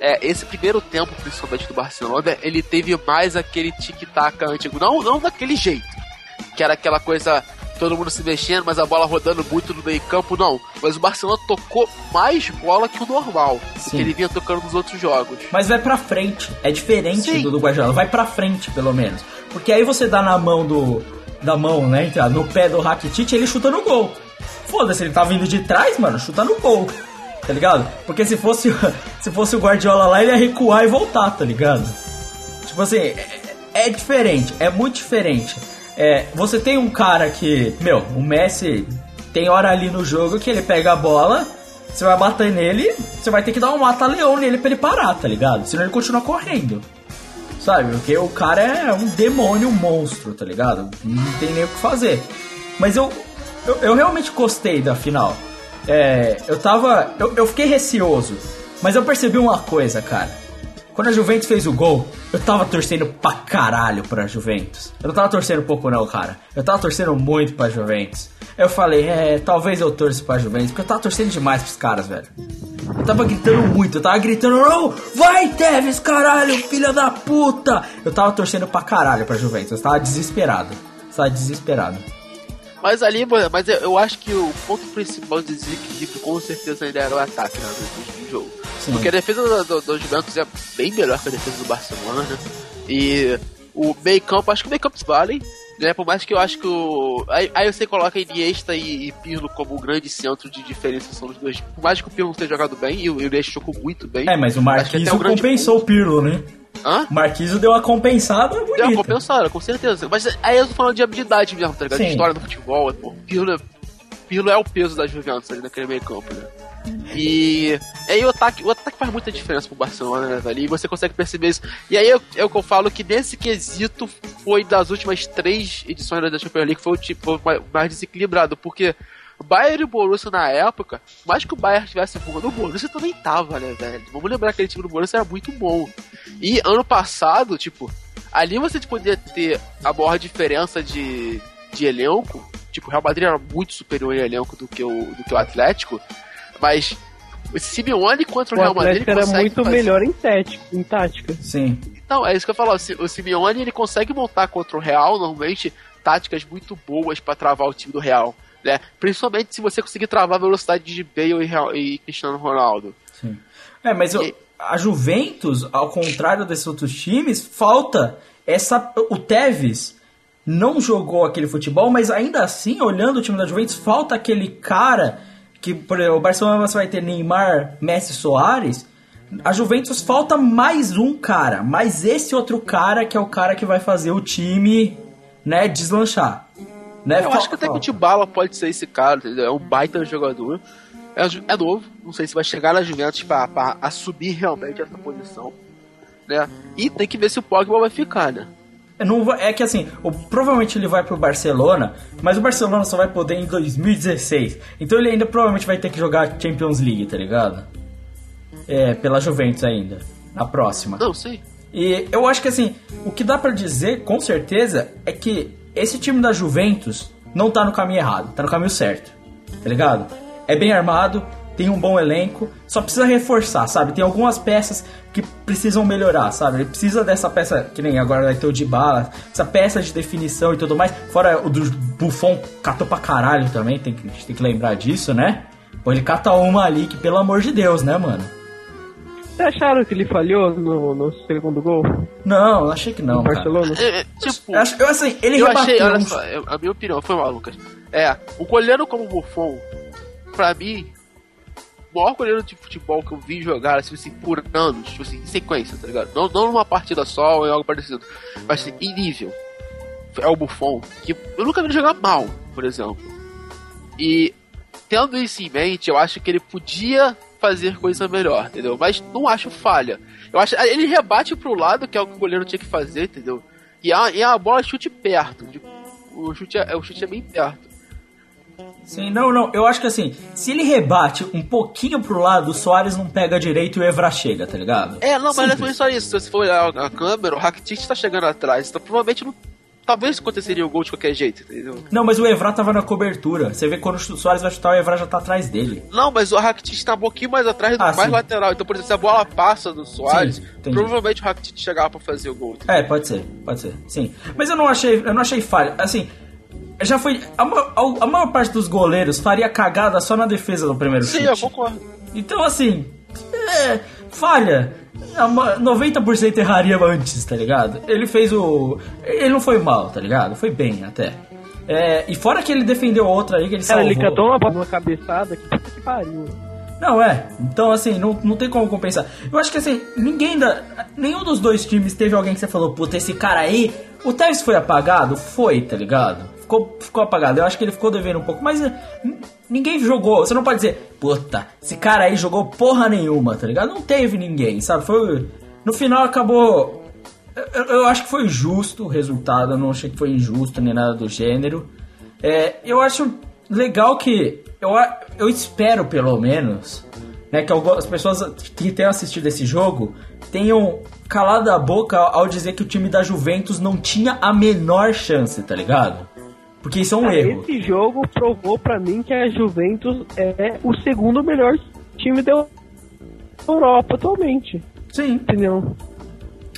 C: é, esse primeiro tempo, principalmente do Barcelona, ele teve mais aquele tic-tac antigo. Não, não daquele jeito, que era aquela coisa, todo mundo se mexendo, mas a bola rodando muito no meio campo, não. Mas o Barcelona tocou mais bola que o normal,
A: Sim.
C: que ele vinha tocando nos outros jogos.
A: Mas vai pra frente. É diferente
C: Sim.
A: do do Guardiola. Vai pra frente, pelo menos. Porque aí você dá na mão do. Da mão, né? No pé do Rakitic, ele chuta no gol. Foda-se, ele tá vindo de trás, mano, chuta no gol. Tá ligado? Porque se fosse, [laughs] se fosse o Guardiola lá, ele ia recuar e voltar, tá ligado? Tipo assim, é, é diferente, é muito diferente. É, você tem um cara que, meu, o Messi tem hora ali no jogo que ele pega a bola, você vai bater nele, você vai ter que dar um mata-leão nele pra ele parar, tá ligado? Senão ele continua correndo. Sabe? Porque o cara é um demônio, um monstro, tá ligado? Não tem nem o que fazer. Mas eu, eu, eu realmente gostei da final. É, eu tava. Eu, eu fiquei receoso. Mas eu percebi uma coisa, cara. Quando a Juventus fez o gol, eu tava torcendo pra caralho pra Juventus. Eu não tava torcendo pouco não, cara. Eu tava torcendo muito pra Juventus. Eu falei, é, talvez eu torça pra Juventus, porque eu tava torcendo demais pros caras, velho. Eu tava gritando muito, eu tava gritando, não, vai Tevez, caralho, filha da puta! Eu tava torcendo pra caralho pra Juventus, eu tava desesperado. Eu tava desesperado.
C: Mas ali, mano, mas eu, acho que o ponto principal de desequilíbrio com certeza ainda era o ataque né, do, do jogo.
A: Sim.
C: Porque a defesa do, do, do Juventus é bem melhor que a defesa do Barcelona. E o meio campo, acho que o meio campo vale. Né, por mais que eu acho que o. Aí, aí você coloca Iniesta e, e Pirlo como o grande centro de diferenciação dos dois. Por mais que o Pirlo não tenha jogado bem, e o Iniesta jogou muito bem.
A: É, mas o Marquinhos
C: grande
A: compensou o Pirlo, né?
C: Hã?
A: O Marquinhos deu uma compensada
C: Deu uma
A: bonita.
C: compensada, com certeza. Mas aí eu tô falando de habilidade mesmo, tá ligado? De
A: Sim.
C: história do futebol. Pô, Pirlo, é- Pirlo é o peso da Juventus ali naquele meio campo, né? E aí o ataque, o ataque faz muita diferença pro Barcelona, né, velho? E você consegue perceber isso. E aí eu- é o que eu falo que nesse quesito foi das últimas três edições da Champions League foi o tipo mais- desequilibrado, porque Bayern e Borussia na época, mais que o Bayern tivesse voando, o Borussia também tava, né, velho? Vamos lembrar que aquele time do Borussia era muito bom. E ano passado, tipo, ali você podia ter a maior diferença de, de elenco. Tipo, o Real Madrid era muito superior em elenco do que o, do que o Atlético. Mas o Simeone contra o,
E: O
C: Real Madrid
E: era muito
C: fazer-
E: melhor em, tática, em tática.
A: Sim.
C: Então, é isso que eu falo. O Simeone ele consegue montar contra o Real, normalmente, táticas muito boas pra travar o time do Real. Né? Principalmente se você conseguir travar a velocidade de Bale e, Real- e Cristiano Ronaldo.
A: Sim. É, mas eu-
C: E-
A: a Juventus, ao contrário desses outros times, falta essa. O Tevez não jogou aquele futebol, mas ainda assim, olhando o time da Juventus, falta aquele cara que, por exemplo, o Barcelona você vai ter Neymar, Messi, Soares. A Juventus falta mais um cara, mas esse outro cara que é o cara que vai fazer o time, né, deslanchar. Né?
C: Eu
A: Fal-
C: acho que até que o
A: falta.
C: Tibala pode ser esse cara, entendeu? É um baita jogador. É, é novo, não sei se vai chegar na Juventus pra assumir realmente essa posição. Né? E tem que ver se o Pogba vai ficar, né?
A: Não é que assim, o- provavelmente ele vai pro Barcelona, mas o Barcelona só vai poder em 2016. Então ele ainda provavelmente vai ter que jogar Champions League, tá ligado? É, pela Juventus ainda, na próxima.
C: Não, sei.
A: E eu acho que assim, o que dá pra dizer com certeza é que esse time da Juventus não tá no caminho errado, tá no caminho certo. Tá ligado? É bem armado, tem um bom elenco, só precisa reforçar, sabe? Tem algumas peças que precisam melhorar, sabe? Ele precisa dessa peça, que nem agora vai ter o de bala, essa peça de definição e tudo mais. Fora o do Buffon, catou pra caralho também, tem que, a gente tem que lembrar disso, né? Pô, ele cata uma ali que, pelo amor de Deus, né, mano?
E: Vocês acharam que ele falhou no, no segundo gol
A: Não, eu achei que não.
E: no
A: cara.
E: Barcelona?
C: É, é, tipo,
A: Eu, acho, eu, assim, ele
C: eu
A: rebateu
C: achei, olha só, eu- a minha opinião foi mal, Lucas. É, o goleiro como o Buffon, pra mim, maior goleiro de futebol que eu vi jogar, assim, assim por anos, tipo assim, em sequência, tá ligado? Não, não numa partida só ou em algo parecido, mas assim, em nível. É o Buffon, que eu nunca vi ele jogar mal, por exemplo. E tendo isso em mente, eu acho que ele podia fazer coisa melhor, entendeu? Mas não acho falha. Eu acho ele rebate pro lado, que é o que o goleiro tinha que fazer, entendeu? E a, e a bola chute perto. de- o, chute é, o chute é bem perto.
A: Sim, não, não. Eu acho que assim, se ele rebate um pouquinho pro lado, o Soares não pega direito e o Evra chega, tá ligado?
C: É, não, mas não
A: Simples.
C: é só isso. Se você for olhar a câmera, o Rakitic tá chegando atrás. Então provavelmente não. Talvez aconteceria o gol de qualquer jeito, entendeu?
A: Não, mas o Evra tava na cobertura. Você vê quando o Soares vai chutar, o Evra já tá atrás dele.
C: Não, mas o Rakitic tá um pouquinho mais atrás do
A: Ah,
C: mais
A: sim.
C: lateral. Então, por exemplo, se a bola passa do Soares,
A: Sim,
C: provavelmente o Rakitic chegava pra fazer o gol. entendeu?
A: É, pode ser, pode ser. Sim. Mas eu não achei, eu não achei falha. Assim, já foi. A, a- a maior parte dos goleiros faria cagada só na defesa do primeiro
C: Sim,
A: chute.
C: eu concordo.
A: Então, assim, é, falha. A ma- 90% erraria antes, tá ligado? Ele fez o. Ele não foi mal, tá ligado? Foi bem até. É, e fora que ele defendeu outra aí que ele
E: Cara,
A: salvou.
E: ele catou uma, uma cabeçada que puta que pariu.
A: Não, é. Então, assim, não, não tem como compensar. Eu acho que, assim, ninguém da. Nenhum dos dois times teve alguém que você falou, puta, esse cara aí. O Tevez foi apagado? Foi, tá ligado? Ficou, ficou apagado. Eu acho que ele ficou devendo um pouco. Mas eh, ninguém jogou. Você não pode dizer, puta, esse cara aí jogou porra nenhuma, tá ligado? Não teve ninguém, sabe? Foi. No final acabou. eu, eu acho que foi justo o resultado, eu não achei que foi injusto nem nada do gênero. É, eu acho legal que. Eu, eu espero, pelo menos, né, que as pessoas que tenham assistido esse jogo tenham calado a boca ao dizer que o time da Juventus não tinha a menor chance, tá ligado? Porque isso é um erro.
E: Esse jogo provou pra mim que a Juventus é o segundo melhor time da Europa atualmente.
A: Sim.
E: Entendeu?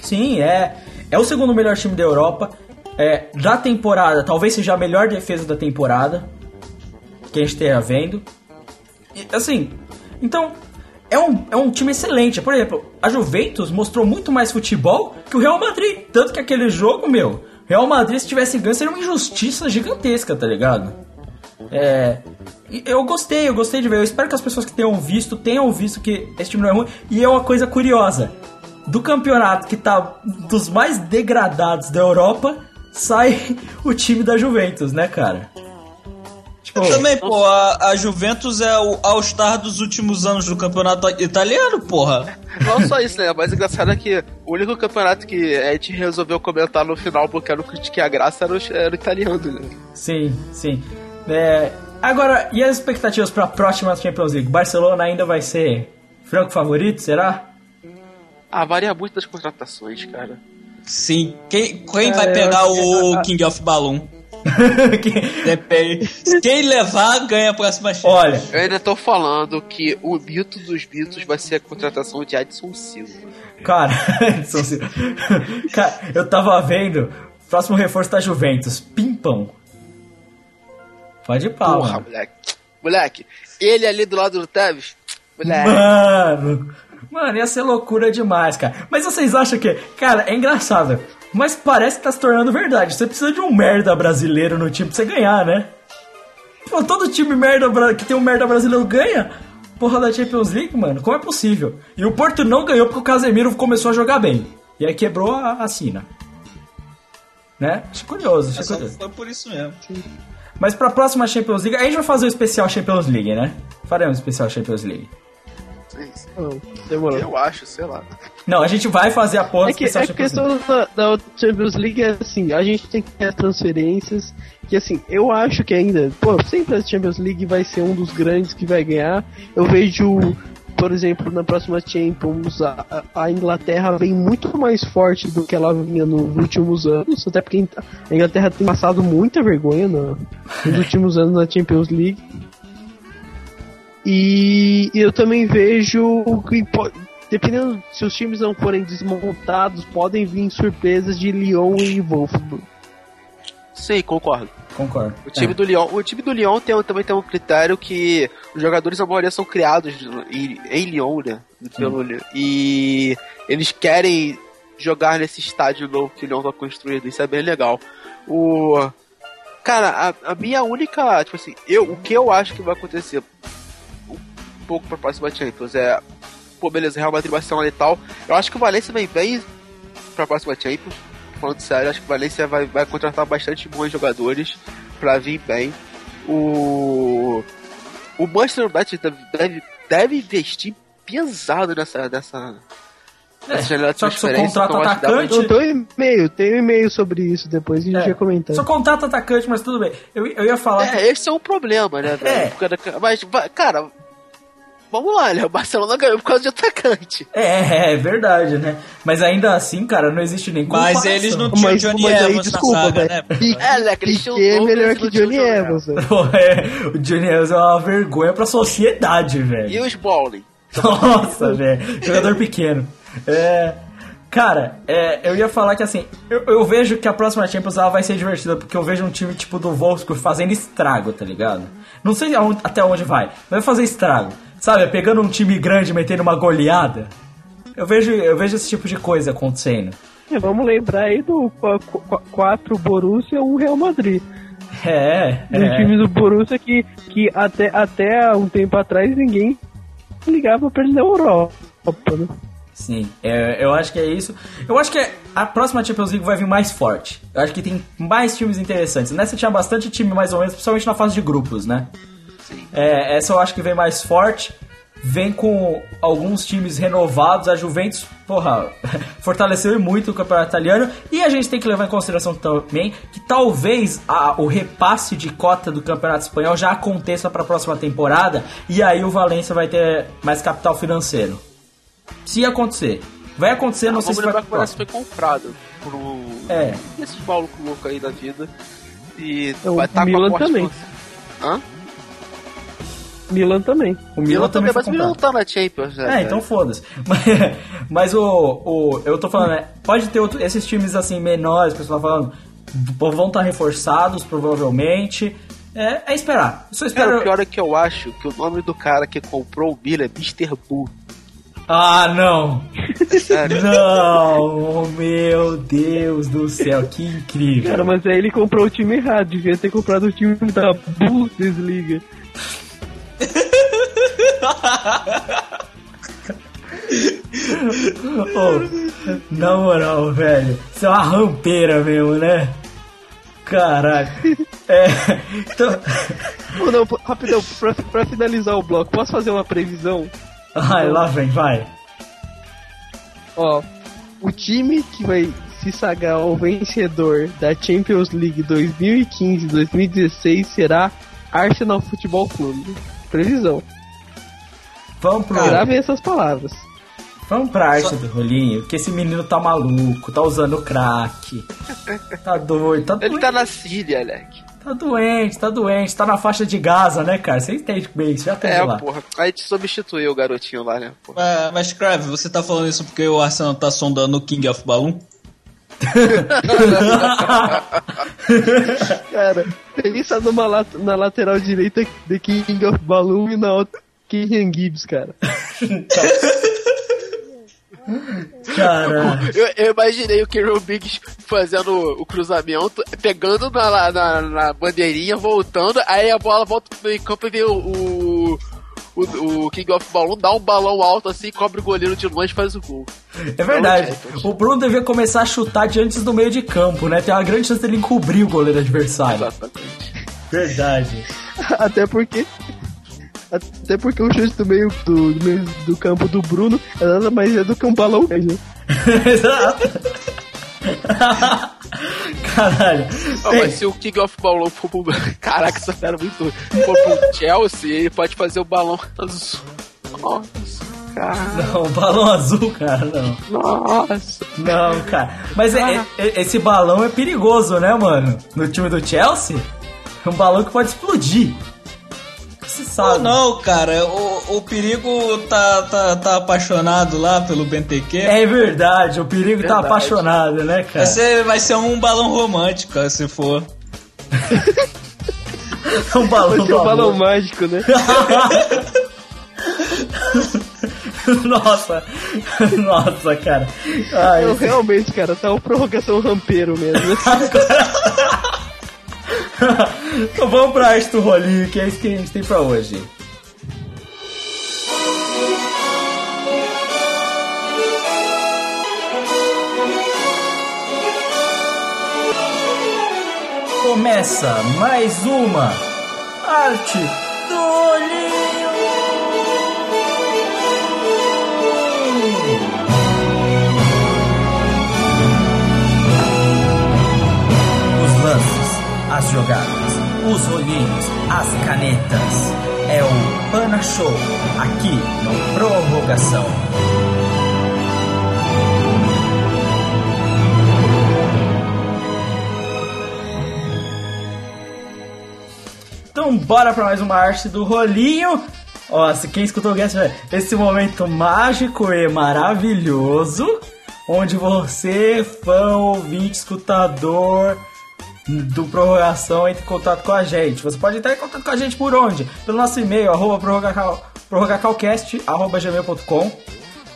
A: Sim, é. É o segundo melhor time da Europa. É, da temporada, talvez seja a melhor defesa da temporada. Que a gente esteja vendo. E, assim, então, é um, é um time excelente. Por exemplo, a Juventus mostrou muito mais futebol que o Real Madrid. Tanto que aquele jogo, meu, Real Madrid, se tivesse ganho, seria uma injustiça gigantesca, tá ligado? É. Eu gostei, eu gostei de ver. Eu espero que as pessoas que tenham visto tenham visto que esse time não é ruim. E é uma coisa curiosa: do campeonato que tá dos mais degradados da Europa, sai [laughs] o time da Juventus, né, cara? Tipo,
B: Também, pô, a, a Juventus é o All-Star dos últimos anos do campeonato italiano, porra.
C: Não só isso, né? Mas o engraçado é que o único campeonato que a gente resolveu comentar no final porque eu não critiquei a graça era o, era o italiano, né?
A: Sim, sim. É, agora, e as expectativas para a próxima Champions League? Barcelona ainda vai ser franco favorito, será?
C: Ah, varia muito das contratações, cara.
B: Sim. Quem, quem
E: É,
B: vai
E: eu
B: pegar
E: que
B: o
E: a-
B: King of Balloon? [laughs]
A: Que-
B: Depende. Quem levar, ganha a próxima chance.
A: Olha,
C: Eu ainda tô falando que o mito dos mitos vai ser a contratação de Adson Silva.
A: cara, [laughs] Edson Silva. cara, eu tava vendo, próximo reforço da Juventus, Pimpão. Pode ir pau,
C: Porra,
A: mano.
C: moleque. Moleque, ele ali do lado do Tevez, moleque.
A: Mano, mano, ia ser loucura demais, cara. Mas vocês acham que, cara, é engraçado, mas parece que tá se tornando verdade. Você precisa de um merda brasileiro no time pra você ganhar, né? Pô, todo time merda que tem um merda brasileiro ganha porra da Champions League, mano. Como é possível? E o Porto não ganhou porque o Casemiro começou a jogar bem. E aí quebrou a, a sina. Né? Achei curioso, achei
B: É só-
A: curioso.
B: Foi por isso mesmo.
A: Mas pra próxima Champions League, a gente vai fazer o especial Champions League, né? Faremos o especial Champions League.
E: Não, demorou.
C: Eu acho, sei lá.
A: Não, a gente vai fazer a porra
E: É que
A: especial
E: a
A: Champions League.
E: questão da, da Champions League é assim, a gente tem que ter as transferências, que assim, eu acho que ainda, pô, sempre a Champions League vai ser um dos grandes que vai ganhar. Eu vejo, por exemplo, na próxima Champions, a, a- a Inglaterra vem muito mais forte do que ela vinha nos últimos anos, até porque a Inglaterra tem passado muita vergonha no- nos últimos anos na Champions League. E eu também vejo que dependendo se os times não forem desmontados, podem vir surpresas de Lyon e Wolfsburg.
C: Sim, concordo.
A: Concordo.
C: O time
A: É.
C: do Lyon, o time do Lyon tem, também tem um critério que os jogadores a maioria são criados em, em Lyon, né? Pelo, e eles querem jogar nesse estádio novo que o Lyon tá construindo. Isso é bem legal. O cara, a, a minha única, tipo assim, eu o que eu acho que vai acontecer pouco pra próxima Champions é, pô, beleza, Real Madrid, Barcelona e tal. Eu acho que o Valencia vem bem pra próxima Champions. Falando sério, acho que o Valencia vai, vai contratar bastante bons jogadores pra vir bem. O. O Manchester United deve, deve, deve investir pesado nessa. nessa
A: É, só que seu contrato
C: então que
A: atacante-
E: Eu tenho um e-mail, tem um e-mail sobre isso, depois a gente
A: É.
E: vai comentar.
A: Só contato atacante, mas tudo bem. Eu, eu ia falar que
C: É, esse é um problema, né, velho?
A: É.
C: Mas, vai- cara, vamos lá, né? O Barcelona ganhou por causa de atacante.
A: É, é verdade, né? Mas ainda assim, cara, não existe nem
B: Mas
A: comparação.
B: eles não tinham
E: Mas,
B: Johnny
E: mas aí,
B: Evans
E: desculpa,
B: na saga, né?
E: Pique,
C: É, né,
E: Pique é melhor
C: e
E: que Johnny Evans,
A: é, o Johnny Evans é uma vergonha pra sociedade,
C: E
A: velho.
C: os Bowling?
A: Nossa, velho. Jogador pequeno. É. Cara, é, eu ia falar que assim, eu, eu vejo que a próxima Champions ela vai ser divertida, porque eu vejo um time tipo do Wolfsburg fazendo estrago, tá ligado? Não sei aonde- até onde vai, mas vai fazer estrago. Sabe, pegando um time grande e metendo uma goleada. Eu vejo, eu vejo esse tipo de coisa acontecendo.
E: É, vamos lembrar aí do 4 Borussia, 1 Real Madrid.
A: É,
E: Um
A: é.
E: time do Borussia que, que até, até um tempo atrás ninguém ligava pra ele na Europa, né?
A: Sim, é, eu acho que é isso. Eu acho que a próxima Champions League vai vir mais forte. Eu acho que tem mais times interessantes. Nessa tinha bastante time mais ou menos, principalmente na fase de grupos, né? É, essa eu acho que vem mais forte. vem com alguns times renovados. A Juventus, porra, [laughs] fortaleceu muito o campeonato italiano. E a gente tem que levar em consideração também que talvez a- o repasse de cota do campeonato espanhol já aconteça para a próxima temporada. E aí o Valência vai ter mais capital financeiro. Se acontecer. Vai acontecer, não sei se vai
C: lembrar que o Valência
A: próximo.
C: foi comprado um...
A: É.
C: esses malucos loucos aí da vida. E
E: o
C: vai estar
E: Milan
C: com a
E: também.
C: Hã?
E: Milan também.
A: O
C: Milan,
A: Milan
C: também, mas o Milan tá na Champions, né?
A: É, então foda-se. [laughs] Mas, mas o, o. Eu tô falando, né? Pode ter outro- esses times assim menores, que o pessoal tá falando, vão estar reforçados, provavelmente. É, é esperar. Eu só
C: Cara,
A: espero.
C: o pior é que eu acho que o nome do cara que comprou o Milan é Mr. Bull.
A: Ah, não!
C: Sério. [laughs]
A: Não! Meu Deus do céu, que incrível!
E: Cara, mas aí ele comprou o time errado. Devia ter comprado o time da Bundesliga.
A: Ô, na moral, velho, isso é uma rampeira mesmo, né? Caralho. É. Então.
E: Pô, não, rapidão, pra, pra finalizar o bloco, posso fazer uma previsão?
A: Ai, lá vem, vai.
E: Ó, o time que vai se sagrar ao vencedor da Champions League 2015-2016 será Arsenal Futebol Clube. Previsão.
A: Vamos pro.
E: Gravem essas palavras.
A: Vamos pra arte do rolinho, que esse menino tá maluco, tá usando crack. [laughs] Tá doido, tá
C: Ele
A: doente.
C: tá na Síria, Alec.
A: Tá doente, tá doente, tá na faixa de Gaza, né, cara? Você entende bem, isso já teve
C: É,
A: lá.
C: porra. Aí te substituiu o garotinho lá, né? Porra.
B: Mas, mas Crave, você tá falando isso porque o Arsenal tá sondando o King of Balloon? [laughs]
E: Cara, pensa numa lat na lateral direita de King of Balloon e na outra Kenyan Gibbs, cara. [laughs]
A: Caralho.
C: Eu, eu imaginei o Kieran Biggs fazendo o cruzamento, pegando na, na, na bandeirinha, voltando, aí a bola volta pro meio campo e vê o, o, o, o King of Balloon, dá um balão alto assim, cobre o goleiro de longe e faz o gol.
A: É verdade.
C: Champions.
A: O Bruno devia começar a chutar de antes do meio de campo, né? Tem uma grande chance dele encobrir o goleiro adversário.
C: Exatamente.
A: Verdade. [laughs]
E: Até porque. Até porque o chute do meio do, do meio do campo do Bruno é nada mais é do que um balão velho. [laughs]
A: Exato. [laughs] Caralho.
C: Ah, mas se o King of Balloon for pro. [laughs] Caraca, essa era muito. For pro Chelsea, ele pode fazer o balão azul. Nossa, cara.
A: Não, balão azul, cara, não.
C: Nossa.
A: Não, cara. Mas é- é- esse balão é perigoso, né, mano? No time do Chelsea, é um balão que pode explodir.
B: Ou
A: sabe.
B: não, cara, o, o perigo tá, tá, tá apaixonado lá pelo BNTQ.
A: É verdade, o perigo tá
C: Verdade.
A: apaixonado, né,
B: Vai
A: cara?
B: ser, vai ser um balão romântico, se for.
A: É [laughs] um balão
E: Vai ser um balão mágico, né? [laughs]
A: Nossa, [laughs] nossa, cara. Ai, esse-
E: realmente, cara, tá uma prorrogação rampeiro mesmo. [laughs]
A: então vamos pra do rolinho, que é isso que a gente tem pra hoje. Começa mais uma arte do rolinho. Os lances, as jogadas, os olhinhos, as canetas. É o Pana Show, aqui no Prorrogação. Então bora pra mais uma arte do rolinho. Ó, se quem escutou o Guess, esse momento mágico e maravilhoso, onde você, fã, ouvinte, escutador do Prorrogação, entre em contato com a gente. Você pode entrar em contato com a gente por onde? Pelo nosso e-mail, arroba prorrogacal- prorrogacalcast, arroba gmail.com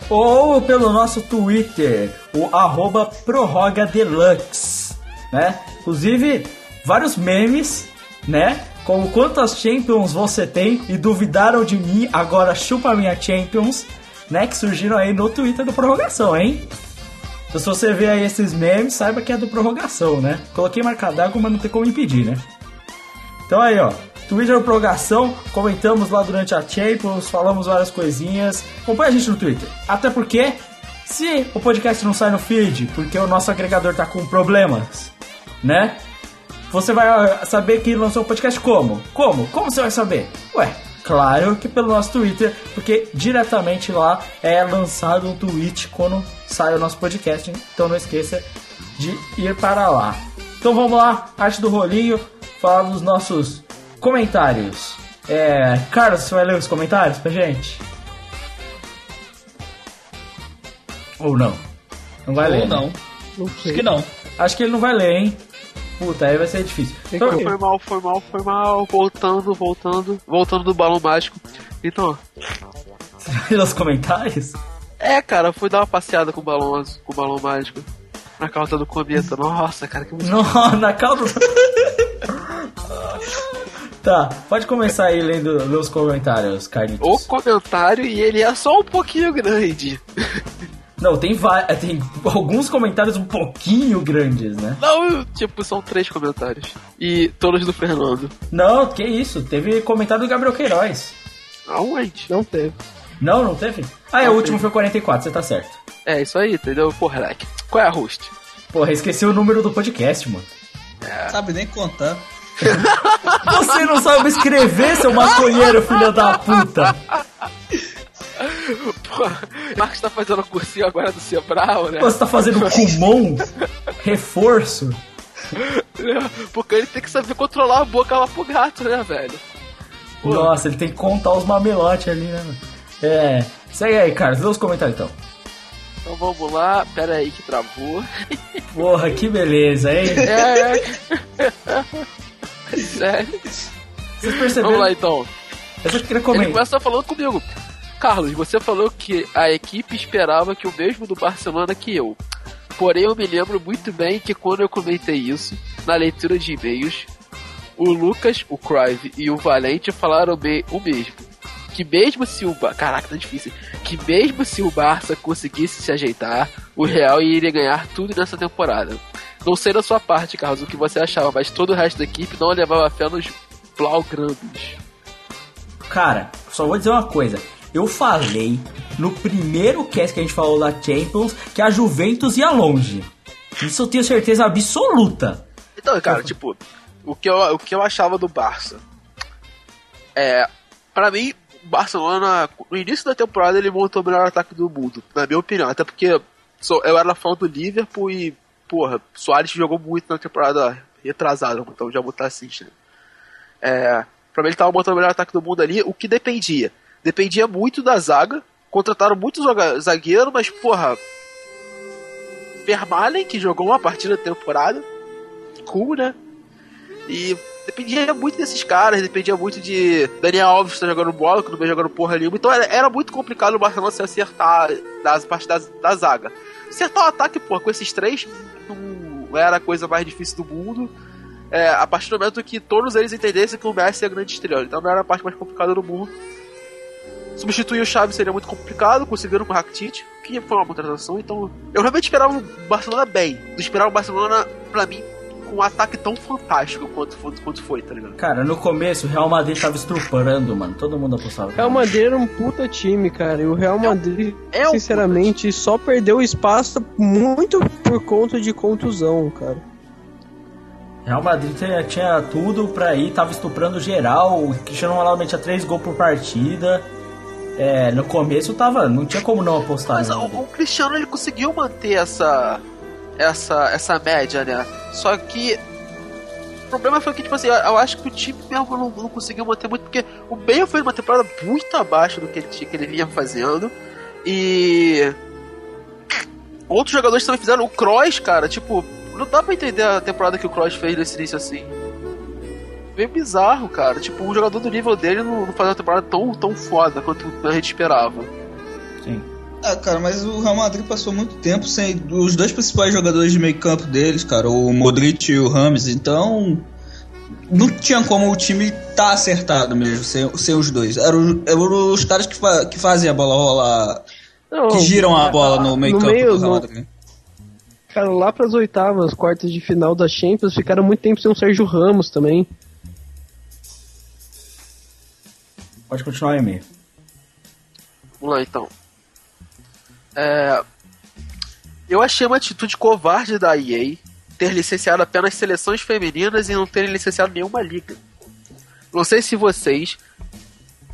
A: ou pelo nosso Twitter, o arroba prorrogadeluxe, né? Inclusive, vários memes, né? Como quantas Champions você tem e duvidaram de mim, agora chupa minha Champions, né? Que surgiram aí no Twitter do Prorrogação, hein? Então se você vê aí esses memes, saiba que é do Prorrogação, né? Coloquei marca d'água, mas não tem como impedir, né? Então aí, ó. Twitter Prorrogação, comentamos lá durante a Champions, falamos várias coisinhas. Acompanha a gente no Twitter. Até porque, se o podcast não sai no feed, porque o nosso agregador tá com problemas, né? Você vai saber que lançou o podcast como? Como? Como você vai saber? Ué, claro que pelo nosso Twitter, porque diretamente lá é lançado um tweet quando sai o nosso podcast. Então não esqueça de ir para lá. Então vamos lá, arte do rolinho, falar dos nossos comentários. É, Carlos, você vai ler os comentários pra gente? Ou não? Não vai ler?
B: Ou
A: né?
B: não.
E: Não
B: Acho
E: sei.
B: que não.
A: Acho que ele não vai ler, hein? Puta, aí vai ser difícil. Então,
C: Foi mal, foi mal, foi mal. Voltando, voltando. Voltando do balão mágico. Então, [laughs]
A: você vai ler os comentários?
C: É, cara, fui dar uma passeada com o balão, com o balão mágico. Na causa do cometa. Nossa, cara, que música.
A: Não, [laughs] na cauda. tá, pode começar aí lendo os comentários,
C: O
A: Carlitos.
C: comentário e ele é só um pouquinho grande.
A: Não, tem, va- tem alguns comentários um pouquinho grandes, né?
C: Não, tipo, são três comentários. E todos do Fernando.
A: Não, que isso, teve comentário do Gabriel Queiroz.
C: Aonde?
E: Não teve.
A: Não, não teve? Ah, é, o último foi 44, você tá certo.
C: É, isso aí, entendeu? Porra, Leque. Qual é a host?
A: Porra, esqueci o número do podcast, mano.
B: Sabe nem contar. [laughs]
A: Você não sabe escrever, seu maconheiro, filho da puta.
C: Porra, o Marcos tá fazendo cursinho agora do Sebral, né?
A: Você tá fazendo Kumon? Reforço?
C: Porque ele tem que saber controlar a boca lá pro gato, né, velho? Pô.
A: Nossa, ele tem que contar os mamelotes ali, né? mano? É. Segue aí, Carlos, lê os comentários então.
C: Então vamos lá, pera aí que travou.
A: Porra, que beleza, hein? [laughs]
C: É. Sério? [laughs]
A: Vocês perceberam?
C: Vamos lá então.
A: Eu só queria
C: Ele
A: comentar.
C: começa falando comigo. Carlos, você falou que a equipe esperava que o mesmo do Barcelona que eu. Porém, eu me lembro muito bem que quando eu comentei isso, na leitura de e-mails, o Lucas, o Crive e o Valente falaram bem o mesmo. Que mesmo se o Ba- Caraca, tá difícil. Que mesmo se o Barça conseguisse se ajeitar, o Real iria ganhar tudo nessa temporada. Não sei da sua parte, Carlos, o que você achava, mas todo o resto da equipe não levava fé nos Blaugranos.
A: Cara, só vou dizer uma coisa. Eu falei no primeiro cast que a gente falou da Champions que a Juventus ia longe. Isso eu tenho certeza absoluta.
C: Então, cara, tipo, o que, eu, o que eu achava do Barça é. Pra mim, Barcelona, no início da temporada, ele montou o melhor ataque do mundo, na minha opinião. Até porque eu era fã do Liverpool e, porra, Soares jogou muito na temporada retrasada, então já botar assim, né? É, pra mim, ele tava montando o melhor ataque do mundo ali, o que dependia? Dependia muito da zaga, contrataram muitos joga- zagueiros, mas, porra. Vermaelen, que jogou uma partida da temporada, cool, né? E dependia muito desses caras, dependia muito de Daniel Alves que tá jogando bola, que não vem jogando porra nenhuma. Então era, era muito complicado o Barcelona se acertar das partes da, da zaga. Acertar o ataque, porra, com esses três não era a coisa mais difícil do mundo. É, a partir do momento que todos eles entendessem que o Messi é a grande estrela. Então não era a parte mais complicada do mundo. Substituir o Xavi seria muito complicado, conseguiram com o Rakitic, que foi uma contratação, então eu realmente esperava o Barcelona bem. Não esperava o Barcelona, pra mim, com um ataque tão fantástico quanto, foi- quanto foi, tá ligado?
A: Cara, no começo o Real Madrid tava estuprando, mano. Todo mundo apostava.
E: Real Madrid era um puta time, cara. E o Real Madrid,
C: é um
E: sinceramente, só perdeu espaço muito por conta de contusão, cara.
A: Real Madrid tinha, tinha tudo pra ir, tava estuprando geral. O Cristiano Ronaldo metia três gols por partida. É, no começo tava. Não tinha como não apostar.
C: Mas
A: né?
C: o, o Cristiano ele conseguiu manter essa, essa, essa média, né? Só que o problema foi que, tipo assim, eu, acho que o time mesmo não, não conseguiu manter muito, porque o Bale foi uma temporada muito abaixo do que ele, que ele vinha fazendo. E outros jogadores também fizeram. O Kroos, cara, tipo, não dá pra entender a temporada que o Kroos fez nesse início assim. Meio bizarro, cara. Tipo, um jogador do nível dele não, não faz uma temporada tão, tão foda quanto a gente esperava.
A: Sim.
B: Ah, cara, mas o Real Madrid passou muito tempo sem os dois principais jogadores de meio campo deles, cara, o Modric e o Rames, então não tinha como o time tá acertado mesmo, sem, sem os dois. Eram, eram os caras que, fa- que fazem a bola rolar,
E: Não,
B: que giram a bola no meio
E: no
B: campo
E: meio,
B: do Real
E: no-
B: Madrid.
E: Cara, lá pras oitavas, quartas de final da Champions, ficaram muito tempo sem o Sérgio Ramos também.
A: Pode continuar o e-mail.
C: Vamos lá então. É, Eu achei uma atitude covarde da EA ter licenciado apenas seleções femininas e não ter licenciado nenhuma liga. Não sei se vocês.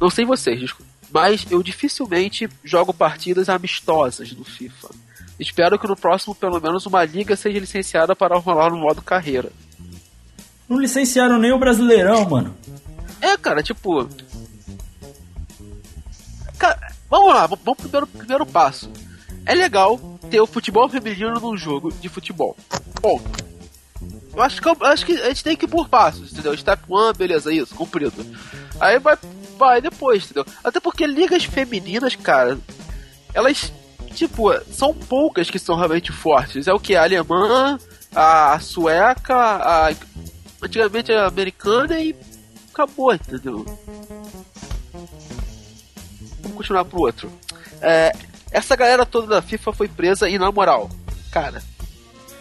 C: Não sei vocês, desculpa. Mas eu dificilmente jogo partidas amistosas no FIFA. Espero que no próximo, pelo menos, uma liga seja licenciada para rolar no modo carreira.
A: Não licenciaram nem o Brasileirão, mano.
C: É, cara, tipo. Cara, vamos lá, vamos pro primeiro, primeiro passo. É legal ter o futebol feminino num jogo de futebol. Ponto. Eu acho que, eu acho que a gente tem que ir por passos, entendeu? Step 1, beleza, isso, cumprido. Aí vai, vai depois, entendeu? Até porque ligas femininas, cara, elas, tipo, são poucas que são realmente fortes. É o que? A alemã, a sueca, a. Antigamente a americana e acabou, entendeu? Vamos continuar pro outro. É, essa galera toda da FIFA foi presa e, na moral, cara,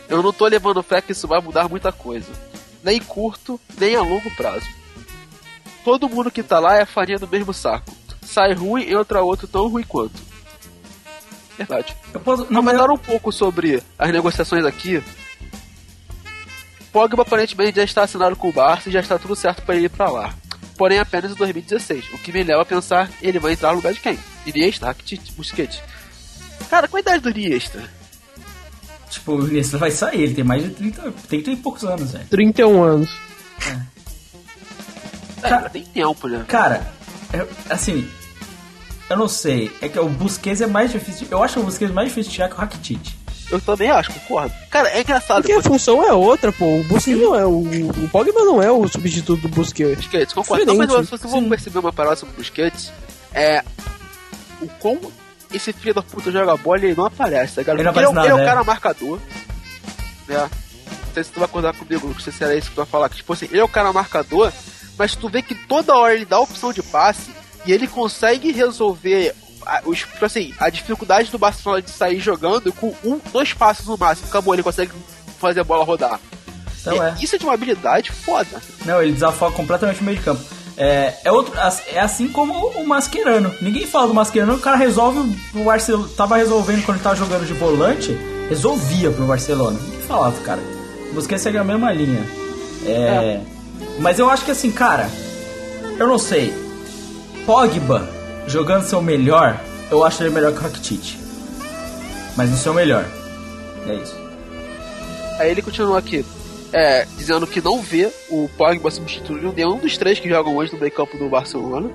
C: eu não tô levando fé que isso vai mudar muita coisa. Nem curto, nem a longo prazo. Todo mundo que tá lá é farinha do mesmo saco. Sai ruim e entra outro tão ruim quanto. Verdade.
A: Eu posso.
C: Comentaram um pouco sobre as negociações aqui. Pogba aparentemente já está assinado com o Barça e já está tudo certo para ele ir para lá. Porém, apenas em 2016, o que me leva a pensar ele vai entrar no lugar de quem? Iniesta, Rakitic, Busquets. Cara, qual a idade do Iniesta?
A: Tipo, o Iniesta vai sair, ele tem mais de 30, 30 e poucos anos, velho.
E: 31 anos.
C: É,
A: Cara-
C: tem tempo, né?
A: Cara, eu- assim, eu não sei, é que o Busquets é mais difícil, eu acho o Busquets mais difícil de tirar que o Rakitic.
C: Eu também acho, concordo. Cara, é engraçado.
F: Porque a função é outra, pô. O Busquets não é o. O Pogba não é o substituto do Busquets.
C: Busquets, concordo. Não, mas se vocês vão perceber uma parada sobre o Busquets, é. O como esse filho da puta joga bola e ele não aparece, tá ligado?
A: Ele
C: ele, é um- ele é
A: nada,
C: um
A: é.
C: cara marcador, né? Não sei se tu vai acordar comigo, não sei se era isso que tu vai falar. Que, tipo assim, ele é o cara marcador, mas tu vê que toda hora ele dá a opção de passe e ele consegue resolver a, os, tipo assim, a dificuldade do Barcelona de sair jogando com um, dois passos no máximo. Acabou, ele consegue fazer a bola rodar.
A: Então
C: E
A: é.
C: Isso é de uma habilidade foda.
A: Não, ele desafoga completamente o meio de campo. É, é, outro, é assim como o Mascherano. Ninguém fala do Mascherano, o cara resolve o Barcelona. Tava resolvendo quando ele tava jogando de volante, resolvia pro Barcelona. Ninguém falava, cara. O Busquets segue a mesma linha. É, Mas eu acho que assim, cara, eu não sei. Pogba jogando seu melhor, eu acho ele melhor que o Rakitic. Mas no seu melhor. É isso.
C: Aí ele continua aqui, é, dizendo que não vê o Pogba substituindo nenhum dos três que jogam hoje no meio campo do Barcelona.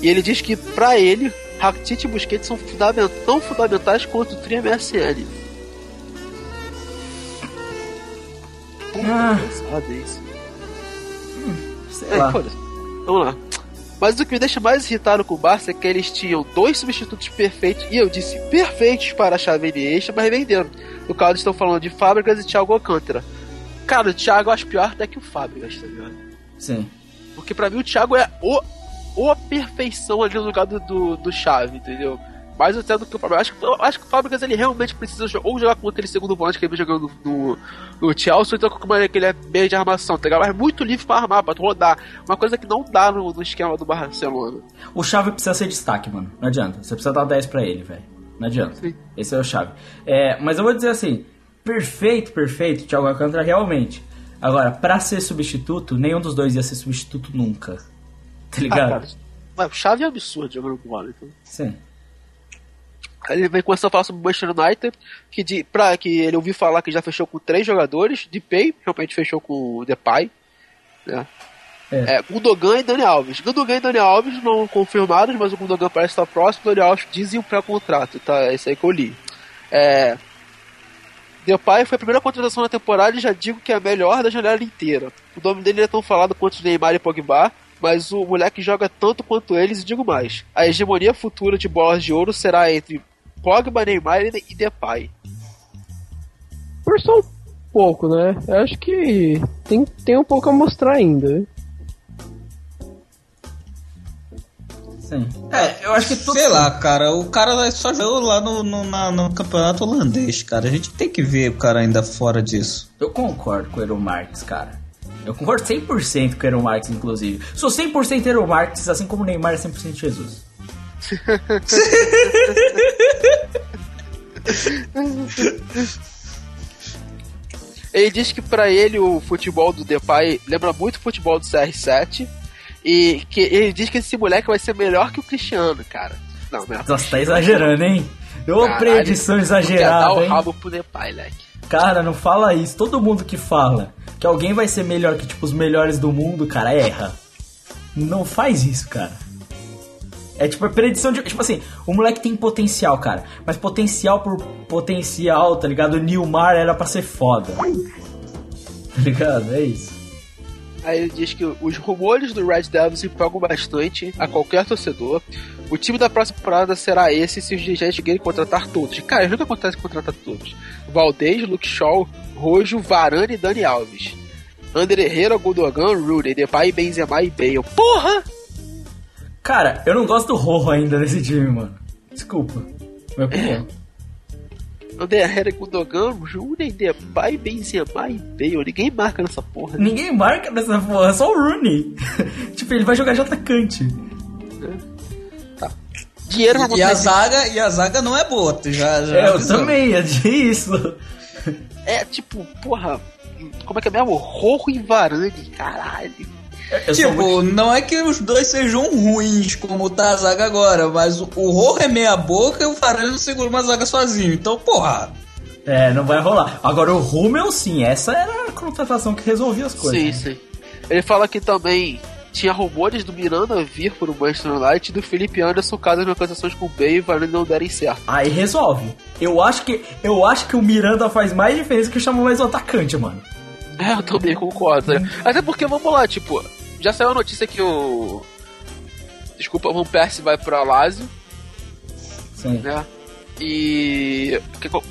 C: E ele diz que, pra ele, Rakitic e Busquets são fundament- tão fundamentais quanto o trio MSN. Puta,
A: Ah.
C: isso.
A: Sei
C: É,
A: lá.
C: foda-se. Vamos lá. Mas o que me deixa mais irritado com o Barça é que eles tinham dois substitutos perfeitos, e eu disse perfeitos para a chave Iniesta, mas venderam. No caso, estão falando de Fábricas e Thiago Alcântara. Cara, o Thiago eu acho pior até que o Fábricas, tá ligado?
A: Sim.
C: Porque pra mim o Thiago é o, o a perfeição ali no lugar do, do, do Chave, entendeu? Mais até do que o Fábricas. Eu acho, que- acho que o Fábricas ele realmente precisa ou jogar com aquele segundo volante que ele vem jogando no, no Chelsea, ou então com uma, aquele é meio de armação, tá ligado? Mas muito livre pra armar, pra tu rodar. Uma coisa que não dá no, no esquema do Barcelona.
A: O Chave precisa ser destaque, mano. Não adianta. Você precisa dar 10 pra ele, velho. Não adianta.
C: Sim.
A: Esse é o Chave. É, mas eu vou dizer assim: perfeito, perfeito, Thiago Alcântara, realmente. Agora, pra ser substituto, nenhum dos dois ia ser substituto nunca. Tá
C: Ah,
A: ligado?
C: o Chave é absurdo jogando com bola, então.
A: Sim.
C: Aí ele vem começando a falar sobre o Manchester United, que, de, pra, que ele ouviu falar que já fechou com três jogadores, de Pay, realmente fechou com o Depay, né?
A: É.
C: É, Gundogan e Dani Alves. Gundogan e Dani Alves não confirmados, mas o Gundogan parece estar próximo, o Dani Alves dizem um pré-contrato, tá? É isso aí que eu li. É, Depay foi a primeira contratação da temporada e já digo que é a melhor da janela inteira. O nome dele é tão falado quanto o Neymar e Pogba, mas o moleque joga tanto quanto eles e digo mais. A hegemonia futura de bolas de ouro será entre Pogba, Neymar e Depay.
E: Por só um pouco, né? Eu acho que tem, tem um pouco a mostrar ainda.
A: Sim. É, eu acho que tudo.
B: Sei lá, cara, o cara só jogou lá no, no, na- no campeonato holandês, cara. A gente tem que ver o cara ainda fora disso.
A: Eu concordo com o Eero Marques, cara. Eu concordo 100% com o Aaron Marques, inclusive. Sou 100% Aaron Marques, assim como o Neymar é 100% Jesus. [laughs]
C: Ele diz que pra ele o futebol do Depay lembra muito o futebol do CR7 e que ele diz que esse moleque vai ser melhor que o Cristiano, cara. Não, é
A: Nossa, tá exagerando, hein? Ô,
C: Caralho,
A: predição
C: Quer dar
A: exagerada,
C: o
A: hein?
C: rabo pro Depay, leque.
A: Cara, não fala isso. Todo mundo que fala que alguém vai ser melhor que, tipo, os melhores do mundo, cara, erra. Não faz isso, cara. É tipo a predição de. Tipo assim, o moleque tem potencial, cara. Mas potencial por potencial, tá ligado? O Nilmar era pra ser foda. Tá ligado? É isso.
C: Aí ele diz que os rumores do Red Devils empolgam bastante a qualquer torcedor. O time da próxima temporada será esse se os dirigentes conseguirem contratar todos. Cara, nunca acontece contratar todos. Valdez, Luke Shaw, Rojo, Varane e Dani Alves. Ander Herrera, Gundogan, Rooney, Depay, Benzema e Bale. Porra!
A: Cara, eu não gosto do Rojo ainda nesse time, mano. Desculpa. Minha opinião.
C: Herrera, Gundogan, Rooney, Depay, Benzema e Bale. Ninguém marca nessa porra.
A: Ninguém marca nessa porra, só o Rooney. [laughs] tipo, ele vai jogar de atacante.
C: Dinheiro pra
B: E a zaga, e a zaga não é boa, tu já, já
A: É, eu
B: avisou.
A: também, é disso.
C: É tipo, porra. Como é que é mesmo? Rojo e Varane, caralho.
A: Eu
B: Tipo,
A: muito-
B: não é que os dois sejam ruins como tá a zaga agora, mas o, Rojo é meia boca e o Varane não segura uma zaga sozinho. Então, porra.
A: É, não vai rolar. Agora o Rummel, sim, essa era a contratação que resolvia as coisas.
C: Sim, sim. Ele fala que também tinha rumores do Miranda vir para o Manchester United e do Felipe Anderson caso as negociações com o Bale e o Varane não derem certo.
A: Aí resolve. Eu acho que eu acho que o Miranda faz mais diferença que chamar mais o atacante, mano.
C: É, [laughs] eu também concordo. Né? Até porque, vamos lá, tipo, já saiu a notícia que o. Desculpa, o Van Persie vai pra Lazio,
A: Sim.
C: né? E.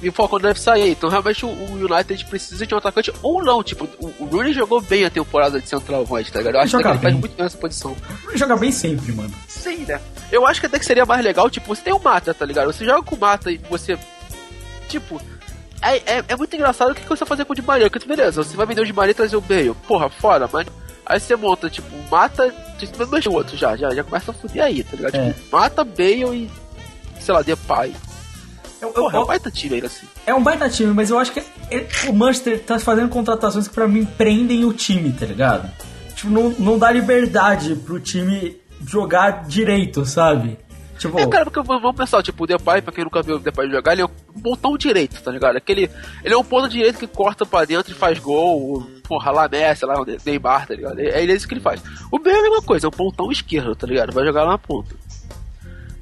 C: E foi quando deve sair. Então, realmente, o, o United precisa de um atacante ou não. Tipo, o, o Rooney jogou bem a temporada de centroavante, tá ligado? Eu acho que ele faz muito bem nessa posição.
A: Ele joga bem sempre, mano.
C: Sim, né? Eu acho que até que seria mais legal, tipo, você tem o Mata, tá ligado? Você joga com o Mata e você. Tipo. É, é, é muito engraçado o que que você vai fazer com o Di Maria, porque beleza, você vai vender o Di Maria e trazer o Bale. Porra, fora, mas. Aí você monta, tipo, mata. Você vai o outro já, já, já começa a fuder aí, tá ligado?
A: É.
C: Tipo, mata Bale e. Sei lá, Depay.
A: Eu, eu,
C: Porra, é um
A: eu-
C: baita time ainda assim.
A: é um baita time, mas eu acho que ele- o Manchester tá fazendo contratações que pra mim prendem o time, tá ligado? Tipo, não, não dá liberdade pro time jogar direito, sabe? Tipo,
C: É, cara, porque vamos pensar, tipo, o Depay, pra quem nunca viu o Depay jogar, ele é um botão direito, tá ligado? Aquele, ele é um ponto direito que corta pra dentro e faz gol, porra, lá Messi, lá o Neymar, tá ligado? É, é isso que ele faz. O B é a mesma coisa, é um pontão esquerdo, tá ligado? Vai jogar lá na ponta.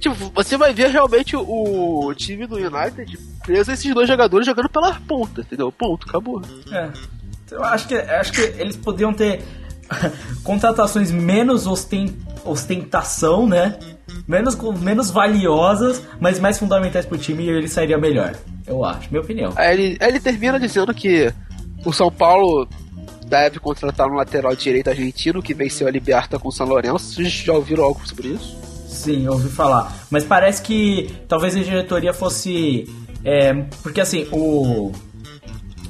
C: Tipo, você vai ver realmente o, time do United preso esses dois jogadores jogando pela ponta, entendeu? Ponto, acabou.
A: É. Eu acho que, acho que eles podiam ter [laughs] contratações menos osten- ostentação, né? Menos, menos valiosas, mas mais fundamentais pro time e ele sairia melhor. Eu acho, minha opinião.
C: Aí ele, aí ele termina dizendo que o São Paulo deve contratar um lateral direito argentino que venceu a Liberta com o São Lourenço. Vocês já ouviram algo sobre isso?
A: Sim, ouvi falar. Mas parece que talvez a diretoria fosse. é, porque assim, o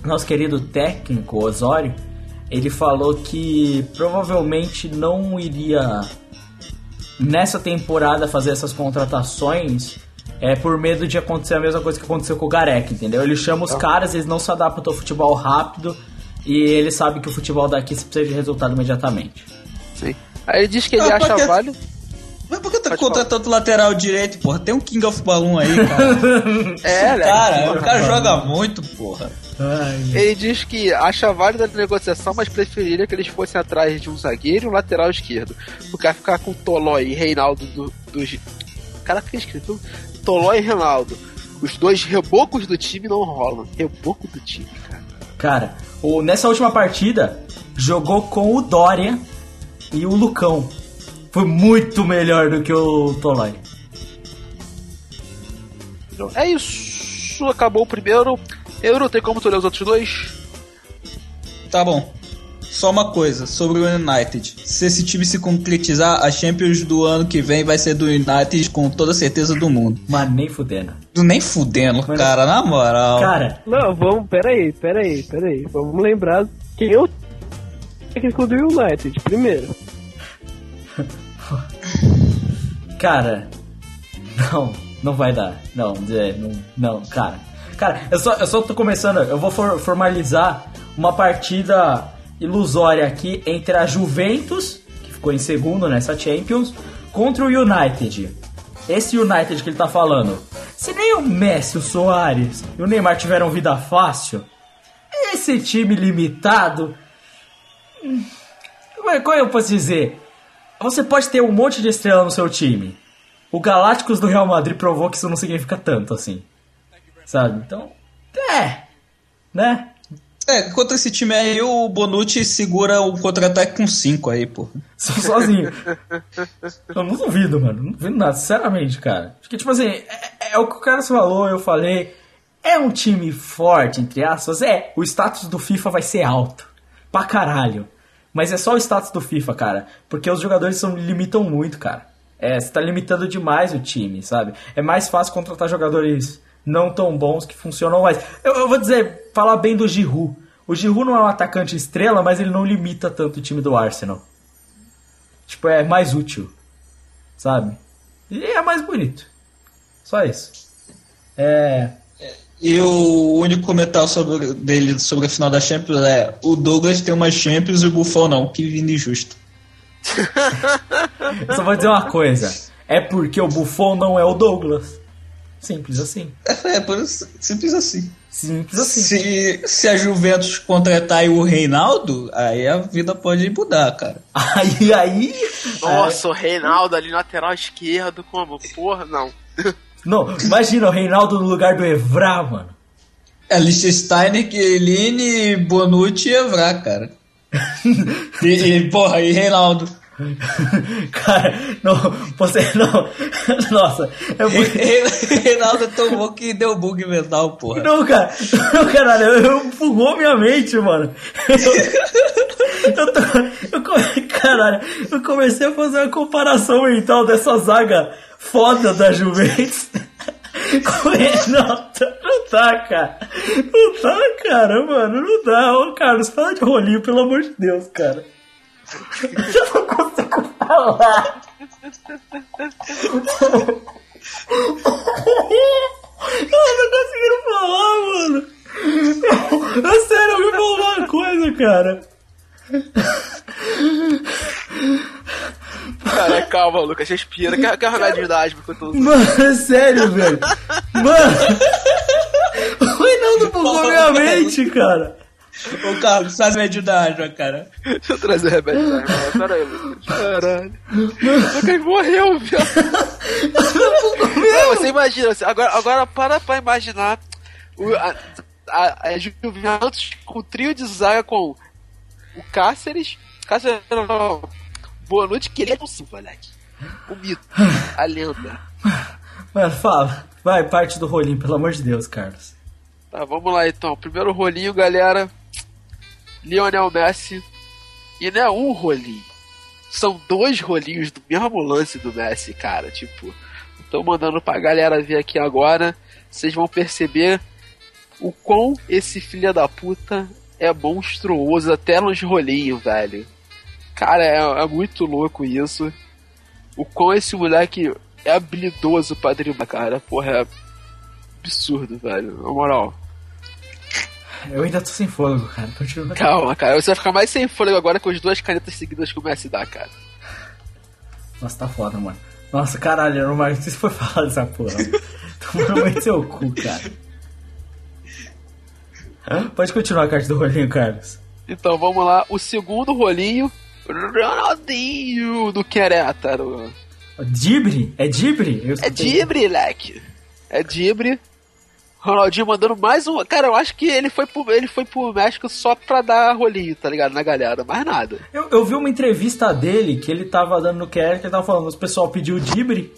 A: nosso querido técnico, Osório, ele falou que provavelmente não iria nessa temporada fazer essas contratações é por medo de acontecer a mesma coisa que aconteceu com o Gareca, entendeu? Ele chama os caras, eles não se adaptam ao futebol rápido e ele sabe que o futebol daqui precisa de resultado imediatamente.
C: Sim. Aí ele diz que ele
B: Ah,
C: acha
B: porque-
C: válido.
B: Mas por que tá
C: Pode
B: contratando lateral direito, porra? Tem um King of Balloon aí, cara. [laughs]
C: É, né?
B: cara, o cara joga muito, porra.
C: Ele diz que acha válida a negociação, mas preferiria que eles fossem atrás de um zagueiro e um lateral esquerdo. Porque ficar com Tolói e Reinaldo do, dos. Caraca, que escrito? Tolói e Reinaldo. Os dois rebocos do time não rolam. Reboco do time, cara.
A: Cara, o, nessa última partida, jogou com o Dória e o Lucão. Foi muito melhor do que o Tolói.
C: É isso. Acabou o primeiro. Eu não tenho como tu ler os outros dois.
B: Tá bom. Só uma coisa sobre o United. Se esse time se concretizar, a Champions do ano que vem vai ser do United com toda a certeza do mundo.
A: Mas nem fudendo.
B: Do nem fudendo,
A: Mas-
B: cara, na moral.
A: Cara,
E: Não, vamos, peraí, peraí, peraí. Vamos lembrar quem é o técnico do United, primeiro. [laughs]
A: Cara, não, não vai dar. Não, não, não, cara. Cara, eu só, eu só tô começando, eu vou for- formalizar uma partida ilusória aqui entre a Juventus, que ficou em segundo nessa Champions, contra o United. Esse United que ele tá falando. Se nem o Messi, o Soares e o Neymar tiveram vida fácil, esse time limitado. hum, Como é- como eu posso dizer? Você pode ter um monte de estrela no seu time. O Galácticos do Real Madrid provou que isso não significa tanto assim. Sabe? Então, é. Né?
B: É, contra esse time aí, o Bonucci segura o contra-ataque com 5 aí, pô.
A: Só sozinho. eu não duvido, mano. Não duvido nada, sinceramente, cara. Porque, tipo assim, é, é o que o cara falou, eu falei. É um time forte, entre aspas. É, o status do FIFA vai ser alto. Pra caralho. Mas é só o status do FIFA, cara. Porque os jogadores são, limitam muito, cara. É, você tá limitando demais o time, sabe? É mais fácil contratar jogadores não tão bons que funcionam mais. Eu, eu vou dizer, falar bem do Giroud. O Giroud não é um atacante estrela, mas ele não limita tanto o time do Arsenal. Tipo, é mais útil. Sabe? E é mais bonito. Só isso. É.
B: E o único comentário sobre, dele sobre a final da Champions é: o Douglas tem uma Champions e o Buffon não. Que vindo injusto. [laughs]
A: Eu só vou dizer uma coisa. É porque o Buffon não é o Douglas. Simples assim.
B: É, é simples assim.
A: Simples assim.
B: Se, se a Juventus contratar o Reinaldo, aí a vida pode mudar, cara. [laughs]
A: Aí, aí.
C: Nossa, o Reinaldo ali lateral esquerdo, como? Porra, não.
A: Não, imagina o Reinaldo no lugar do Evra, mano.
B: É Liechtenstein, Chiellini, Bonucci e Evra, cara. [laughs] e, e, porra, e Reinaldo. [laughs]
A: Cara, não, você não. [laughs] Nossa, é. [laughs]
B: Reinaldo tomou que deu bug mental, porra.
A: Não, cara, não, caralho, eu, eu fugou minha mente, mano. Eu, eu tô, eu, caralho, eu comecei a fazer uma comparação mental dessa zaga foda da Juventus. Com o Renato. Não dá, cara. Não dá, cara, mano, não dá. Ô, Carlos, fala de rolinho, pelo amor de Deus, cara. Eu não consigo falar. Eu não conseguindo falar, mano. É sério, eu me falar uma coisa, cara.
C: Cara, calma, Lucas, respira. Quer, quer remédio de asma que eu tô usando?
A: Mano, é sério, velho. Mano. [laughs] O Reinaldo bugou minha mente, cara.
B: Ô, Carlos, faz médio da água, cara.
C: Deixa eu trazer remédio de asma. Pera aí, Lucas. Caralho. Lucas morreu, viado. Não, você imagina, agora, agora para pra imaginar o, a, a, a Juventus com o trio de zaga com o Cáceres, Cáceres não, Bonucci, que ele é um sim, moleque. O mito, a lenda.
A: Mano, fala. Vai, parte do rolinho, pelo amor de Deus, Carlos.
C: Tá, vamos lá então. Primeiro rolinho, galera. Lionel Messi. E não é um rolinho. São dois rolinhos do mesmo lance do Messi, cara. Tipo, tô mandando pra galera ver aqui agora. Vocês vão perceber o quão esse filho da puta é monstruoso até nos rolinhos, velho. Cara, é, é muito louco isso. O quão esse moleque é habilidoso pra driblar, cara. Porra, é absurdo, velho. Na moral.
A: Eu ainda tô sem fôlego, cara. Continua.
C: Calma, cara. Você vai ficar mais sem fôlego agora com as duas canetas seguidas que o Messi dá, cara.
A: Nossa, tá foda, mano. Nossa, caralho, não mais se foi falar dessa porra. [laughs] Tomando muito seu cu, cara. Hã? Pode continuar a carta do rolinho, Carlos.
C: Então vamos lá. O segundo rolinho. Ronaldinho do Querétaro.
A: Dibre? É Dibre?
C: É. Dibre, leque. É Dibre. Ronaldinho mandando mais um. Cara, eu acho que ele foi pro, ele foi pro México só pra dar rolinho, tá ligado? Na galera, mais nada.
A: Eu, eu vi uma entrevista dele que ele tava dando no QR, que ele tava falando, o pessoal pediu Dibre.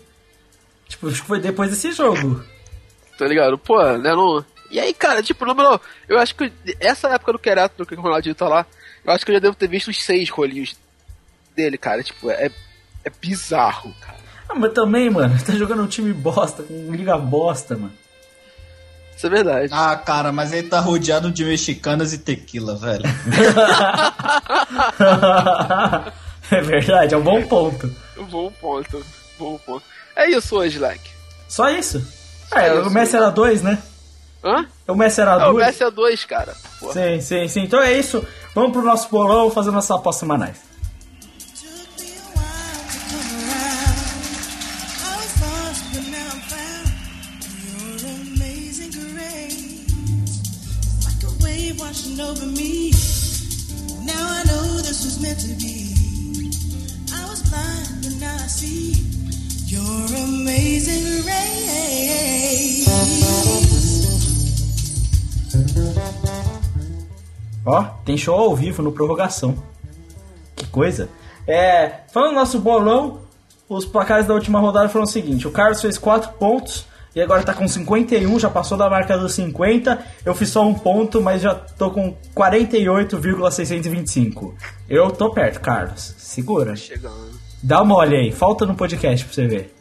A: Tipo, acho que foi depois desse jogo.
C: Tá ligado? Pô, né? Não... E aí, cara, tipo, não, não, eu acho que essa época do Querétaro que o Ronaldinho tá lá, eu acho que eu já devo ter visto uns seis rolinhos dele, cara. Tipo, é, é bizarro, cara.
A: Ah, mas também, mano, [laughs] tá jogando um time bosta, com liga bosta, mano.
C: Isso é verdade.
B: Ah, cara, mas ele tá rodeado de mexicanas e tequila, velho. [laughs]
A: é verdade, é um bom ponto.
C: Bom ponto. Bom ponto. É isso hoje, Like.
A: Só isso? É,
C: isso.
A: o Messi era dois, né?
C: Hã?
A: O Messi era
C: É, o
A: dois.
C: Messi é 2, cara. Porra.
A: Sim, sim, sim. Então é isso. Vamos pro nosso bolão fazer nossas apostas semanais.
G: Washing over me. Now I know this was meant to be. I was blind, but now I see. Your amazing grace.
A: Ó, tem show ao vivo no Prorrogação. Que coisa. É, falando do nosso bolão, os placares da última rodada foram o seguinte: o Carlos fez 4 pontos e agora tá com 51, já passou da marca dos 50. Eu fiz só um ponto, mas já tô com 48,625. Eu tô perto, Carlos. Segura.
C: Chegando.
A: Dá uma olha aí, falta no podcast pra você ver.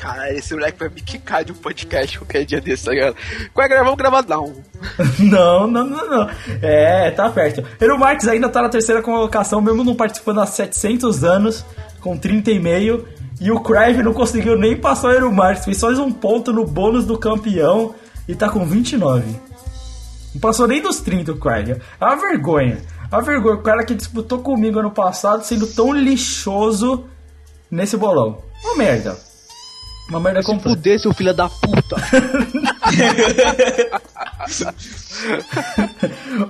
C: Cara, esse moleque vai me quicar de um podcast qualquer dia desse, tá ligado? Qual é, galera? Vamos gravar não. [laughs]
A: Não, não, não, não. É, tá perto. Eero Marques ainda tá na terceira colocação, mesmo não participando há 700 anos, com 30,5. E o Crive não conseguiu nem passar o Marques, fez só um ponto no bônus do campeão e tá com 29. Não passou nem dos 30 o Crive. É uma vergonha. É uma vergonha. O cara que disputou comigo ano passado sendo tão lixoso nesse bolão. Uma merda. Uma merda
E: Se
A: completa.
E: fuder, seu filho da puta. [laughs]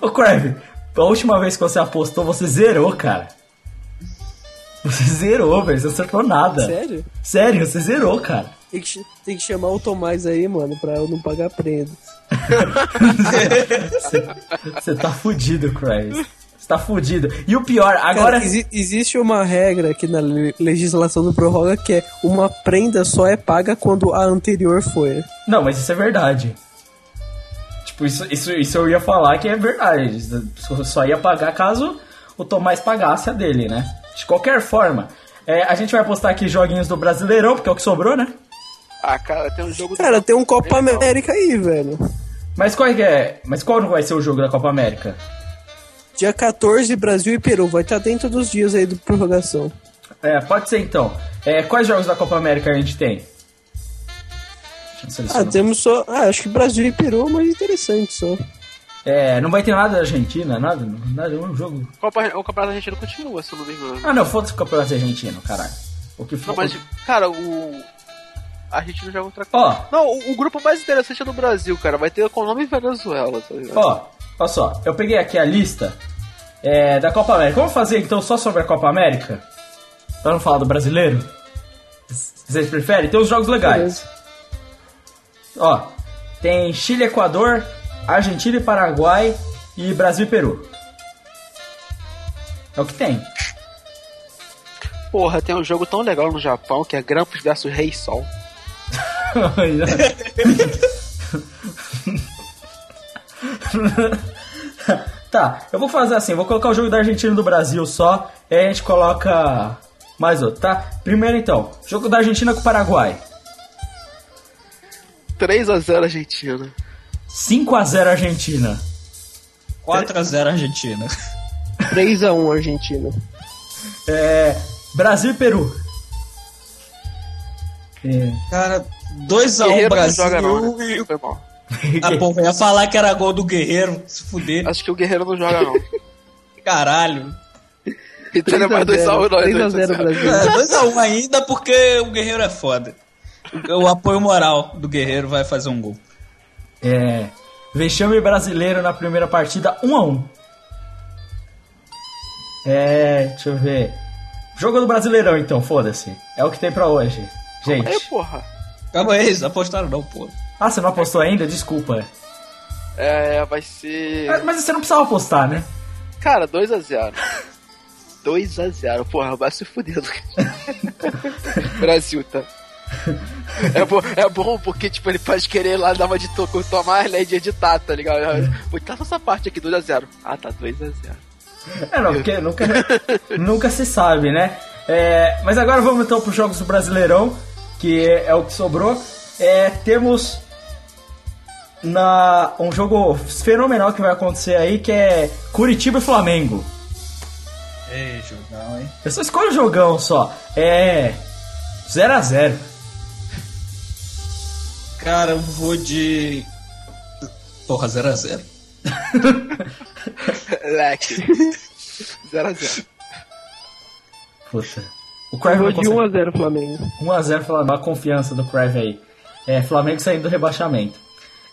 A: Ô, Crave, a última vez que você apostou, você zerou, cara. Você [laughs] zerou, velho. Você acertou nada.
F: Sério?
A: Sério, você zerou, cara.
F: Tem que, tem que chamar o Tomás aí, mano, pra eu não pagar prenda. [laughs]
A: Você tá fudido, Crave. Você tá fudido. E o pior, agora.
F: Cara, exi- existe uma regra aqui na le- legislação do Prorroga que é uma prenda só é paga quando a anterior foi.
A: Não, mas isso é verdade. Tipo, isso, isso, isso eu ia falar que é verdade. Só ia pagar caso o Tomás pagasse a dele, né? De qualquer forma, é, a gente vai apostar aqui joguinhos do Brasileirão, porque é o que sobrou, né?
C: Ah, cara, tem um jogo...
F: Cara, tem um Copa América aí, velho.
A: Mas qual é que é? Mas qual vai ser o jogo da Copa América?
F: Dia 14, Brasil e Peru. Vai estar dentro dos dias aí do prorrogação.
A: É, pode ser então. É, quais jogos da Copa América a gente tem? Deixa eu
F: Ah, temos só. Ah, acho que Brasil e Peru é mais interessante só.
A: É, não vai ter nada da Argentina, nada, nada, um jogo.
C: Copa, o campeonato argentino continua, se eu não me engano.
A: Ah, não, foda-se o campeonato argentino, caralho. O que
C: Não,
A: for.
C: mas, cara, o... A Argentina joga outra
A: Ó.
C: Não, o, o grupo mais interessante é do Brasil, cara. Vai ter Colômbia e Venezuela, tá ligado?
A: ó, olha só, eu peguei aqui a lista é, da Copa América. Vamos fazer então só sobre a Copa América? Pra não falar do brasileiro? Vocês preferem? Tem os jogos legais.
F: Beleza.
A: Ó, tem Chile, Equador, Argentina e Paraguai e Brasil e Peru. É o que tem.
C: Porra, tem um jogo tão legal no Japão que é Grampus vs Rei Sol. [laughs]
A: tá, eu vou fazer assim, vou colocar o jogo da Argentina e do Brasil só, e aí a gente coloca mais outro, tá? Primeiro então, jogo da Argentina com o Paraguai.
C: 3x0 Argentina.
A: 5x0 Argentina.
B: 4x0 Argentina.
E: 3x1 Argentina.
A: É, Brasil e Peru. É,
B: Cara, 2x1
C: Guerreiro não
B: Brasil.
C: joga não, né? Foi mal.
B: Ah, pô, eu ia falar que era gol do Guerreiro, se fuder.
C: Acho que o Guerreiro não joga não.
B: Caralho.
C: Então é mais 2x1 não.
E: 3x0 Brasil.
B: É, 2x1 ainda porque o Guerreiro é foda. O apoio moral do Guerreiro vai fazer um gol.
A: É, vexame brasileiro na primeira partida, 1x1. É, deixa eu ver. Jogo do Brasileirão então, foda-se. É o que tem pra hoje. Gente.
C: Aí, porra.
B: Calma aí, eles apostaram não, pô.
A: Ah, você não apostou ainda? Desculpa.
C: É, vai ser.
A: Ah, Mas você não precisava apostar, né?
C: Cara, 2x0. 2x0. Porra, vai se Lucas. [laughs] Brasil, tá? [laughs] É bom, é bom porque, tipo, ele pode querer lá dar uma de to- tomar, né, de editar, tá ligado? Vou editar essa parte aqui, 2x0. Ah, tá, 2x0.
A: É, não, porque nunca, nunca se sabe, né? É, mas agora vamos então para os jogos do Brasileirão, que é o que sobrou. É, temos na um jogo fenomenal que vai acontecer aí, que é Curitiba e Flamengo.
B: Ei, jogão, hein?
A: Eu só escolho jogão só. É 0 a 0.
B: Cara, eu vou de. Porra, 0x0.
C: Leque. [laughs] 0x0.
A: Puta. O
E: Eu
A: Crave
E: vou
A: não
E: de
A: consegue.
E: 1x0 Flamengo.
A: 1x0 Flamengo, a confiança do Crave aí. É, Flamengo saindo do rebaixamento.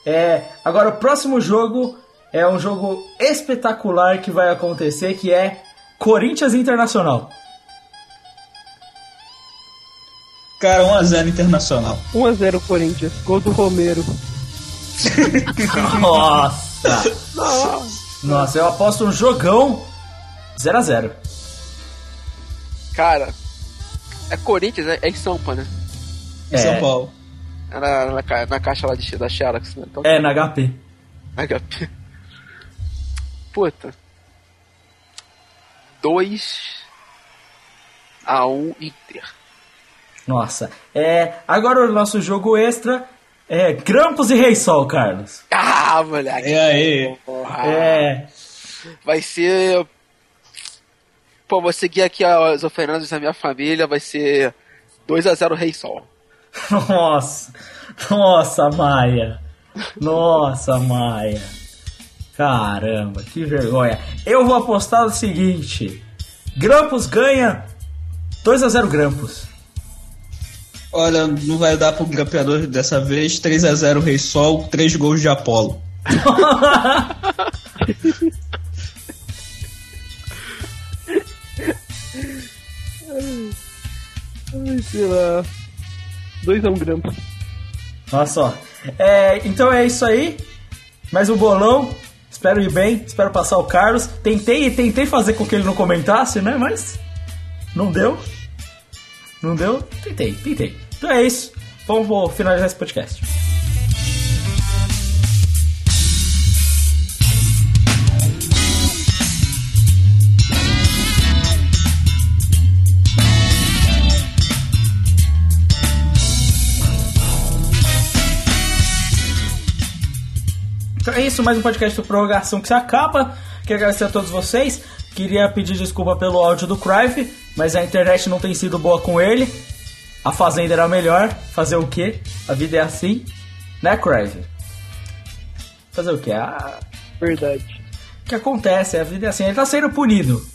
A: É, agora o próximo jogo é um jogo espetacular que vai acontecer, que é Corinthians Internacional.
B: Cara, 1x0 internacional.
E: 1x0 Corinthians. Gol do Romero. [laughs]
A: Nossa! Nossa, eu aposto um jogão 0x0.
C: Cara, é Corinthians, é, é em Sampa, né?
B: Em
A: É.
B: São Paulo.
C: É na, na, na caixa lá de, da Xerox, né? Então,
A: É, na HP.
C: HP. Puta. 2 a 1 Inter.
A: Nossa. É, agora o nosso jogo extra é Grampos e Rei Sol, Carlos.
C: Ah, moleque.
B: E aí?
C: Porra.
A: É.
C: Vai ser. Pô, vou seguir aqui as oferendas da minha família. Vai ser 2x0 Rei Sol. [laughs]
A: Nossa. Nossa, Maia. Nossa, Maia. Caramba, que vergonha. Eu vou apostar o seguinte: Grampos ganha 2x0 Grampos.
B: Olha, não vai dar pro campeador dessa vez. 3x0 Rei Sol, 3 gols de Apolo. [laughs]
E: Ai, sei lá. 2x1 Grampo.
A: Nossa, ó. É, então é isso aí. Mais um bolão. Espero ir bem, espero passar o Carlos. Tentei, tentei fazer com que ele não comentasse, né? Mas não deu. Não deu? Tentei, tentei. Então é isso. Vamos finalizar esse podcast. Então é isso, mais um podcast do Prorrogação que se acaba. Queria agradecer a todos vocês. Queria pedir desculpa pelo áudio do Crive, mas a internet não tem sido boa com ele. A Fazenda era melhor. Fazer o quê? A vida é assim. Né, Crive? Fazer o quê? Ah,
E: Verdade.
A: o que acontece? A vida é assim. Ele tá sendo punido.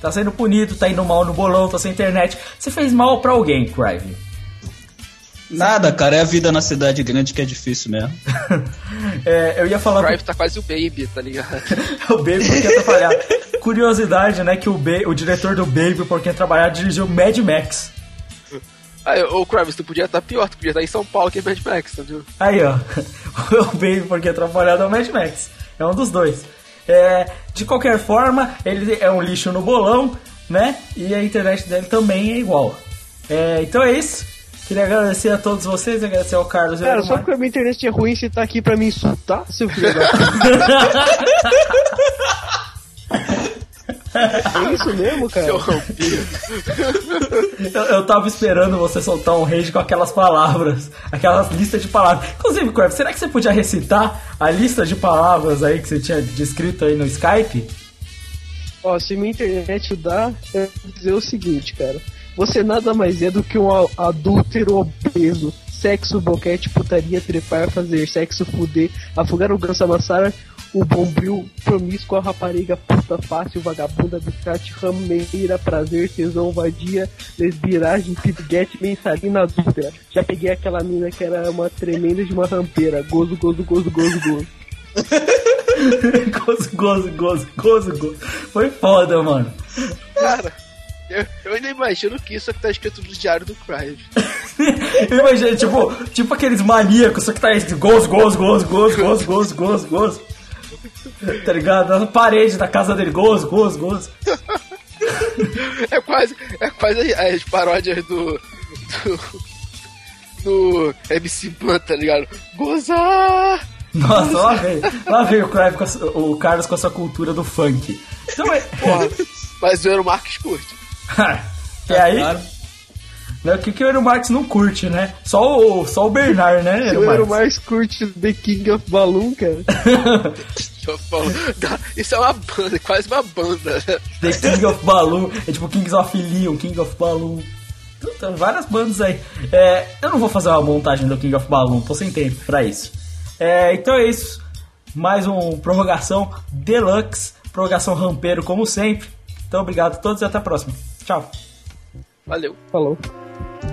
A: Tá sendo punido, tá indo mal no bolão, tá sem internet. Você fez mal pra alguém, Crive.
B: Nada, cara, é a vida na cidade grande que é difícil mesmo. [laughs]
A: É, eu ia falar.
C: O Drive tá quase o Baby, tá ligado? [laughs]
A: o Baby porque ia trabalhar. [laughs] Curiosidade, né? Que o, ba o diretor do Baby, porque ia trabalhar, dirigiu Mad Max. [laughs]
C: Aí, ô Kravis, tu podia estar pior, tu podia estar em São Paulo que é Mad Max, entendeu?
A: Aí, ó. [laughs] O Baby, porque ia trabalhar no Mad Max. É um dos dois. É, de qualquer forma, ele é um lixo no bolão, né? E a internet dele também é igual. É, então é isso. Queria agradecer a todos vocês, agradecer ao Carlos e
E: Cara, só porque a minha internet é ruim, você tá aqui pra me insultar, seu filho da. [laughs] É isso mesmo, cara?
C: Seu vampiro.
A: Eu, eu tava esperando você soltar um rage com aquelas palavras, aquelas listas de palavras. Inclusive, Crab, será que você podia recitar a lista de palavras aí que você tinha descrito aí no Skype?
E: Ó, se minha internet dá, eu vou dizer o seguinte, cara. Você nada mais é do que um adúltero obeso. Sexo, boquete, putaria, trepar, fazer sexo, fuder, afogar o ganso, amassar o bombril, promíscua, rapariga, puta fácil, vagabunda, biscate, rameira, prazer, tesão, vadia, lesbiragem, pidguete, mensalina adúltera. Já peguei aquela mina que era uma tremenda de uma rampeira. Gozo, gozo, gozo, gozo, gozo.
A: gozo, gozo, gozo, gozo, gozo. Foi foda, mano.
C: Cara, eu, eu ainda imagino que isso é que tá escrito no diário do Crive.
A: Imagina, tipo, tipo aqueles maníacos, só que tá escrito gozo, gozo, gozo, gozo, gozo, gozo, gozo, gozo. Tá ligado? Na parede da casa dele, gozo, gozo, gozo.
C: É quase, é quase as paródias do. do. do MC Ban, tá ligado? Gozar!
A: Nossa, lá veio, lá veio o, o Carlos com a sua cultura do funk. Então é.
C: Porra, mas o Marcos Curte. [laughs]
A: e aí?
B: Claro.
A: Né, O que, que o Marx não curte, né? Só o, só o Bernard, né?
E: O
A: Marx?
E: mais curte The King of Balloon, cara. [laughs] [laughs]
C: Falo, "Dá- Isso é uma banda, quase uma banda. [laughs]
A: The King of Balloon, é tipo Kings of Leon, King of Balloon. Puta, várias bandas aí. É, eu não vou fazer uma montagem do King of Balloon, tô sem tempo pra isso. É, então é isso. Mais um prorrogação deluxe, prorrogação rampeiro como sempre. Então obrigado a todos e até a próxima. Tchau.
C: Valeu.
E: Falou.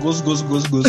B: Gozo, gozo, gozo, gozo.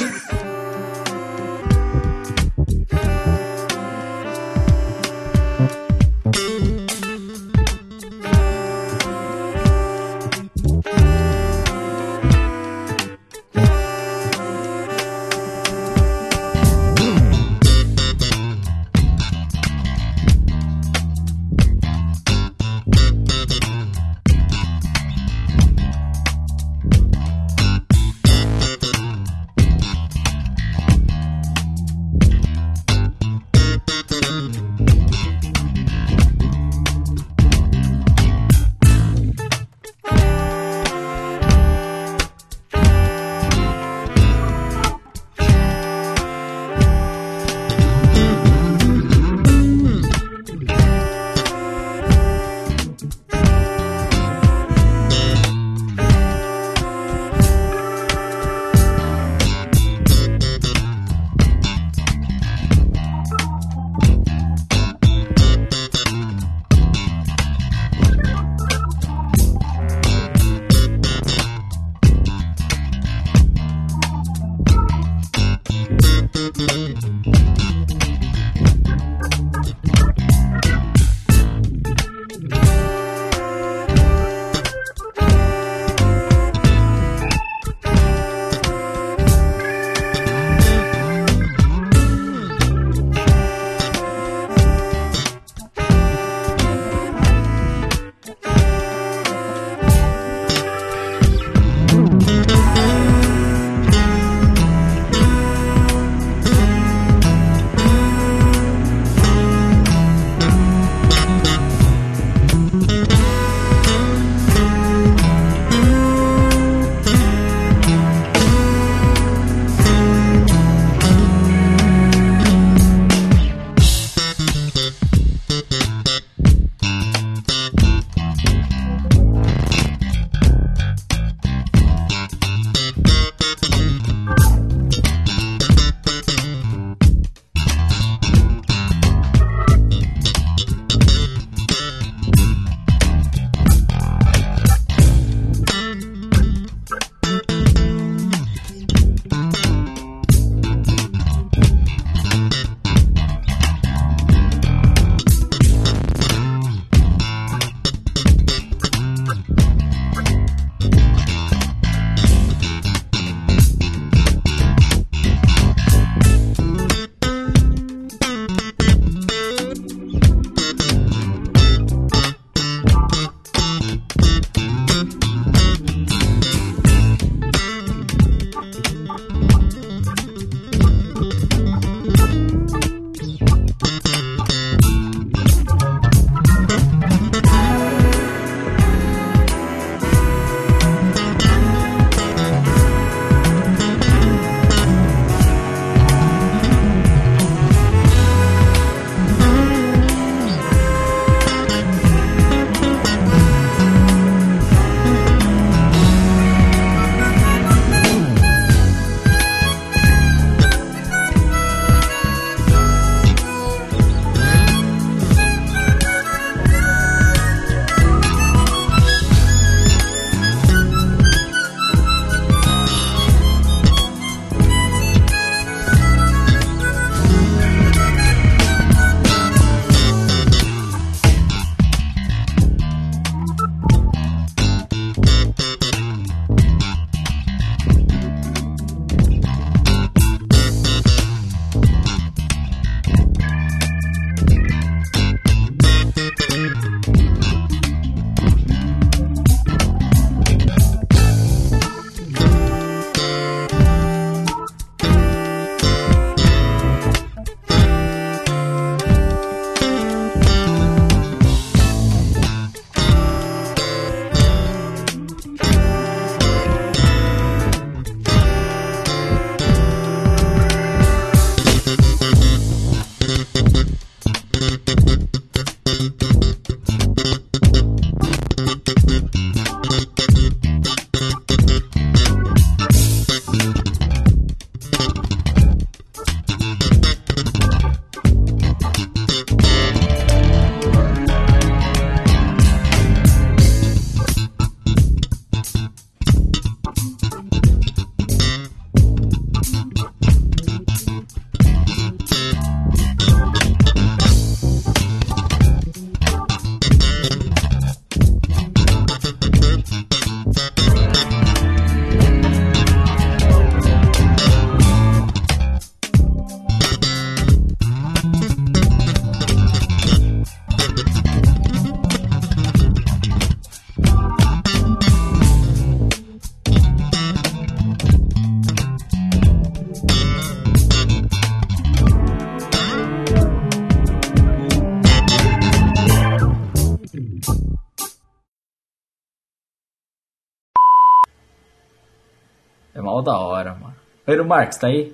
A: Da hora, mano. Oi, Marcos, tá aí?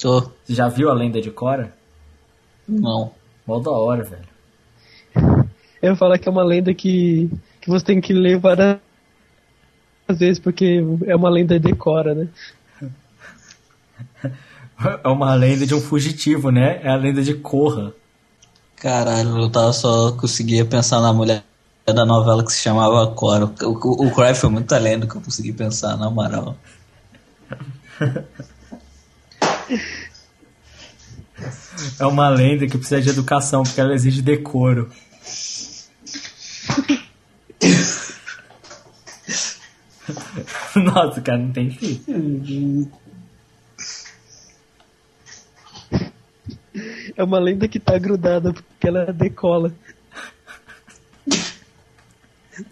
B: Tô.
A: Você já viu a lenda de Cora?
B: Não.
A: Mó da hora, velho.
E: Eu ia falar que é uma lenda que, que você tem que ler várias vezes, porque é uma lenda decora, né? [laughs]
A: É uma lenda de um fugitivo, né? É a lenda de Corra.
B: Caralho, eu tava só conseguia pensar na mulher da novela que se chamava Cora. O, o, o Cry foi muito além do que eu consegui pensar, na moral. [laughs]
A: É uma lenda que precisa de educação, porque ela exige decoro. [laughs] Nossa, cara, não tem fim.
E: É uma lenda que tá grudada porque ela decola.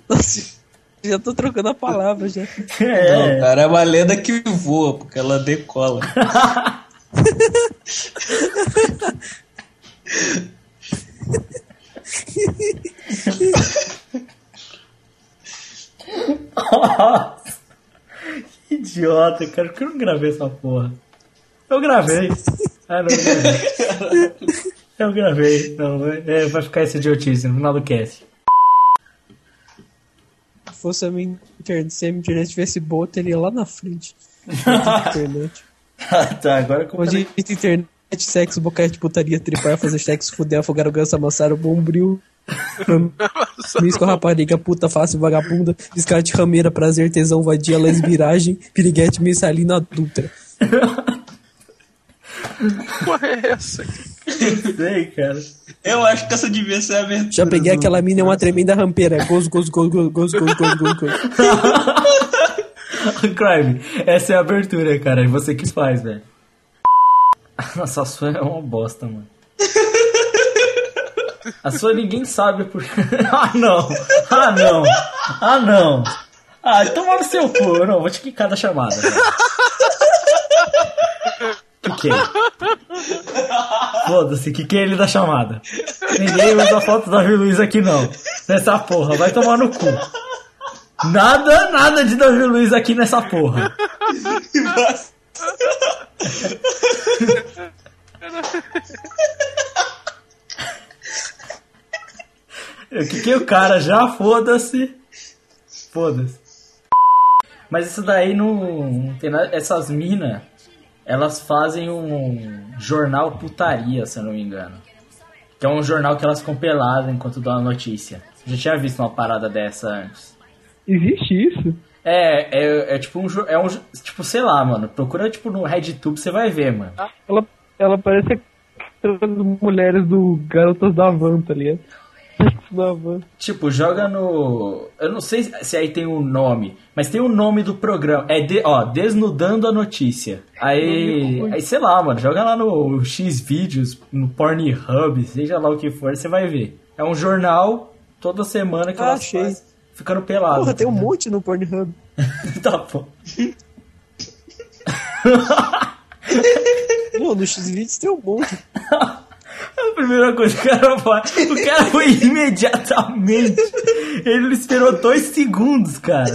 F: Nossa, já tô trocando a palavra já.
B: Não, cara, é uma lenda que voa, porque ela decola.
A: Nossa, [laughs] que idiota, cara. Por que eu não gravei essa porra? Eu gravei. Ah, não, eu gravei. Eu gravei. Não, vai- é, vai ficar esse idiotice no final do cast.
F: Se fosse a minha internet, se a minha internet tivesse boa, teria lá na frente. internet. [laughs]
A: tá, agora como
F: Hoje internet, sexo, boquete, putaria, tripar, fazer sexo, fuder, afogar o ganso, amassar o bombril. Misco, rapariga, puta, fácil, vagabunda, descarte, rameira, prazer, tesão, vadia, lesbiragem, piriguete, mensalina, adulta.
C: Porra, é essa?
A: Eu sei, cara.
B: Eu acho que essa devia ser a abertura.
F: Já peguei aquela mina, é uma tremenda rampeira. Gozo, gozo, gozo, gozo, gozo, gozo, gozo, gozo. [laughs]
A: Crime, essa é a abertura, cara. É você que faz, velho. [laughs] Nossa, a sua é uma bosta, mano. A sua ninguém sabe por. [laughs] ah, não! Ah, não! Ah, não! Ah, então tomar no seu cu. Eu não, vou te quicar da chamada. Cara. Quiquei. Foda-se, quiquei ele da chamada. Ninguém usa foto da Davi Luiz aqui, não. Nessa porra, vai tomar no cu. Nada, nada de Davi Luiz aqui nessa porra. Eu quiquei o cara já, foda-se. Foda-se. Mas isso daí não, não tem nada. Essas minas, elas fazem um jornal putaria, se eu não me engano. Que é um jornal que elas ficam peladas enquanto dão a notícia. Já tinha visto uma parada dessa antes.
E: Existe isso?
A: É, é, é tipo um. É um tipo, sei lá, mano. Procura tipo no RedTube, você vai ver, mano.
E: Ela, ela parece aquelas mulheres do Garotas da Van, tá ligado? Van.
A: Tipo, joga no. Eu não sei se aí tem um nome, mas tem o nome do programa. É de, ó, Desnudando a Notícia. Aí, aí sei lá, mano, joga lá no X vídeos, no Pornhub, seja lá o que for, você vai ver. É um jornal toda semana que
F: Ah,
A: elas
F: achei.
A: faz ficando pelado.
F: Porra, tem um monte no Pornhub. [laughs]
A: tá bom. [laughs]
F: Não, no X-Videos tem um monte. [laughs]
A: A primeira coisa que o cara faz, o cara foi imediatamente. Ele esperou dois segundos, cara.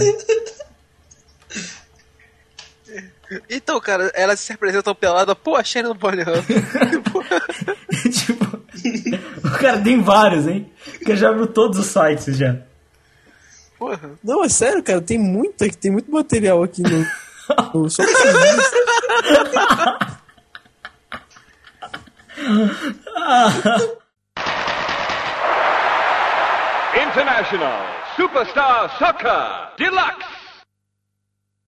C: Então, cara, elas se apresentam pelada, pô, achei no Pornhub. [laughs]
A: tipo, o cara tem vários, hein? Que já abriu todos os sites já.
C: Porra.
F: Não, é sério, cara, tem muito, tem muito material aqui no. [laughs] no só X-Videos. [laughs]
H: International Superstar Soccer Deluxe.